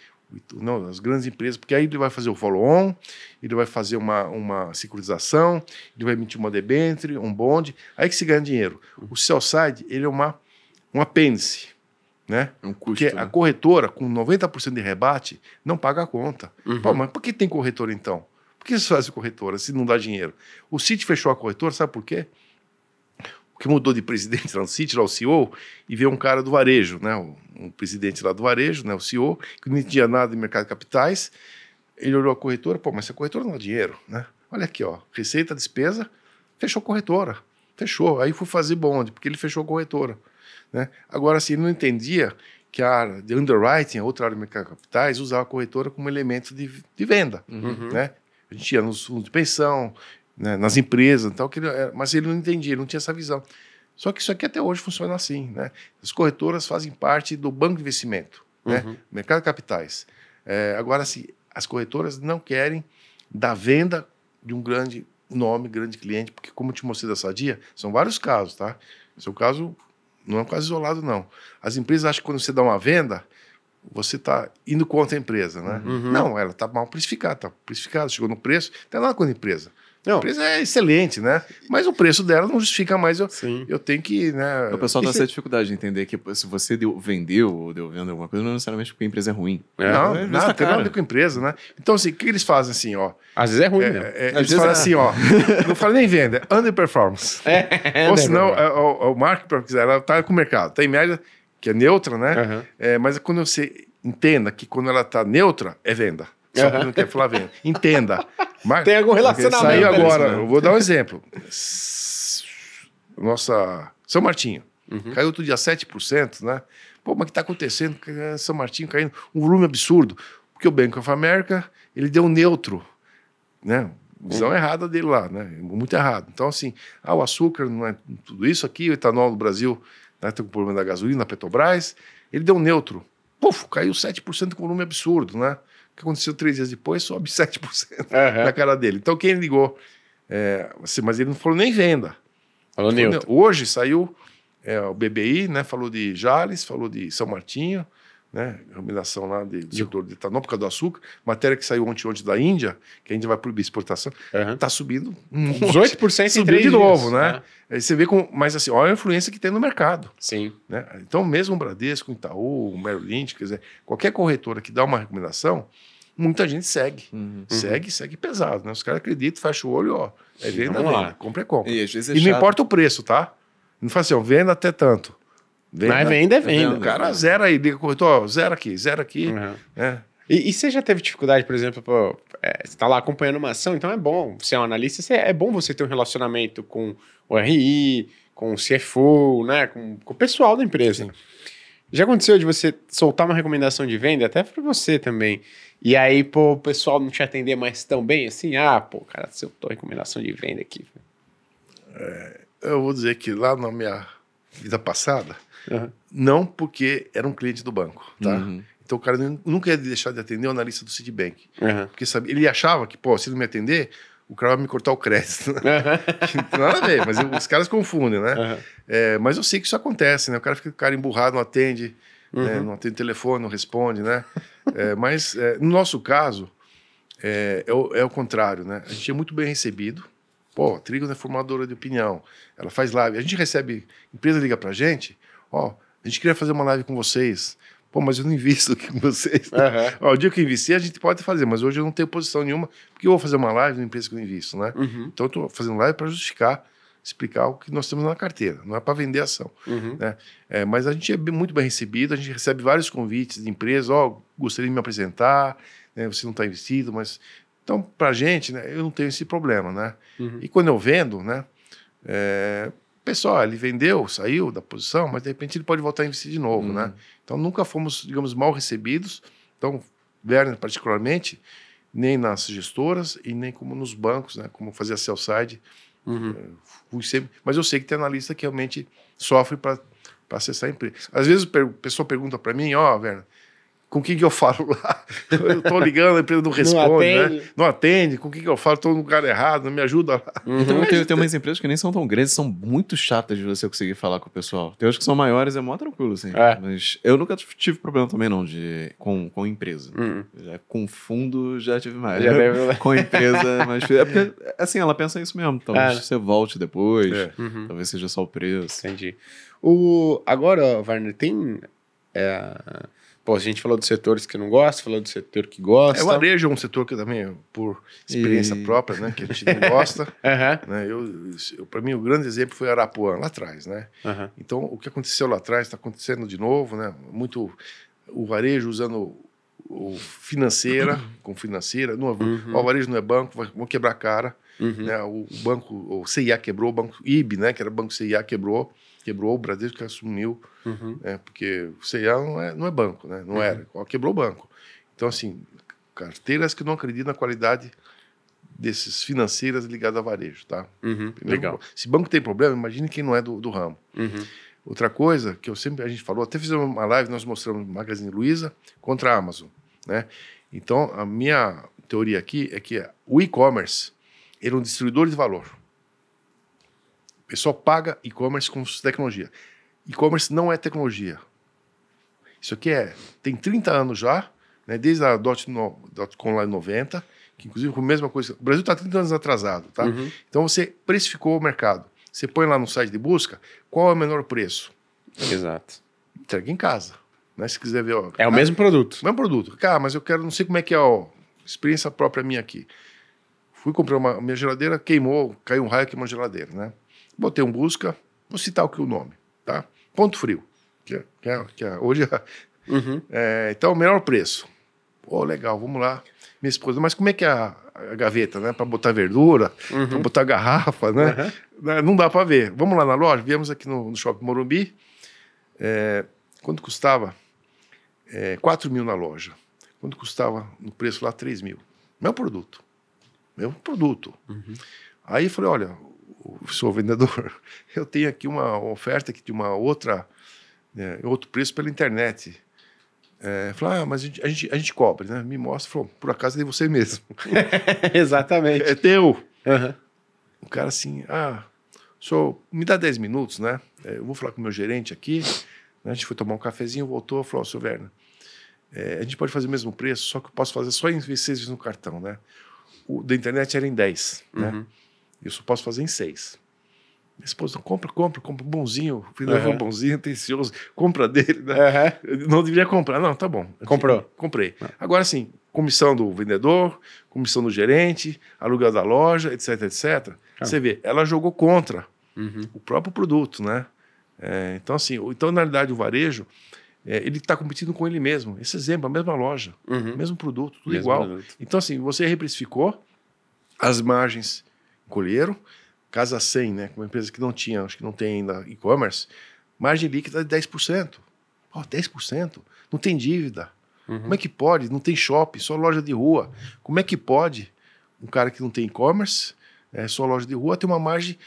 Speaker 3: não, as grandes empresas, porque aí ele vai fazer o follow-on, ele vai fazer uma, uma securitização, ele vai emitir uma debênture, um bonde, aí que se ganha dinheiro. O sell side, ele é uma, um apêndice, né?
Speaker 2: É um
Speaker 3: Porque
Speaker 2: custo.
Speaker 3: a
Speaker 2: né?
Speaker 3: corretora, com 90% de rebate, não paga a conta.
Speaker 1: Uhum.
Speaker 3: Pô, mas por que tem corretora então? Por que você faz corretora se não dá dinheiro? O Citi fechou a corretora, sabe por quê? Que mudou de presidente lá no Citi, lá o CEO, e veio um cara do varejo, né? Um presidente lá do varejo, né? O CEO, que não entendia nada de mercado de capitais. Ele olhou a corretora, pô, mas essa corretora não dá dinheiro, né? Olha aqui, ó, receita, despesa, fechou a corretora. Fechou. Aí fui fazer bonde, porque ele fechou a corretora. Né? Agora, assim, ele não entendia que a área de underwriting, a outra área de mercado de capitais, usava a corretora como elemento de, de venda.
Speaker 1: Uhum.
Speaker 3: Né? A gente ia nos fundos de pensão, né, nas empresas, tal, que ele, mas ele não entendia, ele não tinha essa visão. Só que isso aqui até hoje funciona assim. Né? As corretoras fazem parte do banco de investimento, né?
Speaker 1: Uhum.
Speaker 3: mercado de capitais. É, agora, assim, as corretoras não querem dar venda de um grande nome, grande cliente, porque, como eu te mostrei da Sadia, são vários casos, tá? Esse é um caso, não é um caso isolado, não. As empresas acham que quando você dá uma venda, você está indo contra a empresa, né?
Speaker 1: Uhum.
Speaker 3: Não, ela está mal precificada, está precificada, chegou no preço, não tem nada contra a empresa. A
Speaker 1: Não,
Speaker 3: empresa é excelente, né? Mas o preço dela não justifica mais. Eu,
Speaker 1: sim.
Speaker 3: eu tenho que, né?
Speaker 2: O pessoal tem
Speaker 3: Isso
Speaker 2: essa dificuldade de entender que se você deu, vendeu ou deu venda alguma coisa, não necessariamente porque a empresa é ruim.
Speaker 1: É.
Speaker 3: não,
Speaker 2: é,
Speaker 3: nada,
Speaker 2: tá
Speaker 3: tem nada a ver com a empresa, né? Então, assim, o que eles fazem assim, ó?
Speaker 1: Às vezes é ruim,
Speaker 3: É,
Speaker 1: né?
Speaker 3: é,
Speaker 2: Às
Speaker 3: eles
Speaker 2: vezes
Speaker 3: falam
Speaker 2: é.
Speaker 3: assim, ó. Não fala nem venda, é underperformance.
Speaker 1: É,
Speaker 3: Ou senão, é, o, o marketing, ela está com o mercado, está em média, que é neutra, né? É, mas quando você entenda que quando ela está neutra, é venda. Que não quer falar venda. Entenda. Mar-
Speaker 1: Tem algum relacionamento.
Speaker 3: Saiu agora,
Speaker 1: né?
Speaker 3: eu vou dar um exemplo. Nossa. São Martinho.
Speaker 1: Uhum.
Speaker 3: Caiu outro dia 7%, né? Pô, mas o que está acontecendo? São Martinho caindo um volume absurdo. Porque o Bank of America, ele deu neutro, né? Visão errada dele lá, né? Muito errado. Então, assim, ah, o açúcar não é tudo isso aqui, o etanol no Brasil, né, tem o problema da gasolina, a Petrobras, ele deu neutro. Puf, caiu 7% com volume absurdo, né? O que aconteceu três dias depois, sobe 7%
Speaker 1: Aham.
Speaker 3: na cara dele. Então, quem ligou? É, assim, mas ele não falou nem venda.
Speaker 1: Falou neutro.
Speaker 3: Hoje saiu é, o BBI, né? Falou de Jales, falou de São Martinho, né? Recomendação lá de, do setor de etanol por causa do açúcar. Matéria que saiu ontem, ontem da Índia, que a Índia vai proibir exportação, está subindo um
Speaker 1: 18% em
Speaker 3: Subiu
Speaker 1: três
Speaker 3: de
Speaker 1: dias,
Speaker 3: novo, né? Aí você vê com, mas assim, olha a influência que tem no mercado.
Speaker 1: Sim.
Speaker 3: Né? Então, mesmo o Bradesco, o Itaú, o Merrill Lynch, quer dizer, qualquer corretora que dá uma recomendação, muita gente segue.
Speaker 2: Uhum.
Speaker 3: Segue, segue pesado, né? Os caras acreditam, fecha o olho, ó. É venda, venda. Compra é compra.
Speaker 2: E às vezes é
Speaker 3: E não importa o preço, tá? Não fala assim, ó, venda até tanto. Venda,
Speaker 1: Mas venda é
Speaker 2: venda.
Speaker 3: O cara zera aí, liga o corretor, zero aqui, zero aqui.
Speaker 1: Uhum.
Speaker 3: né?
Speaker 1: E, e você já teve dificuldade, por exemplo, pô, é, você está lá acompanhando uma ação, então é bom, você é um analista, você- é bom você ter um relacionamento com o RI, com o CFO, né, com, com o pessoal da empresa.
Speaker 3: Sim.
Speaker 1: Já aconteceu de você soltar uma recomendação de venda, até para você também, e aí, pô, o pessoal não te atender mais tão bem, assim, ah, pô, cara, soltou recomendação de venda aqui.
Speaker 3: Eu vou dizer que lá na minha vida passada,
Speaker 1: Uhum.
Speaker 3: não porque era um cliente do banco, tá?
Speaker 2: Uhum.
Speaker 3: Então o cara nu- nunca ia deixar de atender o analista do Citibank.
Speaker 1: Uhum.
Speaker 3: Porque sabe, ele achava que, pô, se não me atender, o cara vai me cortar o crédito. tem nada a ver, mas os caras confundem, né?
Speaker 1: Uhum.
Speaker 3: É, mas eu sei que isso acontece, né? O cara fica cara emburrado, não atende, né?
Speaker 1: Uhum.
Speaker 3: não atende telefone, não responde, né? É, mas é, no nosso caso, é, é, o, é o contrário, né? A gente é muito bem recebido. Pô, a Trigo é formadora de opinião, ela faz live. A gente recebe, empresa liga pra gente, ó, a gente queria fazer uma live com vocês. Pô, mas eu não invisto aqui com vocês.
Speaker 1: Uhum.
Speaker 3: Ó, o dia que eu a gente pode fazer, mas hoje eu não tenho posição nenhuma, porque eu vou fazer uma live na empresa que eu invisto, né?
Speaker 1: Uhum.
Speaker 3: Então eu estou fazendo live para justificar, explicar o que nós temos na carteira, não é para vender ação.
Speaker 1: Uhum.
Speaker 3: Né? É, mas a gente é muito bem recebido, a gente recebe vários convites de empresas, ó, gostaria de me apresentar, né, você não está investido, mas... Então, para a gente, né, eu não tenho esse problema, né?
Speaker 1: Uhum.
Speaker 3: E quando eu vendo, né, é, pessoal, ele vendeu, saiu da posição, mas de repente ele pode voltar a investir de novo,
Speaker 2: Uhum.
Speaker 3: né? Então nunca fomos, digamos, mal recebidos, Então, Werner, particularmente, nem nas gestoras e nem como nos bancos, né? Como fazia sell side.
Speaker 1: Uhum.
Speaker 3: Fui sempre, mas eu sei que tem analista que realmente sofre para acessar a empresa. Às vezes o pessoa pergunta para mim, ó, oh, Werner, com quem que eu falo lá? Eu tô ligando, a empresa não responde, não né? atende. né? Não atende, com quem que eu falo? Tô no lugar errado, não me ajuda lá.
Speaker 2: Uhum. Então, tem, tem umas empresas que nem são tão grandes, são muito chatas de você conseguir falar com o pessoal. Tem outras que são maiores, é mó tranquilo, assim. É. Mas eu nunca tive problema também, não, de, com, com empresa. Uhum. Já, com fundo, já tive mais. Já deve... com empresa, mas... É porque, assim, ela pensa isso mesmo. Talvez é. você volte depois, é. uhum. talvez seja só o preço.
Speaker 1: Entendi. O... Agora, Warner, tem... É Pô, a gente falou dos setores que não gosta, falou do setor que gosta.
Speaker 3: É, o varejo é um setor que também, por experiência e... própria, né, que a gente não gosta. uhum. né, eu, eu para mim, o grande exemplo foi Arapuã, lá atrás, né? Uhum. Então, o que aconteceu lá atrás está acontecendo de novo, né? Muito o varejo usando o financeira uhum. com financeira. Não, uhum. O varejo não é banco, vão quebrar a cara. Uhum. Né, o banco, o CIA quebrou, o banco IB, né, que era banco CIA, quebrou quebrou, o Bradesco assumiu, uhum. né, porque o CIA não é, não é banco, né? Não uhum. era, quebrou o banco. Então, assim, carteiras que não acreditam na qualidade desses financeiras ligadas a varejo, tá?
Speaker 1: Uhum. Legal.
Speaker 3: Se banco tem problema, imagine quem não é do, do ramo. Uhum. Outra coisa que eu sempre a gente falou, até fizemos uma live, nós mostramos Magazine Luiza contra a Amazon, né? Então, a minha teoria aqui é que o e-commerce era um distribuidor de valor. O pessoal paga e-commerce com tecnologia. E-commerce não é tecnologia. Isso aqui é tem 30 anos já, né, desde a .com lá em 90, que inclusive com a mesma coisa. O Brasil está 30 anos atrasado, tá? Uhum. Então você precificou o mercado. Você põe lá no site de busca qual é o menor preço.
Speaker 1: Exato.
Speaker 3: Entrega em casa. Né? Se quiser ver. Ó,
Speaker 1: é o mesmo produto.
Speaker 3: O mesmo produto. Cara, mas eu quero, não sei como é que é a experiência própria minha aqui. Fui comprar uma minha geladeira, queimou, caiu um raio, queimou a geladeira, né? Botei um busca, vou citar o que o nome, tá? Ponto Frio, que é, que é, que é hoje é, uhum. é, então, o melhor preço. Pô, legal, vamos lá. Minha esposa, mas como é que é a, a gaveta, né? Para botar verdura, uhum. para botar garrafa, né? Uhum. Não dá para ver. Vamos lá na loja, viemos aqui no, no Shopping Morumbi. É, quanto custava? É, 4 mil na loja. Quanto custava no preço lá? 3 mil. Meu produto. Meu produto. Uhum. Aí falei, olha, sou vendedor, eu tenho aqui uma oferta aqui de uma outra, né, outro preço pela internet. É, falou, ah, mas a gente, a gente, a gente cobre, né? Me mostra, falou, por acaso é de você mesmo.
Speaker 1: Exatamente.
Speaker 3: É teu. Uhum. O cara assim, ah, senhor, me dá 10 minutos, né? É, eu vou falar com o meu gerente aqui. Né? A gente foi tomar um cafezinho, voltou, falou, seu Werner, é, a gente pode fazer o mesmo preço, só que eu posso fazer só em seis vezes no cartão, né? O da internet era em 10, né? uhum. né? Só posso fazer em seis. Minha esposa, compra, compra, compra, bonzinho. O filho uhum. bonzinho, atencioso, compra dele, né? Uhum. Não deveria comprar. Não, tá bom.
Speaker 1: Comprou.
Speaker 3: Comprei. Uhum. Agora sim, comissão do vendedor, comissão do gerente, aluguel da loja, etc, etc. Ah. Você vê, ela jogou contra uhum. o próprio produto, né? É, então, assim, então, na realidade, o varejo, é, ele está competindo com ele mesmo. Esse exemplo, a mesma loja, uhum. mesmo produto, tudo mesmo igual. Produto. Então, assim, você reprecificou, as margens colheram. Casa 100, né, uma empresa que não tinha, acho que não tem ainda e-commerce, margem líquida de 10%. Oh, 10%? Não tem dívida. Uhum. Como é que pode? Não tem shopping, só loja de rua. Como é que pode um cara que não tem e-commerce, é, só loja de rua, ter uma margem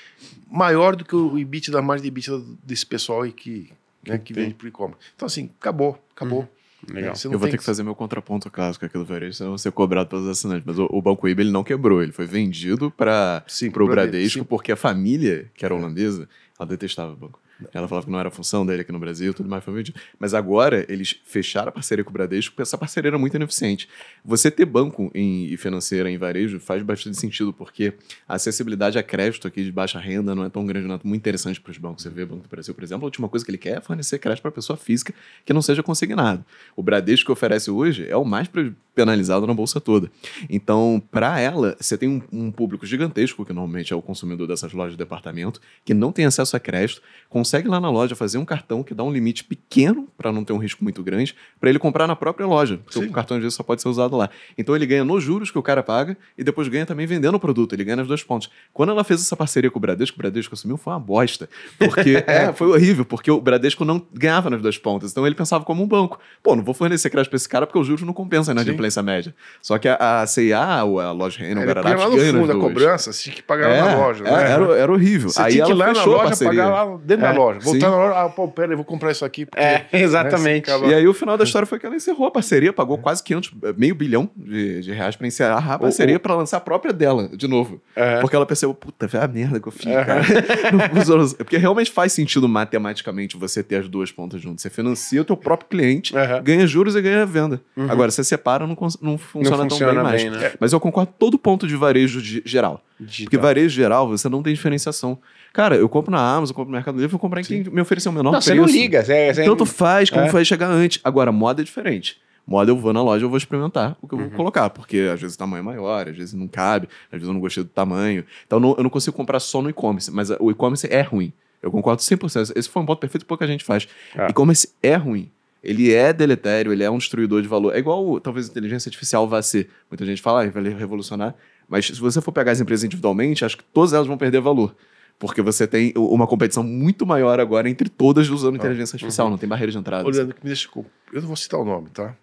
Speaker 3: maior do que o EBITDA da margem de EBITDA desse pessoal aí que, né, que vende para e-commerce? Então, assim, acabou, acabou. Uhum.
Speaker 2: Legal. É, eu vou ter que fazer meu contraponto clássico aqui do varejo, senão eu vou ser cobrado pelos assinantes. Mas o, o Banco IBA ele não quebrou, ele foi vendido para o Bradesco, sim. porque a família, que era holandesa, ela detestava o banco. Ela falava que não era função dele aqui no Brasil, tudo mais foi. Mas agora eles fecharam a parceria com o Bradesco porque essa parceria era muito ineficiente. Você ter banco em, e financeira em varejo faz bastante sentido, porque a acessibilidade a crédito aqui de baixa renda não é tão grande, não é muito interessante para os bancos. Você vê o Banco do Brasil, por exemplo, a última coisa que ele quer é fornecer crédito para pessoa física que não seja consignado. O Bradesco que oferece hoje é o mais penalizado na bolsa toda. Então, para ela, você tem um, um, público gigantesco, que normalmente é o consumidor dessas lojas de departamento, que não tem acesso a crédito, com consegue lá na loja fazer um cartão que dá um limite pequeno para não ter um risco muito grande, para ele comprar na própria loja, porque
Speaker 3: Sim.
Speaker 2: o cartão às vezes só pode ser usado lá. Então ele ganha nos juros que o cara paga e depois ganha também vendendo o produto, ele ganha nas duas pontas. Quando ela fez essa parceria com o Bradesco, o Bradesco assumiu foi uma bosta, porque é, foi horrível, porque o Bradesco não ganhava nas duas pontas, então ele pensava como um banco. Pô, não vou fornecer crédito para esse cara porque os juros não compensam na
Speaker 3: Sim.
Speaker 2: inadimplência média. Só que a, a CIA, ou a loja Renner, o
Speaker 3: Ele punha
Speaker 2: Guararapes
Speaker 3: lá no
Speaker 2: ganha
Speaker 3: fundo da cobrança, você tinha que pagar
Speaker 2: É,
Speaker 3: lá na loja,
Speaker 2: é,
Speaker 3: né?
Speaker 2: era, era horrível.
Speaker 3: Você
Speaker 2: Aí
Speaker 3: tinha que ir
Speaker 2: ela
Speaker 3: lá na
Speaker 2: fechou a
Speaker 3: loja,
Speaker 2: parceria.
Speaker 3: pagar lá dentro da
Speaker 2: É,
Speaker 3: loja. Voltar na loja, ah, pô, pera, eu vou comprar isso aqui. porque,
Speaker 1: É, exatamente.
Speaker 3: né, acaba-
Speaker 2: E aí o final da história foi que ela encerrou a parceria, pagou quase 500, meio bilhão de, de reais pra encerrar a parceria pra lançar a própria dela, de novo.
Speaker 1: Aham.
Speaker 2: Porque ela percebeu, puta, foi a merda que eu fiz, cara. Não funcionou. Porque realmente faz sentido matematicamente você ter as duas pontas juntas. Você financia o teu próprio cliente, ganha juros e ganha venda. Agora, você separa, não, não funciona,
Speaker 1: Não funciona
Speaker 2: tão bem,
Speaker 1: bem,
Speaker 2: mais.
Speaker 1: né?
Speaker 2: Mas eu concordo todo ponto de varejo de- geral. Porque varejo geral, você não tem diferenciação. Cara, eu compro na Amazon, eu compro no Mercado Livre, vou comprar em quem me oferecer o menor
Speaker 1: Não,
Speaker 2: preço.
Speaker 1: você não liga. Você, você...
Speaker 2: Tanto faz como
Speaker 1: É.
Speaker 2: vai chegar antes. Agora, moda é diferente. Moda eu vou na loja, eu vou experimentar o que eu
Speaker 1: Uhum.
Speaker 2: vou colocar, porque às vezes o tamanho é maior, às vezes não cabe, às vezes eu não gostei do tamanho. Então não- eu não consigo comprar só no e-commerce, mas o e-commerce é ruim. Eu concordo 100%. Esse foi um ponto perfeito que pouca gente faz.
Speaker 1: Ah.
Speaker 2: E-commerce é ruim. Ele é deletério, ele é um destruidor de valor. É igual, talvez, a inteligência artificial vá ser. Muita gente fala, ah, vai revolucionar. Mas se você for pegar as empresas individualmente, acho que todas elas vão perder valor. Porque você tem uma competição muito maior agora entre todas usando inteligência artificial, não tem barreira de entrada.
Speaker 3: Ô, Leandro, que me deixa. Eu não vou citar o nome, tá?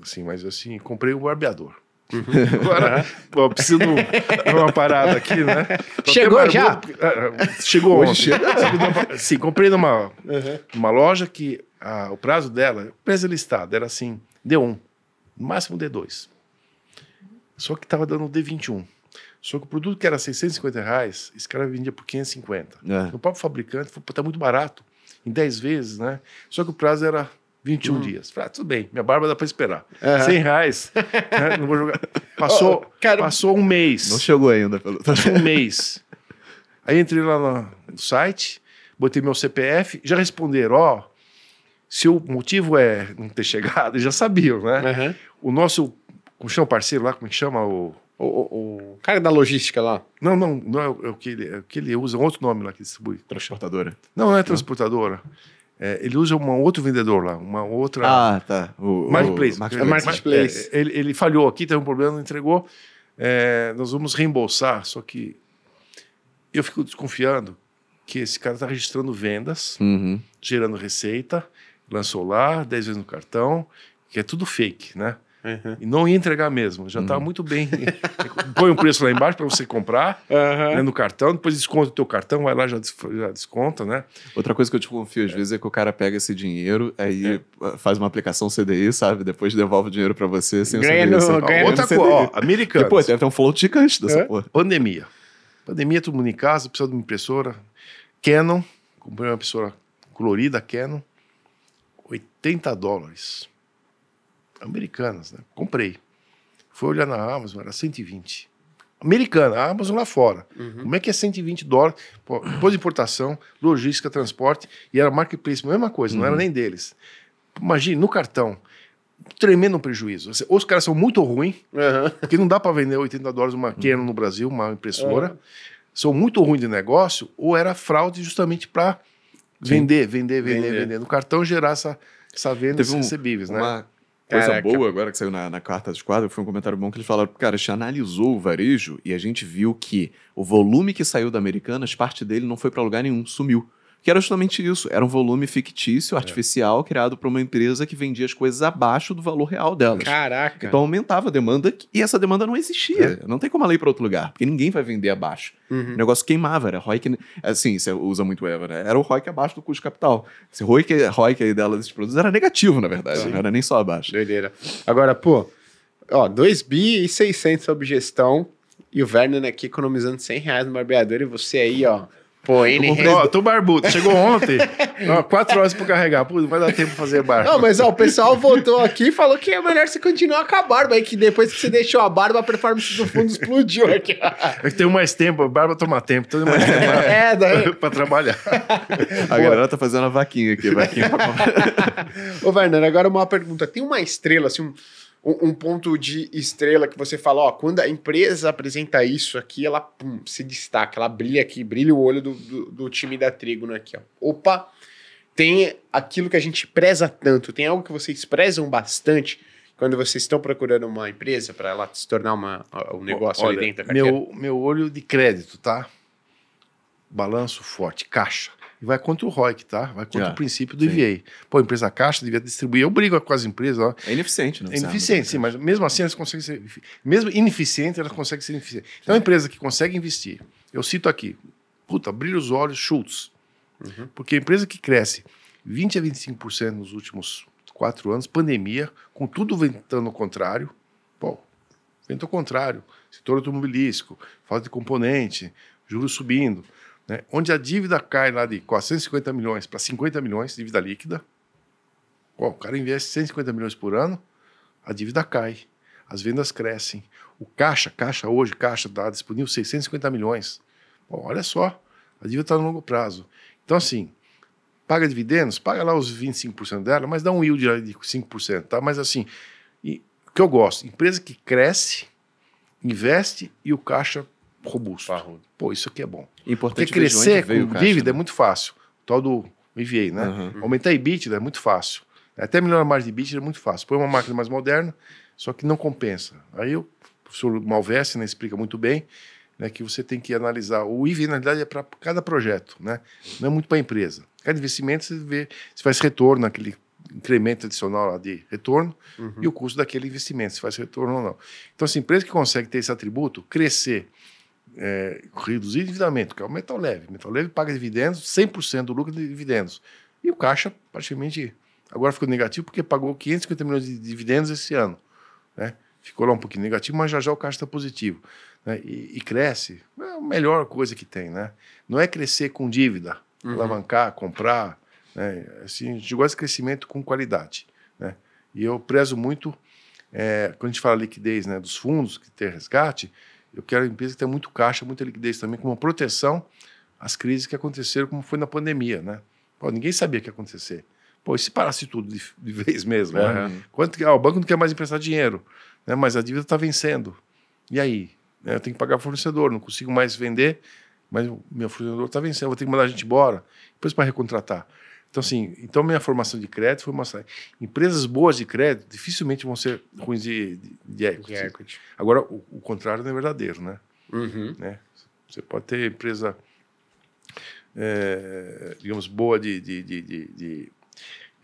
Speaker 3: Assim, mas assim, comprei um barbeador.
Speaker 2: Uhum.
Speaker 3: Agora, pô, eu preciso de uma parada aqui, né? Tô
Speaker 1: Chegou já?
Speaker 3: barbudo, ah, ah, Chegou
Speaker 2: Hoje chega.
Speaker 3: Sim, comprei numa, numa loja que ah, o prazo dela, o preço listado, era assim: D1, no máximo D2. Só que tava dando D21. Só que o produto que era 650 reais, esse cara vendia por 550.
Speaker 2: É.
Speaker 3: No próprio fabricante, falou, tá muito barato. Em 10 vezes, né? Só que o prazo era 21 dias. Falei, ah, tudo bem, minha barba dá para esperar.
Speaker 1: Aham.
Speaker 3: 100 reais. né? Não vou jogar. Passou,
Speaker 1: Ó, cara-
Speaker 3: passou um mês.
Speaker 2: Não chegou ainda. Pelo...
Speaker 3: Passou um mês. Aí entrei lá no, site, botei meu CPF, já responderam, ó, se o motivo é não ter chegado, já sabiam, né?
Speaker 1: Aham.
Speaker 3: O nosso, como chama o parceiro lá, como é que chama? O...
Speaker 1: O, o- o cara da logística lá.
Speaker 3: Não, não, não é o, é o que ele, é o que ele usa, um outro nome lá que distribui.
Speaker 2: Transportadora.
Speaker 3: Não, não é transportadora. É, ele usa um outro vendedor lá, uma outra.
Speaker 2: Ah, tá. O, o
Speaker 3: Marketplace.
Speaker 2: Marketplace.
Speaker 1: É Marketplace.
Speaker 3: É, ele, ele falhou aqui, teve um problema, não entregou. É, nós vamos reembolsar, só que eu fico desconfiando que esse cara está registrando vendas,
Speaker 2: Uhum.
Speaker 3: gerando receita, lançou lá, 10 vezes no cartão, que é tudo fake, né? E não ia entregar mesmo, já está muito bem. Põe um preço lá embaixo para você comprar né, no cartão, depois desconta o teu cartão, vai lá já, des- já desconta, né?
Speaker 2: Outra coisa que eu te confio às vezes é que o cara pega esse dinheiro, aí faz uma aplicação CDI, sabe? Depois devolve o dinheiro pra você sem
Speaker 1: Ganha
Speaker 2: o CDI.
Speaker 1: no- ganha
Speaker 3: Outra coisa, ó, americanos.
Speaker 2: Depois deve ter um float gigante dessa
Speaker 1: É.
Speaker 2: porra.
Speaker 3: Pandemia. Pandemia, todo mundo em casa, precisa de uma impressora. Canon, comprei uma impressora colorida Canon, 80 dólares. Americanas, né? Comprei. Fui olhar na Amazon, era 120. Americana, a Amazon lá fora. Como é que é 120 dólares? Pô, depois de importação, logística, transporte, e era marketplace, mesma coisa, não era nem deles. Imagine, no cartão, tremendo prejuízo. Ou os caras são muito ruins,
Speaker 1: Aham.
Speaker 3: porque não dá para vender 80 dólares uma Canon no Brasil, uma impressora. São muito ruins de negócio, ou era fraude justamente para vender, vender, vender,
Speaker 1: Vender.
Speaker 3: vender. No cartão gerar essa, essa venda
Speaker 2: Teve um-
Speaker 3: recebíveis, né?
Speaker 2: Coisa
Speaker 1: Caraca.
Speaker 2: boa agora que saiu na, na carta de quadro foi um comentário bom que eles falaram, cara, a gente analisou o varejo e a gente viu que o volume que saiu da Americanas, parte dele não foi para lugar nenhum, sumiu. Que era justamente isso, era um volume fictício, artificial, criado por uma empresa que vendia as coisas abaixo do valor real delas.
Speaker 1: Caraca.
Speaker 2: Então aumentava a demanda e essa demanda não existia. Não tem como ela ir para outro lugar, porque ninguém vai vender abaixo.
Speaker 1: Uhum.
Speaker 2: O negócio queimava, era ROI que. Assim, você usa muito Eva, né? Era o ROI que abaixo do custo de capital. Esse ROI que, ROI que aí dela desses produtos era negativo, na verdade. Não era nem só abaixo.
Speaker 1: Doideira. Agora, pô, ó, 2 bi e 600 sob gestão e o Werner aqui economizando 100 reais no barbeador e você aí, ó, pô,
Speaker 3: Tô, ó, tô barbudo. Chegou ontem, ó, quatro horas para carregar. Pô, não vai dar tempo pra fazer barba.
Speaker 1: Não, mas ó, o pessoal voltou aqui e falou que é melhor você continuar com a barba aí, que depois que você deixou a barba, a performance do fundo explodiu aqui.
Speaker 3: É que tenho mais tempo, a barba toma tempo, tenho mais tempo pra,
Speaker 1: É, daí.
Speaker 3: pra trabalhar.
Speaker 2: A galera tá fazendo a vaquinha aqui, vaquinha pra.
Speaker 1: Ô, Werner, agora uma pergunta. Tem uma estrela, assim, um, um, ponto de estrela que você fala, ó, quando a empresa apresenta isso aqui, ela pum, se destaca, ela brilha aqui, brilha o olho do, do, do time da Trígono aqui, ó. Opa, tem aquilo que a gente preza tanto, tem algo que vocês prezam bastante quando vocês estão procurando uma empresa para ela se tornar uma, um negócio
Speaker 3: Olha,
Speaker 1: ali dentro da carteira?
Speaker 3: meu, meu olho de crédito, tá? Balanço forte, caixa. E vai contra o ROIC, tá? Vai contra
Speaker 2: Ah,
Speaker 3: o princípio do
Speaker 2: sim.
Speaker 3: IVA. Pô, a empresa caixa devia distribuir. Eu brigo com as empresas, ó.
Speaker 2: É ineficiente, né?
Speaker 3: É ineficiente, sim, mas mesmo assim elas conseguem ser. Mesmo ineficiente, elas conseguem ser ineficientes. Então, é uma empresa que consegue investir. Eu cito aqui, puta, brilha os olhos, Schultz.
Speaker 1: Uhum.
Speaker 3: Porque a empresa que cresce 20 a 25% nos últimos quatro anos, pandemia, com tudo ventando ao contrário, pô, vento ao contrário, setor automobilístico, falta de componente, juros subindo, né? onde a dívida cai lá de 450 milhões para 50 milhões, dívida líquida, o cara investe 150 milhões por ano, a dívida cai, as vendas crescem, o caixa, caixa hoje, caixa está disponível 650 milhões, olha só, a dívida está no longo prazo. Então, assim, paga dividendos, paga lá os 25% dela, mas dá um yield de 5%, tá? Mas assim, o que eu gosto, empresa que cresce, investe e o caixa robusto.
Speaker 1: Parrudo.
Speaker 3: Pô, isso aqui é bom. Porque
Speaker 2: Importante ver de onde
Speaker 3: crescer
Speaker 2: veio
Speaker 3: com
Speaker 2: o caixa,
Speaker 3: dívida
Speaker 2: né?
Speaker 3: é muito fácil. O tal do EVA, né?
Speaker 2: Aham.
Speaker 3: Aumentar a EBITDA é muito fácil. Até melhorar a margem de EBITDA é muito fácil. Põe uma máquina mais moderna, só que não compensa. Aí o professor Malveste né, explica muito bem né, que você tem que analisar. O IVA, na realidade, é para cada projeto, né? não é muito para a empresa. Cada investimento você vê se faz retorno, aquele incremento adicional lá de retorno,
Speaker 1: Uhum.
Speaker 3: e o custo daquele investimento, se faz retorno ou não. Então, assim, empresa que consegue ter esse atributo, crescer, é, reduzir endividamento, que é o metal leve. O metal leve paga dividendos, 100% do lucro de dividendos. E o caixa, praticamente, agora ficou negativo porque pagou 550 milhões de dividendos esse ano. Né? Ficou lá um pouquinho negativo, mas já já o caixa está positivo. Né? E, e cresce, é a melhor coisa que tem. Né? Não é crescer com dívida,
Speaker 1: Uhum.
Speaker 3: alavancar, comprar. Né? Assim, a gente gosta de crescimento com qualidade. Né? E eu prezo muito, é, quando a gente fala liquidez né, dos fundos, que tem resgate, eu quero empresa que tenha muito caixa, muita liquidez também, como proteção às crises que aconteceram, como foi na pandemia. Né? Pô, ninguém sabia o que ia acontecer. Pô, e se parasse tudo de, de vez mesmo? né?
Speaker 1: Aham.
Speaker 3: Quanto que, ah, o banco não quer mais emprestar dinheiro, né? mas a dívida está vencendo. E aí? Né, Eu tenho que pagar o fornecedor, não consigo mais vender, mas o meu fornecedor está vencendo, eu vou ter que mandar a gente embora, depois para recontratar. Então, assim, então minha formação de crédito foi mostrar. Empresas boas de crédito dificilmente vão ser ruins de, de, de equity.
Speaker 1: De equity.
Speaker 3: Agora, o, o contrário não é verdadeiro, né?
Speaker 1: Uhum.
Speaker 3: né? Você pode ter empresa, é, digamos, boa de. de, de, de, de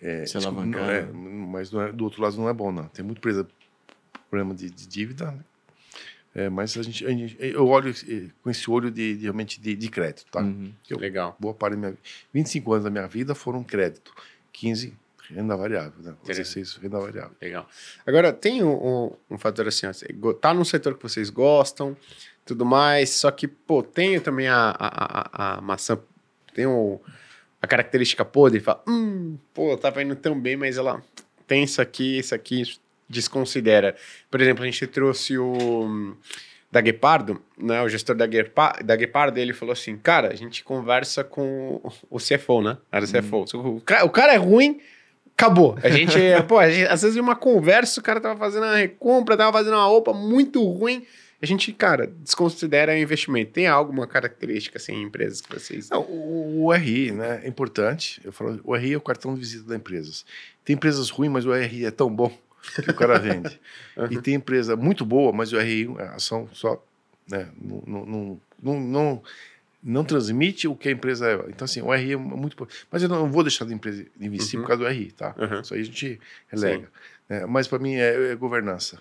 Speaker 3: é,
Speaker 2: Se alavancar,
Speaker 3: não é,
Speaker 2: né?
Speaker 3: mas não é- do outro lado não é bom, não. Tem muita empresa problema de, de dívida, né? É, mas a gente, a gente- eu olho com esse olho de, de realmente de, de crédito, tá?
Speaker 2: Uhum.
Speaker 3: Eu-
Speaker 1: Legal.
Speaker 3: Boa parte da minha 25 anos da minha vida foram crédito, 15 renda variável, né?
Speaker 1: Interessante.
Speaker 3: 16 renda variável.
Speaker 1: Legal. Agora, tem um, um- fator assim, ó, tá num setor que vocês gostam, tudo mais, só que, pô, tem também a, a, a, a maçã, tem o, a característica podre, fala, hum, pô, tava indo tão bem, mas ela tem isso aqui, isso aqui, desconsidera. Por exemplo, a gente trouxe o hum, da Guepardo, né, o gestor da, Guepa, da Guepardo, ele falou assim, cara, a gente conversa com o CFO, né, era o CFO, o, ca- o cara é ruim, acabou. A gente, pô, a gente, às vezes uma conversa o cara tava fazendo uma recompra, tava fazendo uma roupa muito ruim. A gente, cara, desconsidera o investimento. Tem alguma característica assim em empresas que vocês.
Speaker 3: Não, o, o RI né, é importante. Eu falo, o RI é o cartão de visita da empresa. Tem empresas ruins, mas o RI é tão bom que o cara vende. E tem empresa muito boa, mas o RI, a ação só né, não, não, não, não, não, transmite o que a empresa é. Então, assim, o RI é muito. Mas eu não vou deixar de empresa investir
Speaker 1: Uhum.
Speaker 3: por causa do RI, tá?
Speaker 1: Uhum.
Speaker 3: Isso aí a gente relega. É, mas para mim é, é governança. É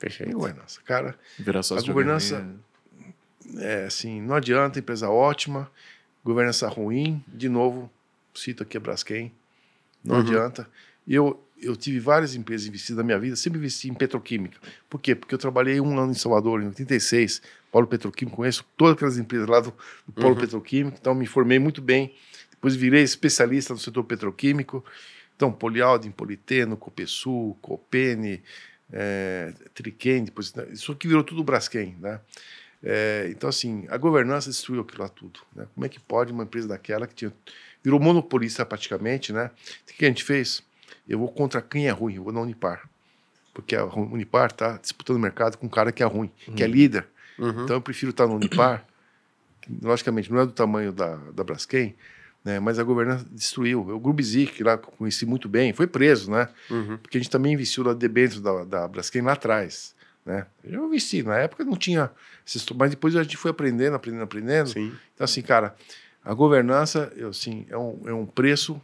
Speaker 1: Perfeito.
Speaker 3: governança. Cara,
Speaker 2: Virar sócio
Speaker 3: A governança-
Speaker 2: alguém,
Speaker 3: é assim, não adianta, empresa ótima, governança ruim, de novo, cito aqui a Braskem, não
Speaker 1: Uhum.
Speaker 3: adianta. E eu, eu tive várias empresas investidas na minha vida, sempre investi em petroquímica. Por quê? Porque eu trabalhei um ano em Salvador, em 86, Polo Petroquímico, conheço todas aquelas empresas lá do, do Polo
Speaker 1: Uhum.
Speaker 3: Petroquímico, então me formei muito bem. Depois virei especialista no setor petroquímico. Então, Polialdin, Politeno, Copesul, Copene, é, Triquem, depois, isso aqui virou tudo Braskem, né? É, então, assim, a governança destruiu aquilo lá tudo. Né? Como é que pode uma empresa daquela que tinha, virou monopolista praticamente, né? O que a gente fez? Eu vou contra quem é ruim, eu vou na Unipar. porque a Unipar está disputando o mercado com um cara que é ruim, que é
Speaker 2: Uhum.
Speaker 3: líder.
Speaker 1: Uhum.
Speaker 3: Então eu prefiro estar no Unipar, que, logicamente não é do tamanho da, da Braskem, né, mas a governança destruiu. O Grubizic, que lá conheci muito bem, foi preso, né?
Speaker 1: Uhum.
Speaker 3: Porque a gente também investiu lá dentro da, da Braskem lá atrás. Né? Eu investi, na época não tinha, mas depois a gente foi aprendendo, aprendendo, aprendendo.
Speaker 1: Sim.
Speaker 3: Então, assim, cara, a governança eu, assim, é, um, é um preço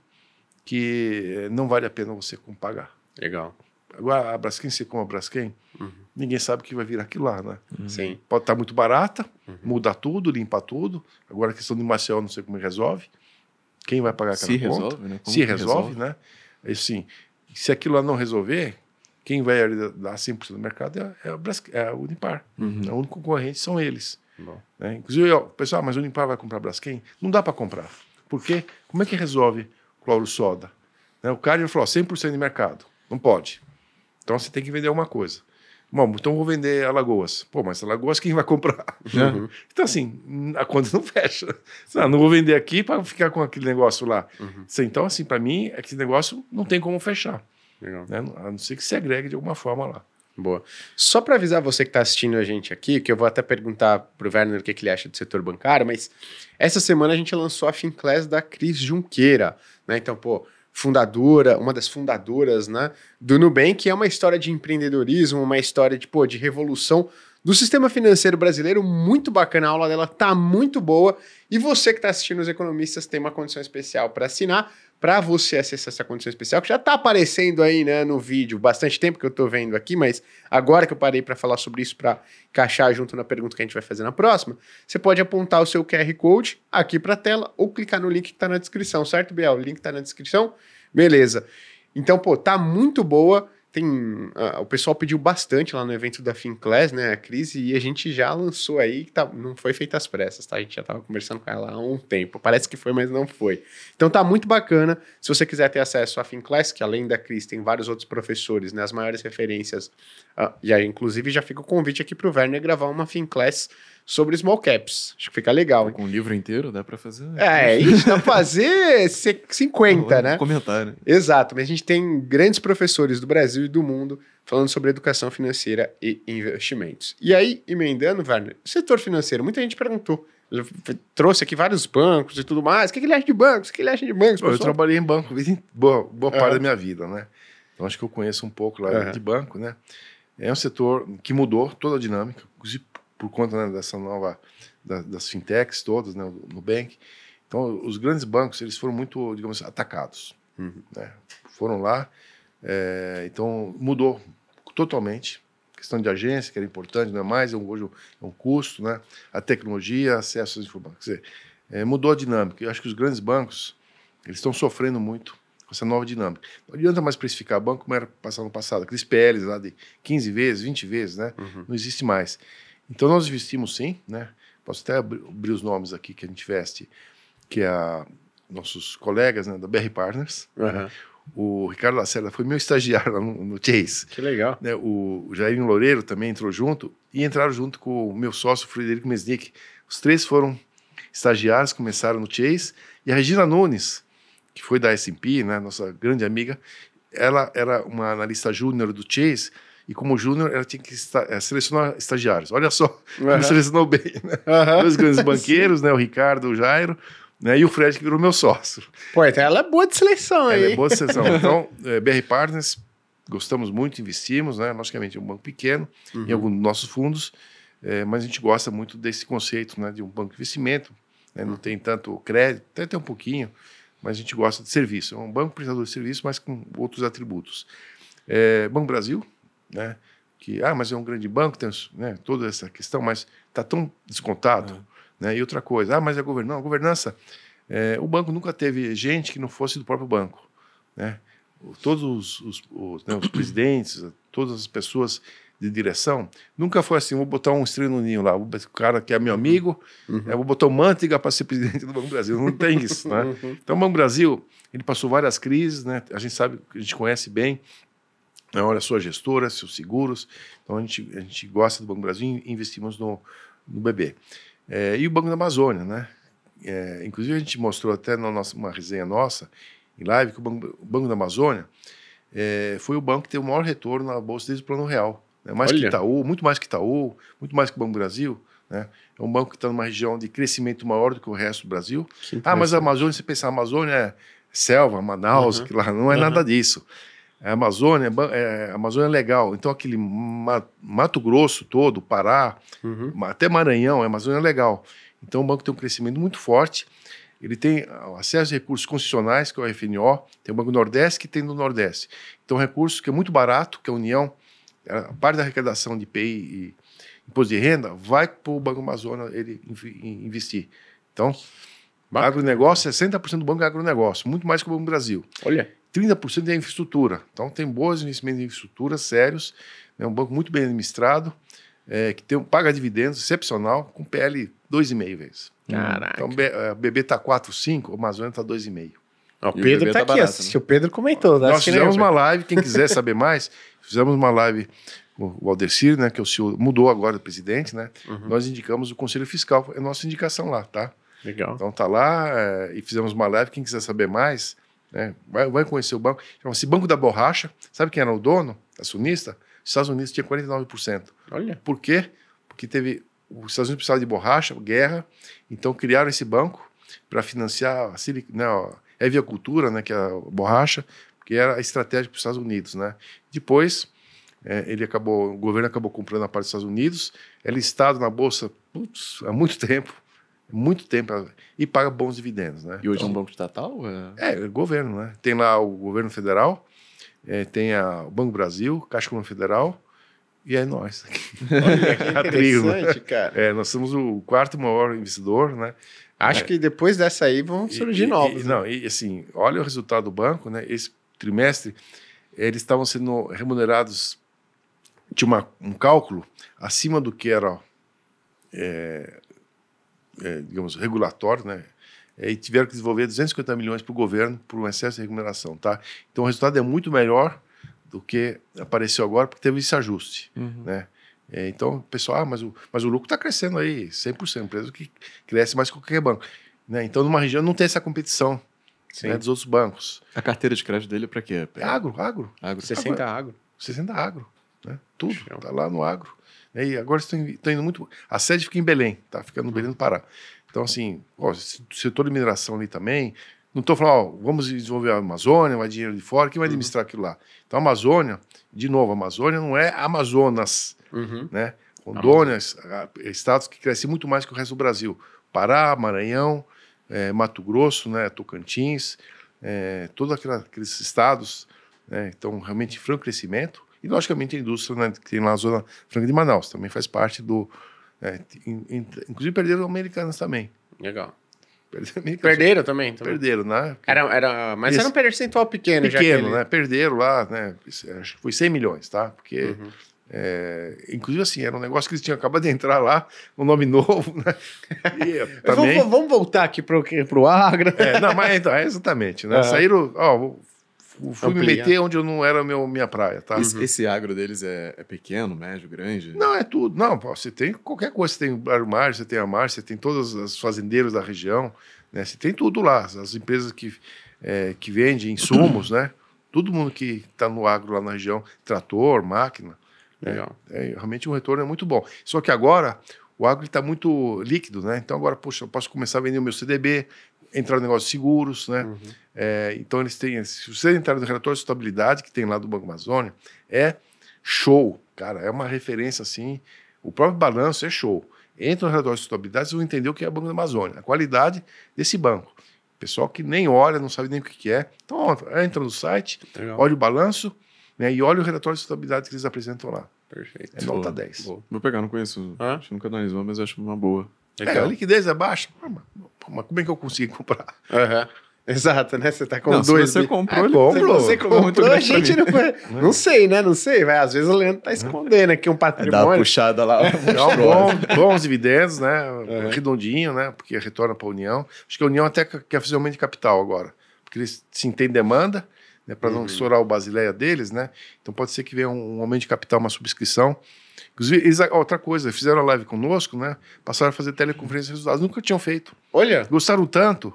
Speaker 3: que eh, não vale a pena você com- pagar.
Speaker 1: Legal.
Speaker 3: Agora, a Braskem, você como a Braskem,
Speaker 1: Uhum.
Speaker 3: ninguém sabe o que vai vir aquilo lá, né?
Speaker 1: Sim.
Speaker 3: Pode estar muito barata,
Speaker 1: Uhum.
Speaker 3: muda tudo, limpa tudo. Agora, a questão do Marcel, não sei como resolve. Quem vai pagar aquela
Speaker 2: Se
Speaker 3: conta?
Speaker 2: resolve, né? Como
Speaker 3: Se
Speaker 2: que
Speaker 3: resolve, né? Assim, se aquilo lá não resolver, quem vai dar 100% do mercado é, é, a Braskem, é a Unipar.
Speaker 2: Uhum.
Speaker 3: O único concorrente são eles.
Speaker 1: Bom.
Speaker 3: Né? Inclusive, ó, pessoal, mas o Unipar vai comprar Braskem? Não dá para comprar. Por quê? Como é que resolve cloro soda? Né? O cara falou, ó, 100% de mercado. Não pode. Então você tem que vender alguma coisa. Bom, então vou vender Alagoas. Pô, mas Alagoas quem vai comprar?
Speaker 1: Uhum.
Speaker 3: Então, assim, a conta não fecha. Não, não vou vender aqui para ficar com aquele negócio lá.
Speaker 1: Uhum.
Speaker 3: Então, assim, para mim, esse negócio não tem como fechar.
Speaker 1: Legal.
Speaker 3: Né? A não ser que se agregue de alguma forma lá.
Speaker 1: Boa. Só para avisar você que está assistindo a gente aqui, que eu vou até perguntar pro Werner o que, que ele acha do setor bancário, mas essa semana a gente lançou a Finclass da Cris Junqueira, né? Então, pô, fundadora, uma das fundadoras, né, do Nubank, é uma história de empreendedorismo, uma história de, pô, de revolução do sistema financeiro brasileiro, muito bacana, a aula dela tá muito boa, e você que está assistindo os economistas tem uma condição especial para assinar, para você acessar essa condição especial, que já está aparecendo aí, né, no vídeo, bastante tempo que eu estou vendo aqui, mas agora que eu parei para falar sobre isso, para encaixar junto na pergunta que a gente vai fazer na próxima, você pode apontar o seu QR Code aqui para a tela ou clicar no link que está na descrição, certo, Biel? O link está na descrição? Beleza. Então, pô, tá muito boa. Tem, ah, o pessoal pediu bastante lá no evento da Finclass, né, a Cris, e a gente já lançou aí, que tá, não foi feita às pressas, tá? A gente já tava conversando com ela há um tempo. Parece que foi, mas não foi. Então tá muito bacana. Se você quiser ter acesso à Finclass, que além da Cris tem vários outros professores, né, as maiores referências, e aí, inclusive já fica o convite aqui pro Werner gravar uma Finclass sobre small caps. Acho que fica legal.
Speaker 2: Com o livro inteiro dá pra fazer.
Speaker 1: É, isso dá pra fazer c- 50, né?
Speaker 2: Comentário.
Speaker 1: Exato, mas a gente tem grandes professores do Brasil e do mundo falando sobre educação financeira e investimentos. E aí, emendando, Werner, setor financeiro, muita gente perguntou. Eu trouxe aqui vários bancos e tudo mais. O que, que ele acha de bancos? O que ele acha de bancos?
Speaker 3: Eu trabalhei em banco boa, boa parte
Speaker 1: Aham.
Speaker 3: da minha vida, né? Então acho que eu conheço um pouco lá
Speaker 1: Aham.
Speaker 3: de banco, né? É um setor que mudou toda a dinâmica, por conta né, dessa nova da- das fintechs todas, né, Nubank. Então os grandes bancos eles foram muito, digamos, atacados,
Speaker 1: Uhum.
Speaker 3: né? Foram lá, é, então mudou totalmente. Questão de agência, que era importante, não é mais, é um, hoje é um custo, né? A tecnologia, acesso às informações. Quer dizer, é, mudou a dinâmica. Eu acho que os grandes bancos eles estão sofrendo muito com essa nova dinâmica. Não adianta mais precificar banco como era passado no passado, aqueles PLs lá de 15 vezes, 20 vezes, né?
Speaker 1: Uhum.
Speaker 3: Não existe mais. Então nós investimos sim, né? Posso até abrir, os nomes aqui que a gente veste, que é a, nossos colegas né, da BR Partners.
Speaker 1: Aham.
Speaker 3: O Ricardo Lacerda foi meu estagiário lá no, no Chase.
Speaker 1: Que legal.
Speaker 3: Né? O, o Jairinho Loureiro também entrou junto e entraram junto com o meu sócio Frederico Mesnick. Os três foram estagiários, começaram no Chase. E a Regina Nunes, que foi da S&P, né, nossa grande amiga, ela era uma analista júnior do Chase e como júnior ela tinha que esta- eh, selecionar estagiários. Olha só,
Speaker 1: Aham.
Speaker 3: selecionou bem. Né? Dois grandes banqueiros, né, o Ricardo, o Jairo, né, e o Fred que virou meu sócio.
Speaker 1: Pô, então ela é boa de seleção aí.
Speaker 3: Ela é boa sessão. Então, eh, BR Partners, gostamos muito, investimos, né? Logicamente, é um banco pequeno
Speaker 1: Uhum.
Speaker 3: em alguns dos nossos fundos, eh, mas a gente gosta muito desse conceito né, de um banco de investimento. né, Não tem tanto crédito, até tem um pouquinho, mas a gente gosta de serviço. É um banco prestador de serviço, mas com outros atributos. Eh, banco Brasil, né? Que, ah, mas é um grande banco, tem né, toda essa questão, mas está tão descontado. Né? E outra coisa, ah, mas é governança. governança é, o banco nunca teve gente que não fosse do próprio banco. Né? Todos os, os- os, né, os presidentes, todas as pessoas de direção, nunca foi assim, vou botar um estrela no ninho lá, o cara que é meu amigo,
Speaker 1: Uhum.
Speaker 3: é, vou botar o Manteiga para ser presidente do Banco do Brasil. Não tem isso, né?
Speaker 1: Uhum.
Speaker 3: Então, o Banco Brasil, ele passou várias crises, né? A gente sabe, a gente conhece bem? Olha a sua gestora, seus seguros. Então, a gente, a gente gosta do Banco do Brasil e investimos no, no BB. É, e o Banco da Amazônia, né? É, inclusive, a gente mostrou até na nossa, uma resenha nossa, em live, que o Banco, o Banco da Amazônia, é, foi o banco que teve o maior retorno na Bolsa desde o Plano Real. Né? Mais
Speaker 1: Olha.
Speaker 3: que Itaú, muito mais que Itaú, muito mais que o Banco do Brasil. Né? É um banco que está numa região de crescimento maior do que o resto do Brasil. Ah, mas a. Amazônia, se pensar Amazônia é selva, Manaus,
Speaker 1: Uhum.
Speaker 3: que lá não é
Speaker 1: Uhum.
Speaker 3: nada disso. A Amazônia, é ba- é, a Amazônia é legal. Então, aquele Ma- Mato Grosso todo, Pará,
Speaker 1: Uhum.
Speaker 3: Até Maranhão, a Amazônia é legal. Então, o banco tem um crescimento muito forte. Ele tem acesso a recursos concessionais, que é o FNO, tem o Banco Nordeste, que tem no Nordeste. Então, recursos que é muito barato, que a União, a parte da arrecadação de PI e imposto de renda, vai para o Banco Amazônia ele investir. Então,
Speaker 1: Bacana.
Speaker 3: agronegócio, 60% do banco é agronegócio, muito mais que o Banco do Brasil.
Speaker 1: Olha.
Speaker 3: 30% é infraestrutura. Então, tem bons investimentos em infraestrutura, sérios. É um banco muito bem administrado, é, que tem, paga dividendos excepcional, com PL 2,5 vezes.
Speaker 1: Caraca.
Speaker 3: Então, a BB está 4,5, o Amazônia está 2,5.
Speaker 1: Ó, o
Speaker 2: E o
Speaker 1: Pedro
Speaker 2: bebê
Speaker 1: tá aqui,
Speaker 2: barato,
Speaker 1: assistiu. O Pedro comentou. tá
Speaker 3: Nós fizemos uma live, quem quiser saber mais, fizemos uma live com o Aldecir, né, que é o senhor mudou agora de presidente, né?
Speaker 1: Uhum.
Speaker 3: Nós indicamos o Conselho Fiscal, é a nossa indicação lá, tá?
Speaker 1: Legal.
Speaker 3: Então tá lá é, e fizemos uma live. Quem quiser saber mais, né, vai, vai conhecer o banco. Chama-se Banco da Borracha. Sabe quem era o dono? Acionista? Os Estados Unidos tinha 49%.
Speaker 1: Olha.
Speaker 3: Por quê? Porque teve. Os Estados Unidos precisavam de borracha, guerra, então criaram esse banco para financiar a, né, a aviacultura, né, que é a borracha, que era a estratégia para os Estados Unidos. Né? Depois, é, ele acabou, o governo acabou comprando a parte dos Estados Unidos, é listado na Bolsa putz, há muito tempo, muito tempo, e paga bons dividendos. Né?
Speaker 2: E hoje é um
Speaker 3: Então,
Speaker 2: banco estatal? É...
Speaker 3: é, é governo, né? Tem lá o governo federal, é, tem a, o Banco Brasil, Caixa Econômica Federal, e é nós.
Speaker 1: Olha que interessante, cara.
Speaker 3: É, nós somos o quarto maior investidor, né?
Speaker 1: Acho que depois dessa aí vão surgir
Speaker 3: E-
Speaker 1: novos.
Speaker 3: e-
Speaker 1: né?
Speaker 3: não, e assim, olha o resultado do banco, né? Esse trimestre, eles estavam sendo remunerados, tinha uma, um cálculo acima do que era, é, é, digamos, regulatório, né? É, E tiveram que desenvolver 250 milhões para o governo por um excesso de remuneração, tá? Então o resultado é muito melhor do que apareceu agora, porque teve esse ajuste
Speaker 2: Uhum.
Speaker 3: né? É, então, o pessoal, ah, mas o, mas o lucro está crescendo aí, 100%, empresa que cresce mais que qualquer banco. Né? Então, numa região não tem essa competição né, dos outros bancos.
Speaker 2: A carteira de crédito dele é pra quê?
Speaker 3: É agro, agro,
Speaker 2: Agro.
Speaker 1: 60 água.
Speaker 3: 60 agro, né? tudo, está lá no agro. Né? E agora estão indo, estão indo muito... A sede fica em Belém, tá? Fica no Belém do Pará. Então, assim, ó, setor de mineração ali também, não estou falando, ó, vamos desenvolver a Amazônia, vai dinheiro de fora, quem vai administrar aquilo lá? Então, a Amazônia, de novo, a Amazônia não é Amazonas,
Speaker 1: Uhum.
Speaker 3: né? Rondônia, a- estados que crescem muito mais que o resto do Brasil. Pará, Maranhão, eh, Mato Grosso, né? Tocantins, eh, todos aqueles estados né? estão realmente em franco crescimento. E, logicamente, a indústria né, que tem lá na Zona Franca de Manaus também faz parte do... in- inclusive, perderam americanas também.
Speaker 1: Legal.
Speaker 3: Perderam.
Speaker 1: Perderam também? também.
Speaker 3: Perderam, né?
Speaker 1: Era, era, mas
Speaker 3: Esse-
Speaker 1: era um percentual pequeno, já.
Speaker 3: Pequeno,
Speaker 1: que ele-
Speaker 3: né? Perderam lá, né? Acho que foi 100 milhões, tá? Porque...
Speaker 1: Uhum.
Speaker 3: É, inclusive, assim, era um negócio que eles tinham acabado de entrar lá, um nome novo, né? E,
Speaker 1: Mas
Speaker 3: também.
Speaker 1: Vamos, vamos voltar aqui pro, pro agro.
Speaker 3: É, não, mas então, é exatamente, né?
Speaker 1: Aham.
Speaker 3: Saíram, ó, fui me meter onde eu não era meu, minha praia, tá?
Speaker 2: Esse, esse agro deles é, é pequeno, médio, grande?
Speaker 3: Não, é tudo. Não, você tem qualquer coisa. Você tem o Armar, você tem a Mar, você tem todas as fazendeiros da região, né? Você tem tudo lá. As empresas que, é, que vendem insumos, né? Todo mundo que está no agro lá na região, trator, máquina. né?
Speaker 1: Legal.
Speaker 3: É, realmente o retorno é muito bom. Só que agora o agro está muito líquido, né? Então agora, poxa, eu posso começar a vender o meu CDB, entrar no negócio de seguros, né?
Speaker 1: Uhum.
Speaker 3: É, então eles têm, se você entrar no relatório de estabilidade que tem lá do Banco Amazônia, é show, cara, é uma referência assim. O próprio balanço é show. Entra no relatório de estabilidade, vocês vão entender o que é o Banco da Amazônia, a qualidade desse banco. Pessoal que nem olha, não sabe nem o que que é. Então, entra no site,
Speaker 1: Legal.
Speaker 3: olha o balanço né, e olha o relatório de estabilidade que eles apresentam lá.
Speaker 1: Perfeito.
Speaker 3: É nota
Speaker 2: Boa,
Speaker 3: 10.
Speaker 1: boa.
Speaker 2: Vou pegar, não conheço.
Speaker 1: Hã?
Speaker 2: Acho que nunca analisou, mas acho uma boa.
Speaker 3: É, a liquidez é baixa. Ah, mas, mas como é que eu consegui comprar?
Speaker 1: Aham. Exato, né? Você tá com
Speaker 2: Não, se
Speaker 1: dois.
Speaker 2: você
Speaker 1: bi-
Speaker 2: comprou,
Speaker 1: Ah, compro.
Speaker 3: comprou.
Speaker 1: Você
Speaker 2: muito
Speaker 1: comprou, a gente não, não sei, né? Não sei. Vai, às vezes o Leandro tá escondendo aqui um
Speaker 2: Dá uma
Speaker 1: patrimônio.
Speaker 2: puxada lá.
Speaker 3: Não, bom, bons dividendos, né? Redondinho, né? Porque retorna para a União. Acho que a União até quer fazer aumento de capital agora. Porque eles sim têm demanda, né? Para não estourar o Basileia deles, né? Então pode ser que venha um, um aumento de capital, uma subscrição. Inclusive, eles, outra coisa, fizeram a live conosco, né? Passaram a fazer teleconferência de resultados. Nunca tinham feito.
Speaker 1: Olha,
Speaker 3: Gostaram tanto.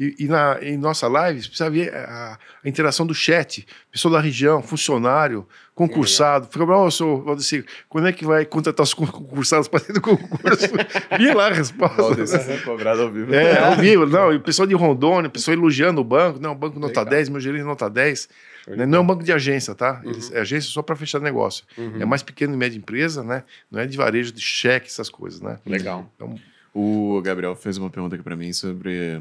Speaker 3: E, e na, em nossa live, você precisa ver a, a interação do chat, pessoa da região, funcionário, concursado. Fica, ó, oh, senhor Valdecir, quando é que vai contratar os concursados para dentro do concurso? Vi lá a resposta.
Speaker 2: Valdecir cobrado ao vivo.
Speaker 3: É, ao vivo. Não, e o pessoal de Rondônia, o pessoal elogiando o banco. Não, o banco nota Legal. 10, meu gerente nota 10. Né? Não é um banco de agência, tá? Uhum. é agência só para fechar negócio. Uhum. É mais pequeno e média empresa, né? Não é de varejo, de cheque, essas coisas, né?
Speaker 1: Legal.
Speaker 2: Então, o Gabriel fez uma pergunta aqui para mim sobre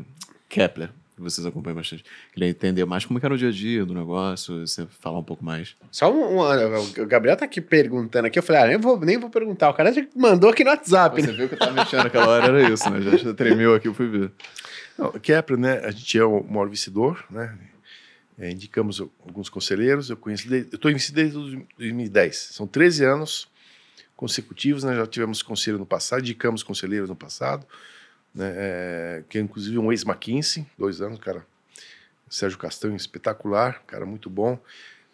Speaker 2: Kepler, que vocês acompanham bastante. Queria entender mais como é que era o dia a dia do negócio, você falar um pouco mais.
Speaker 1: Só um, um, o Gabriel tá aqui perguntando aqui, eu falei, ah, nem vou, nem vou perguntar. O cara já mandou aqui no WhatsApp.
Speaker 2: Você né? viu que eu tava mexendo naquela hora, era isso, né? Já tremeu aqui, eu fui ver.
Speaker 3: Não, Kepler, né? A gente é o maior investidor, né? É, indicamos alguns conselheiros, eu conheço, desde, eu estou investindo desde 2010. São 13 anos consecutivos, né? Já tivemos conselho no passado, indicamos conselheiros no passado né, é, que é inclusive um ex-McKinsey, dois anos, cara. Sérgio Castanho, espetacular, cara muito bom.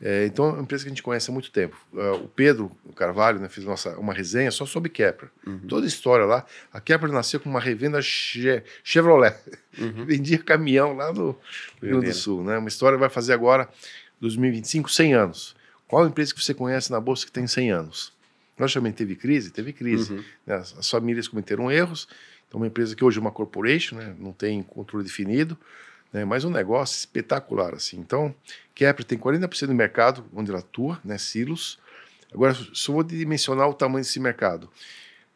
Speaker 3: É, então, é uma empresa que a gente conhece há muito tempo. Uh, o Pedro Carvalho né, fez nossa, uma resenha só sobre Kepler. Uhum. Toda a história lá. A Kepler nasceu com uma revenda che Chevrolet. Uhum. Vendia caminhão lá no Rio Grande do Sul. Né? Uma história vai fazer agora, 2025, 100 anos. Qual empresa que você conhece na Bolsa que tem 100 anos? Nós também teve crise? Teve crise. Uhum. Né? As, as famílias cometeram erros então, uma empresa que hoje é uma corporation, né, não tem controle definido, né, mas um negócio espetacular. assim. Então, Kepler tem 40% do mercado onde ela atua, né, silos. Agora, só vou dimensionar o tamanho desse mercado.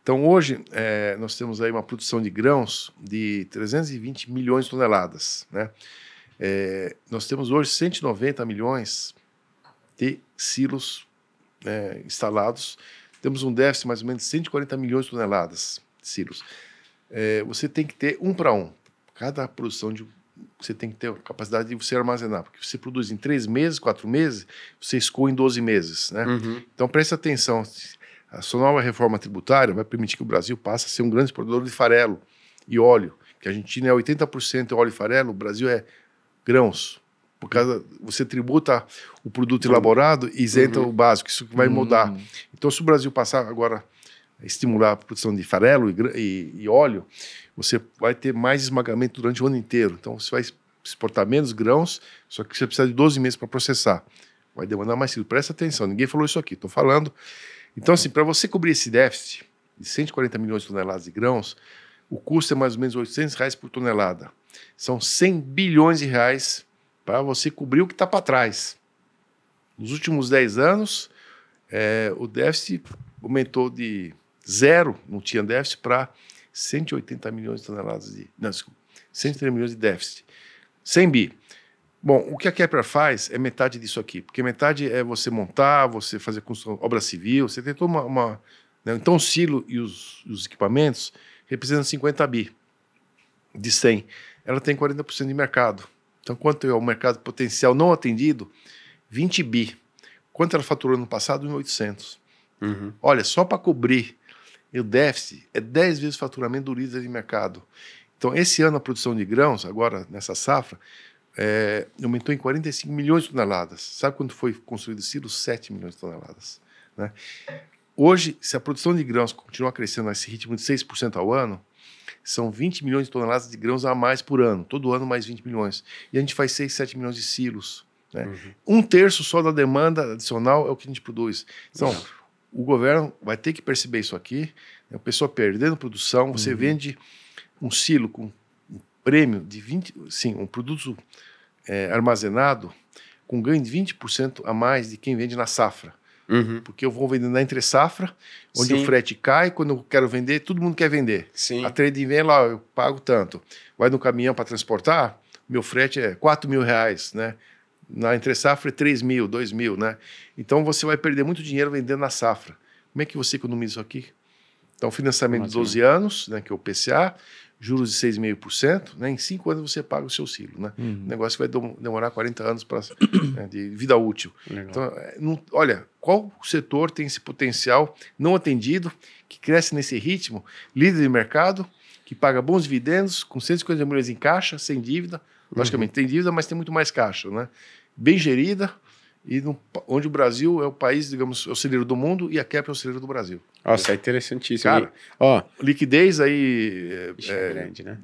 Speaker 3: Então, hoje, é, nós temos aí uma produção de grãos de 320 milhões de toneladas. Né? É, nós temos hoje 190 milhões de silos né, instalados. Temos um déficit mais ou menos de 140 milhões de toneladas de silos é, você tem que ter um para um. Cada produção de você tem que ter a capacidade de você armazenar, porque você produz em três meses, quatro meses, você escoa em 12 meses, né? Uhum. Então preste atenção, a sua nova reforma tributária vai permitir que o Brasil passe a ser um grande produtor de farelo e óleo, que a Argentina é 80% óleo e farelo, o Brasil é grãos. Por causa, você tributa o produto elaborado e isenta uhum. o básico, isso vai mudar. Uhum. Então, se o Brasil passar agora estimular a produção de farelo e, e, e, óleo, você vai ter mais esmagamento durante o ano inteiro. Então você vai exportar menos grãos, só que você precisa de 12 meses para processar. Vai demandar mais tempo. Presta atenção, ninguém falou isso aqui, estou falando. Então, assim, para você cobrir esse déficit de 140 milhões de toneladas de grãos, o custo é mais ou menos 800 reais por tonelada. São 100 bilhões de reais para você cobrir o que está para trás. Nos últimos 10 anos, é, o déficit aumentou de zero, não tinha déficit, para 180 milhões de toneladas de. Não, desculpa, 130 milhões de déficit. 100 bi. Bom, o que a Kepler faz é metade disso aqui, porque metade é você montar, você fazer construção, obra civil, você tem toda uma. uma né? Então, o silo e os, os, equipamentos representam 50 bi de 100. Ela tem 40% de mercado. Então, quanto é o mercado potencial não atendido? 20 bi. Quanto ela faturou no passado? 1.800. Uhum. Olha, só para cobrir e o déficit é 10 vezes o faturamento do líder de mercado. Então, esse ano a produção de grãos, agora nessa safra, é, aumentou em 45 milhões de toneladas. Sabe quando foi construído silos? 7 milhões de toneladas. Né? Hoje, se a produção de grãos continuar crescendo nesse ritmo de 6% ao ano, são 20 milhões de toneladas de grãos a mais por ano. Todo ano mais 20 milhões. E a gente faz 6, 7 milhões de silos. Né? Uhum. Um terço só da demanda adicional é o que a gente produz. Então, o governo vai ter que perceber isso aqui. Né? A pessoa perdendo produção, você uhum. vende um silo com um prêmio de 20, sim, um produto é, armazenado com ganho de 20% a mais de quem vende na safra. Uhum. Porque eu vou vender na entre safra, onde Sim. o frete cai, quando eu quero vender, todo mundo quer vender. Sim. A trade vem lá, eu pago tanto. Vai no caminhão para transportar, meu frete é 4 mil reais, né? Na entre safra é 3 mil, 2 mil, né? Então você vai perder muito dinheiro vendendo na safra. Como é que você economiza isso aqui? Então, financiamento de 12 anos, né, que é o PCA, juros de 6,5%, né, em 5 anos você paga o seu silo. Né? Uhum. O negócio vai demorar 40 anos pra, né, de vida útil. Legal. Então, é, não, olha, qual setor tem esse potencial não atendido, que cresce nesse ritmo, líder de mercado, que paga bons dividendos, com 150 milhões em caixa, sem dívida, logicamente uhum. tem dívida, mas tem muito mais caixa, né? Bem gerida, e no, onde o Brasil é o país, digamos, é o celeiro do mundo e a Kepler é o celeiro do Brasil.
Speaker 1: Nossa, é interessantíssimo.
Speaker 3: Cara, ó, liquidez aí...
Speaker 1: É, é grande, né?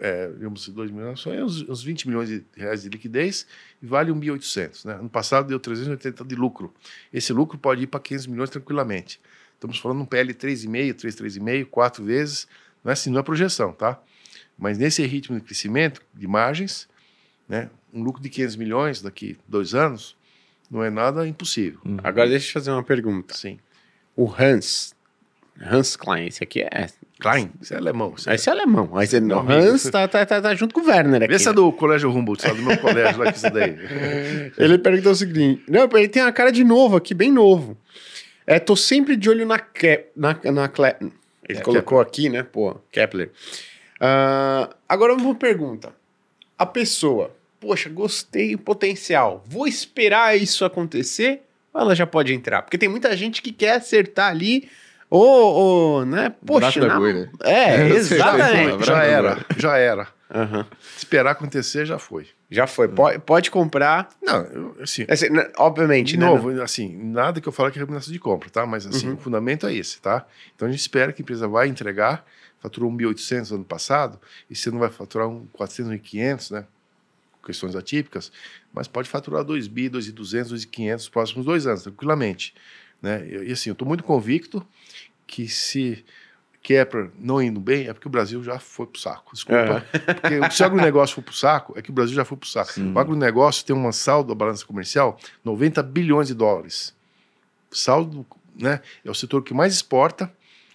Speaker 3: é, digamos, 2 milhões, são uns, uns 20 milhões de reais de liquidez e vale 1.800. Né? Ano passado deu 380 de lucro. Esse lucro pode ir para 500 milhões tranquilamente. Estamos falando um PL 3,5, 3, 3,5, 4 vezes. Não é assim, não é projeção, tá? Mas nesse ritmo de crescimento de margens, né, um lucro de 500 milhões daqui dois anos não é nada impossível.
Speaker 1: Uhum. Agora deixa eu fazer uma pergunta.
Speaker 3: Sim.
Speaker 1: O Hans, Hans Klein, esse aqui é
Speaker 3: Klein? Esse é alemão.
Speaker 1: Esse, esse é, alemão. Mas ele, não, Hans tá, tá, tá, tá, junto com o Werner aqui.
Speaker 3: Esse é do Colégio Humboldt, sabe? Do meu colégio lá, que isso daí.
Speaker 1: ele perguntou o seguinte: Não, ele tem uma cara de novo aqui, bem novo. É, tô sempre de olho na, Ke na, na Cle Ele é, colocou Kepler. aqui, né? Pô, Kepler. Uh, agora uma pergunta. A pessoa, poxa, gostei do potencial. Vou esperar isso acontecer ou ela já pode entrar? Porque tem muita gente que quer acertar ali ou, ou né? Poxa,
Speaker 2: na... Né?
Speaker 1: É, exatamente.
Speaker 3: Já era, já era. Uhum. Esperar acontecer já foi.
Speaker 1: Já foi. Pode, pode comprar.
Speaker 3: Não, assim.
Speaker 1: assim obviamente,
Speaker 3: de né? novo, assim, nada que eu falo que é recomendação de compra, tá? Mas assim, uhum. o fundamento é esse, tá? Então a gente espera que a empresa vai entregar. Faturou 1.800 no ano passado, e você não vai faturar um 400 e 500, né? Questões atípicas, mas pode faturar 2 bi, 2.200, 2.500 nos próximos dois anos, tranquilamente. Né? E, assim, eu estou muito convicto que se Kepler não indo bem, é porque o Brasil já foi pro saco. Desculpa. É. Porque se o agronegócio for pro saco, é que o Brasil já foi pro saco. Sim. O agronegócio tem um saldo da balança comercial 90 bilhões de dólares. Saldo, né? É o setor que mais exporta,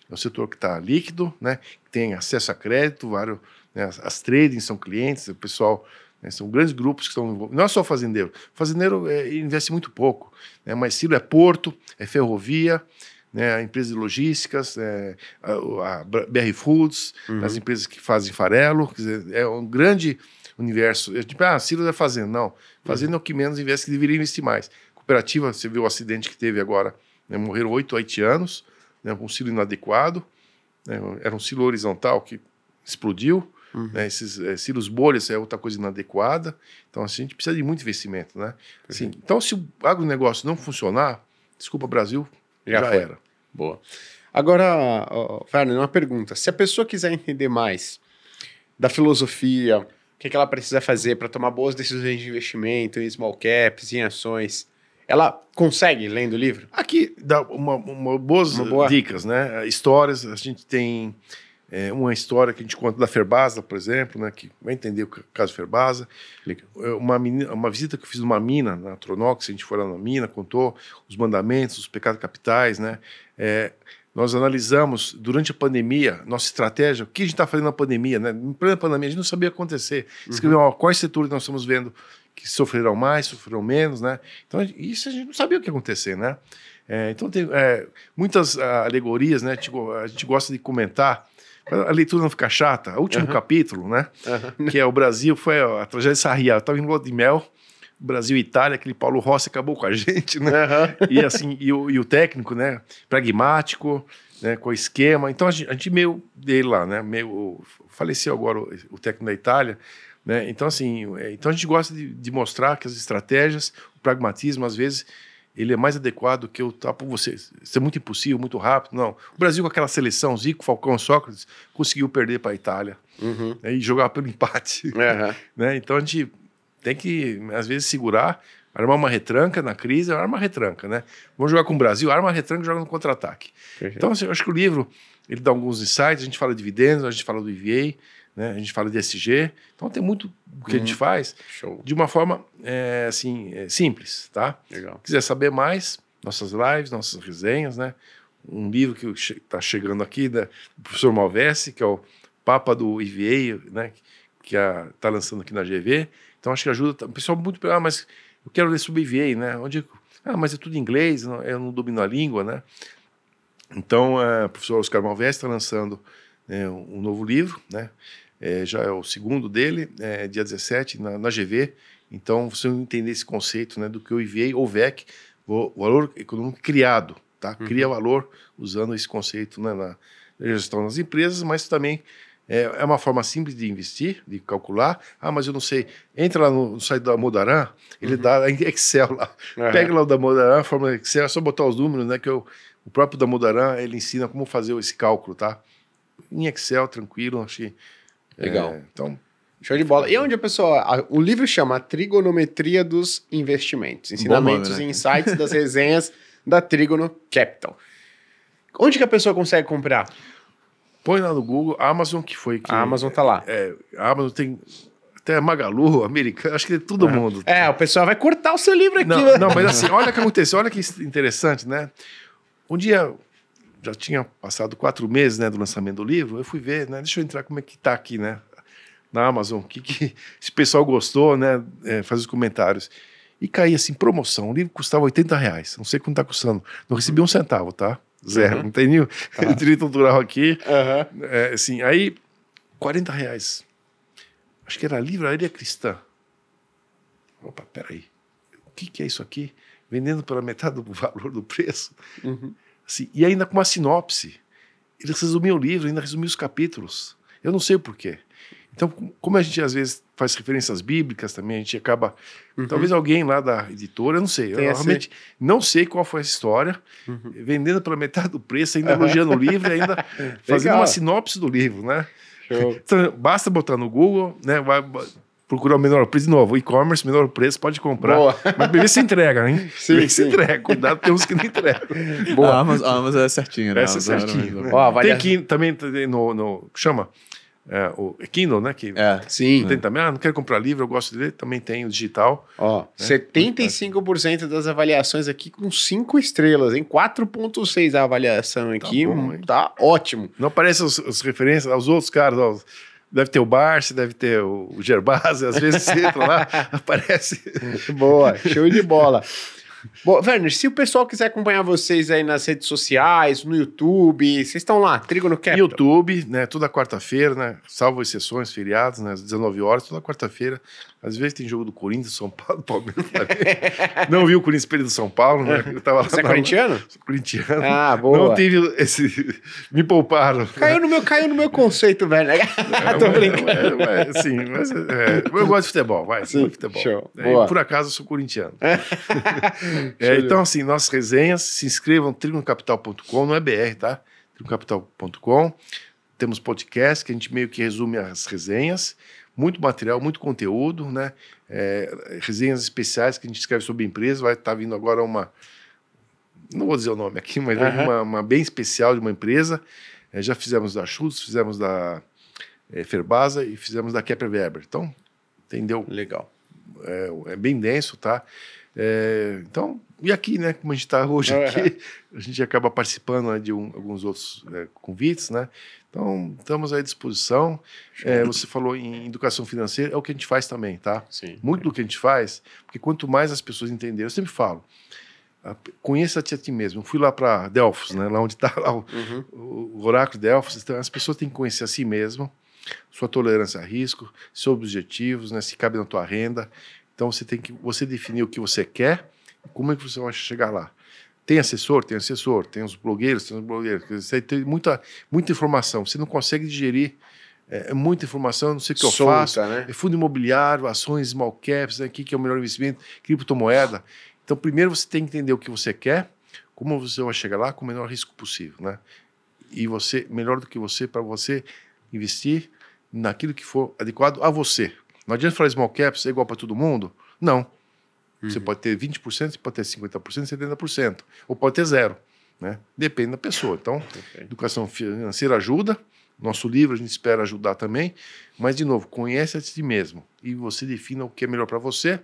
Speaker 3: é o setor que está líquido, né? Tem acesso a crédito, vários, né? as, as tradings são clientes, o pessoal né? São grandes grupos que estão envolvidos. Não é só fazendeiro. Fazendeiro é, investe muito pouco. Né? Mas Ciro é porto, é ferrovia, né, a empresa de logísticas, é, a, a, BR Foods, uhum. as empresas que fazem farelo, dizer, é um grande universo. É tipo, ah, Ciro é fazenda. Não, fazenda uhum. é o que menos investe, que deveria investir mais. Cooperativa, você viu o acidente que teve agora, né, morreram oito haitianos, né, com um silo inadequado, né, era um silo horizontal que explodiu, uhum. né, esses é, silos bolhas é outra coisa inadequada, então assim, a gente precisa de muito investimento. Né? Assim, então, se o agronegócio não funcionar, desculpa, Brasil, já, já era.
Speaker 1: Boa. Agora, oh, Werner, uma pergunta. Se a pessoa quiser entender mais da filosofia, o que, que ela precisa fazer para tomar boas decisões de investimento em small caps, em ações, ela consegue lendo o livro?
Speaker 3: Aqui dá uma, uma boas uma boa... dicas, né? Histórias, a gente tem é, uma história que a gente conta da Ferbasa, por exemplo, né, que vai entender o caso Ferbasa. É, uma, menina, uma visita que eu fiz numa mina, na Tronox, a gente foi lá na mina, contou os mandamentos, os pecados capitais. Né, é, nós analisamos, durante a pandemia, nossa estratégia, o que a gente está fazendo na pandemia. Né, em plena pandemia, a gente não sabia o que acontecer. Uhum. Escreveu uhum. quais setores nós estamos vendo que sofrerão mais, sofrerão menos. Né, então, isso a gente não sabia o que ia acontecer. Né. É, então, tem é, muitas ah, alegorias, né, a gente gosta de comentar a leitura não ficar chata, o último uhum. capítulo, né? Uhum. Que é o Brasil, foi a, tragédia de Sarriá. Eu estava em Lua de Mel, Brasil e Itália, aquele Paulo Rossi acabou com a gente, né? Uhum. E assim, e o, e o, técnico, né? Pragmático, né? Com o esquema. Então a gente, a gente meio dele lá, né? Meio, faleceu agora o, o técnico da Itália. Né? Então, assim, é, então a gente gosta de, de mostrar que as estratégias, o pragmatismo, às vezes, ele é mais adequado que eu tá por você. Isso é muito impossível, muito rápido. Não. O Brasil, com aquela seleção, Zico, Falcão, Sócrates, conseguiu perder para a Itália uhum. né, e jogar pelo empate. Uhum. né? Então a gente tem que, às vezes, segurar, armar uma retranca na crise, arma uma retranca. Né? Vamos jogar com o Brasil, arma uma retranca e joga no contra-ataque. Então, assim, eu acho que o livro ele dá alguns insights, a gente fala de dividendos, a gente fala do EVA, né? A gente fala de SG, então tem muito o que uhum. a gente uhum. faz Show. de uma forma é, assim é, simples, tá? Legal. Quiser saber mais, nossas lives, nossas resenhas, né? Um livro que está chegando aqui da, do professor Malvese, que é o Papa do IVA, né? Que está lançando aqui na GV. Então acho que ajuda. O pessoal muito ah, mas eu quero ler sobre IVA, né? Onde ah, mas é tudo em inglês, eu não domino a língua, né? Então, é, o professor Oscar Malvese está lançando é, um novo livro, né? É, já é o segundo dele, é, dia 17, na, na, GV. Então, você entender esse conceito né, do que o IVA ou VEC, valor econômico criado, tá? Uhum. Cria valor usando esse conceito né, na gestão das empresas, mas também é, é, uma forma simples de investir, de calcular. Ah, mas eu não sei. Entra lá no, site da Modaran, ele uhum. dá em Excel lá. Uhum. Pega lá o da Modaran, forma Excel, é só botar os números, né? Que eu, o próprio da Modaran, ele ensina como fazer esse cálculo, tá? Em Excel, tranquilo, achei
Speaker 1: Legal.
Speaker 3: É, então,
Speaker 1: Show de bola. E onde a pessoa. a- o livro chama Trigonometria dos Investimentos. Ensinamentos
Speaker 2: nome, né?
Speaker 1: e insights das resenhas da Trigono Capital. Onde que a pessoa consegue comprar?
Speaker 3: põe lá no Google, Amazon, que foi que.
Speaker 1: A Amazon tá lá.
Speaker 3: É, a Amazon tem até Magalu, Americano, acho que é todo mundo.
Speaker 1: É, o pessoal vai cortar o seu livro aqui.
Speaker 3: Não,
Speaker 1: né?
Speaker 3: não, mas assim, olha o que aconteceu, olha que interessante, né? Um dia, já tinha passado quatro meses né, do lançamento do livro, eu fui ver, né? Deixa eu entrar como é que tá aqui, né? Na Amazon, o que, que esse pessoal gostou, né? É, fazer os comentários. E caía assim, promoção. O livro custava 80 reais. Não sei quanto tá custando. Não recebi um centavo, tá? Zero.
Speaker 1: Uhum.
Speaker 3: Não tem nenhum direito autoral aqui.
Speaker 1: Aham.
Speaker 3: É, assim, aí, 40 reais. Acho que era Livraria Cristã. Opa, peraí. O que, que é isso aqui? Vendendo pela metade do valor do preço.
Speaker 1: Uhum.
Speaker 3: Assim, e ainda com uma sinopse. Eles resumiam o livro, ainda resumiam os capítulos. Eu não sei o porquê. Então, com- como a gente às vezes faz referências bíblicas também, a gente acaba. Talvez alguém lá da editora, eu não sei. Eu
Speaker 1: Uhum. Tem esse-
Speaker 3: realmente não sei qual foi essa história. Vendendo pela metade do preço, ainda elogiando o livro, ainda fazendo
Speaker 1: Legal.
Speaker 3: uma sinopse do livro, né?
Speaker 1: Show.
Speaker 3: Então, basta botar no Google, né? Vai procurar o menor preço de novo. E-commerce, menor preço, pode comprar.
Speaker 1: Boa.
Speaker 3: Mas primeiro se entrega, hein?
Speaker 1: Sim,
Speaker 3: se entrega. Cuidado, tem uns que não entregam.
Speaker 1: Boa.
Speaker 2: A Amazon, a Amazon é certinha, né?
Speaker 3: Essa é
Speaker 2: Amazon
Speaker 3: certinho. né?
Speaker 1: Ó,
Speaker 3: Tem aqui também no, no. Chama? É, o Kindle, né? Que
Speaker 2: É.
Speaker 1: Sim.
Speaker 3: tem também. Ah, não quero comprar livro, eu gosto de ler. Também tem o digital.
Speaker 1: Ó, 75% das avaliações aqui com 5 estrelas, hein? 4.6 a avaliação aqui,
Speaker 3: bom,
Speaker 1: hum,
Speaker 3: hein?
Speaker 1: tá ótimo.
Speaker 3: Não aparecem as, as referências aos outros caras. ó. Deve ter o Barsi, deve ter o, Gerbasi. Às vezes você entra lá, aparece.
Speaker 1: Boa, show de bola. Bom, Werner, se o pessoal quiser acompanhar vocês aí nas redes sociais, no YouTube, vocês estão lá, Trigo no Capital.
Speaker 3: YouTube, né? Toda quarta-feira, né? Salvo exceções, feriados, né? Às 19 horas, toda quarta-feira. Às vezes tem jogo do Corinthians, São Paulo, Palmeiras. também. Não vi o Corinthians perder do São Paulo, né? Eu tava lá
Speaker 1: Você é
Speaker 3: na-
Speaker 1: corintiano?
Speaker 3: Sou corintiano.
Speaker 1: Ah, boa.
Speaker 3: Não tive esse. Me pouparam.
Speaker 1: Caiu no meu, caiu no meu conceito, Werner. Tô brincando.
Speaker 3: É, mas, sim, mas, é, eu gosto de futebol, vai.
Speaker 1: Sim,
Speaker 3: de futebol.
Speaker 1: show.
Speaker 3: É,
Speaker 1: Boa.
Speaker 3: por acaso eu sou corintiano. É,
Speaker 1: de
Speaker 3: então, assim, nossas resenhas, se inscrevam trigonocapital.com, não é BR, tá? trigonocapital.com. Temos podcast que a gente meio que resume as resenhas. Muito material, muito conteúdo, né? É, resenhas especiais que a gente escreve sobre empresas. Vai estar vindo agora uma. Não vou dizer o nome aqui, mas
Speaker 1: Aham.
Speaker 3: uma, uma bem especial de uma empresa. É, já fizemos da Schultz, fizemos da é, Ferbasa e fizemos da Kepler Weber. Então, entendeu?
Speaker 1: Legal.
Speaker 3: é, é bem denso, tá? É, então, e aqui, né, como a gente está hoje aqui, a gente acaba participando né, de um- alguns outros é, convites, né? Então, estamos à disposição. É, você falou em educação financeira, é o que a gente faz também, tá?
Speaker 1: Sim.
Speaker 3: Muito do que a gente faz, porque quanto mais as pessoas entenderem, eu sempre falo, conheça-te a ti mesmo. Eu fui lá para Delfos, né, lá onde está o,
Speaker 1: Uhum.
Speaker 3: o oráculo de Delfos, então as pessoas têm que conhecer a si mesmo, sua tolerância a risco, seus objetivos, né, se cabe na tua renda. Então você tem que você definir o que você quer como é que você vai chegar lá. Tem assessor, tem assessor, tem os blogueiros, tem os blogueiros. Você tem muita, muita informação, você não consegue digerir é, é muita informação, não sei o que eu
Speaker 1: Solta,
Speaker 3: faço.
Speaker 1: né?
Speaker 3: É fundo imobiliário, ações, small caps, né, o que que é o melhor investimento, criptomoeda. Então, primeiro você tem que entender o que você quer, como você vai chegar lá com o menor risco possível, né? E você, melhor do que você, para você investir naquilo que for adequado a você. Não adianta falar small caps é igual para todo mundo. Não. Você pode ter 20%, você pode ter 50%, 70%. Ou pode ter zero. Né? Depende da pessoa. Então, educação financeira ajuda. Nosso livro a gente espera ajudar também. Mas, de novo, conhece a ti mesmo. E você defina o que é melhor para você,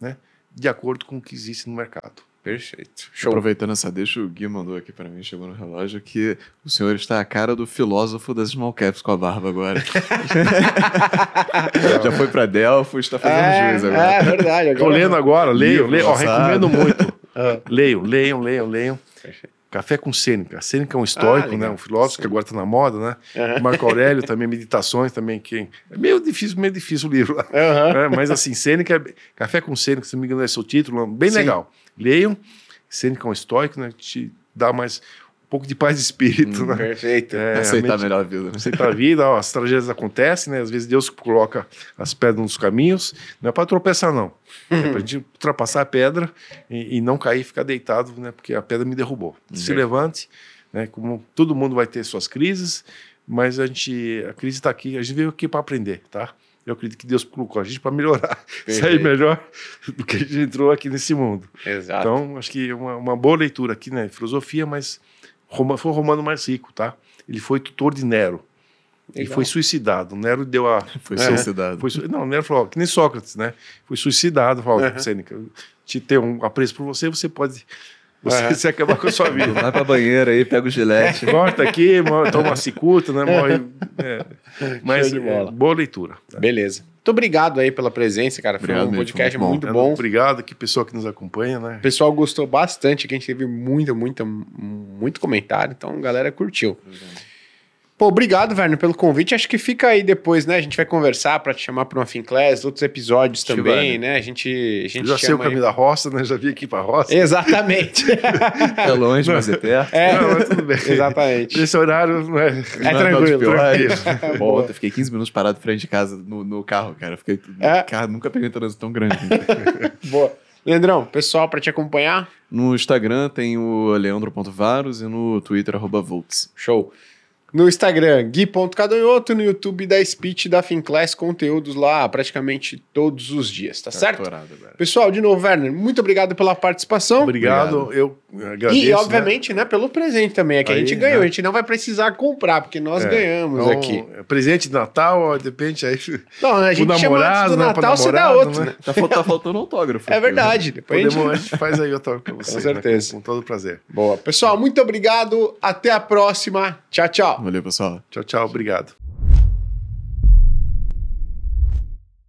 Speaker 3: né? de acordo com o que existe no mercado.
Speaker 1: Perfeito. Show.
Speaker 2: Aproveitando essa deixa, o Gui mandou aqui pra mim, chegou no relógio, que o senhor está a cara do filósofo das small caps com a barba agora. Já foi pra Delfos, está fazendo
Speaker 1: É,
Speaker 2: juiz agora.
Speaker 1: é verdade.
Speaker 3: Estou
Speaker 1: Agora...
Speaker 3: lendo agora, leio, leio. Ó, recomendo muito.
Speaker 1: Ah.
Speaker 3: Leiam, leiam, leiam, leiam. Café com Sêneca. Sêneca é um histórico,
Speaker 1: Ah,
Speaker 3: né? Um filósofo que agora está na moda, né?
Speaker 1: Aham.
Speaker 3: Marco Aurélio também, Meditações também. Que... É meio difícil, meio difícil o livro lá.
Speaker 1: Aham.
Speaker 3: É, mas assim, Sêneca, é- Café com Sêneca, se não me engano, é seu título, bem
Speaker 1: Sim.
Speaker 3: legal. Leiam. Sêneca é um estoico, né? que Te dá mais um pouco de paz de espírito, né?
Speaker 1: Perfeito.
Speaker 3: É,
Speaker 2: Aceitar
Speaker 3: realmente-
Speaker 2: melhor a vida. né?
Speaker 3: aceitar a vida, ó, as tragédias acontecem, né? Às vezes Deus coloca as pedras nos caminhos, não é para tropeçar, não. É para a gente ultrapassar a pedra e, e não cair e ficar deitado, né? Porque a pedra me derrubou. Se levante, né? Como todo mundo vai ter suas crises, mas a gente acredita aqui, a gente veio aqui para aprender, tá? Eu acredito que Deus colocou a gente para melhorar, sair melhor do que a gente entrou aqui nesse mundo.
Speaker 1: Exato.
Speaker 3: Então, acho que é uma, uma boa leitura aqui, né? Filosofia, mas Roma, foi o romano mais rico, tá? Ele foi tutor de Nero.
Speaker 1: Legal.
Speaker 3: foi suicidado. Nero deu a.
Speaker 2: Foi
Speaker 3: É.
Speaker 2: suicidado.
Speaker 3: Foi, não, Nero falou, que nem Sócrates, né? Foi suicidado. Falou,
Speaker 1: Uhum.
Speaker 3: Sêneca, te ter um apreço por você, você pode. Você,
Speaker 1: Uhum.
Speaker 3: você acabar com a sua vida.
Speaker 2: Vai pra banheira aí, pega o gilete.
Speaker 3: Morta aqui, toma uma cicuta, né? Morre. é. Mas é, boa leitura. tá?
Speaker 1: Beleza. Muito obrigado aí pela presença, cara. Foi
Speaker 2: Obrigado
Speaker 1: um podcast
Speaker 2: muito
Speaker 1: muito bom.
Speaker 3: Obrigado, que pessoal que nos acompanha, né?
Speaker 1: O pessoal gostou bastante, que a gente teve muita, muita, muito comentário, então a galera curtiu. Pô, obrigado, Werner, pelo convite. Acho que fica aí depois, né? A gente vai conversar pra te chamar pra uma Finclass, outros episódios
Speaker 2: Acho
Speaker 1: também, né? A gente, a gente
Speaker 3: Eu já sei o
Speaker 1: chama aí-
Speaker 3: caminho da roça, né? Já vim aqui pra roça.
Speaker 1: Exatamente.
Speaker 2: É longe, mas é perto.
Speaker 1: é,
Speaker 3: Não, mas tudo bem.
Speaker 1: exatamente.
Speaker 3: Esse horário não é.
Speaker 1: É
Speaker 2: Não,
Speaker 1: tranquilo,
Speaker 2: não,
Speaker 1: tranquilo.
Speaker 2: Pô, eu fiquei 15 minutos parado frente de casa no, no carro, cara. Eu Fiquei.
Speaker 1: É?
Speaker 2: Cara, nunca peguei um trânsito tão grande.
Speaker 1: Boa. Leandrão, pessoal, pra te acompanhar,
Speaker 2: no Instagram tem o leandro.varos e no Twitter, arroba Volts.
Speaker 1: show. No Instagram, gui.cadonhoto, no YouTube da Speech da Finclass, conteúdos lá praticamente todos os dias, tá certo?
Speaker 2: Atorado agora.
Speaker 1: Pessoal, de novo, Werner, muito obrigado pela participação.
Speaker 3: Obrigado, eu agradeço.
Speaker 1: E,
Speaker 3: né?
Speaker 1: obviamente, né? pelo presente também, é que a
Speaker 3: Aí,
Speaker 1: gente ganhou.
Speaker 3: né?
Speaker 1: A gente não vai precisar comprar, porque nós
Speaker 3: É,
Speaker 1: ganhamos
Speaker 3: Então,
Speaker 1: aqui.
Speaker 3: é Presente de Natal, ó, depende aí.
Speaker 1: Não, a gente
Speaker 3: pro
Speaker 1: chama antes
Speaker 3: namorado,
Speaker 1: do
Speaker 3: né,
Speaker 1: Natal, você dá
Speaker 3: namorado,
Speaker 1: outro,
Speaker 3: né?
Speaker 1: né?
Speaker 2: Tá, tá faltando autógrafo.
Speaker 1: É verdade. Depois a gente...
Speaker 3: Podemos, a gente faz aí outra pra você.
Speaker 1: certeza.
Speaker 3: Com, com todo prazer.
Speaker 1: Boa. Pessoal, muito obrigado. Até a próxima. Tchau, tchau.
Speaker 2: Valeu, pessoal.
Speaker 3: Tchau, tchau. Obrigado.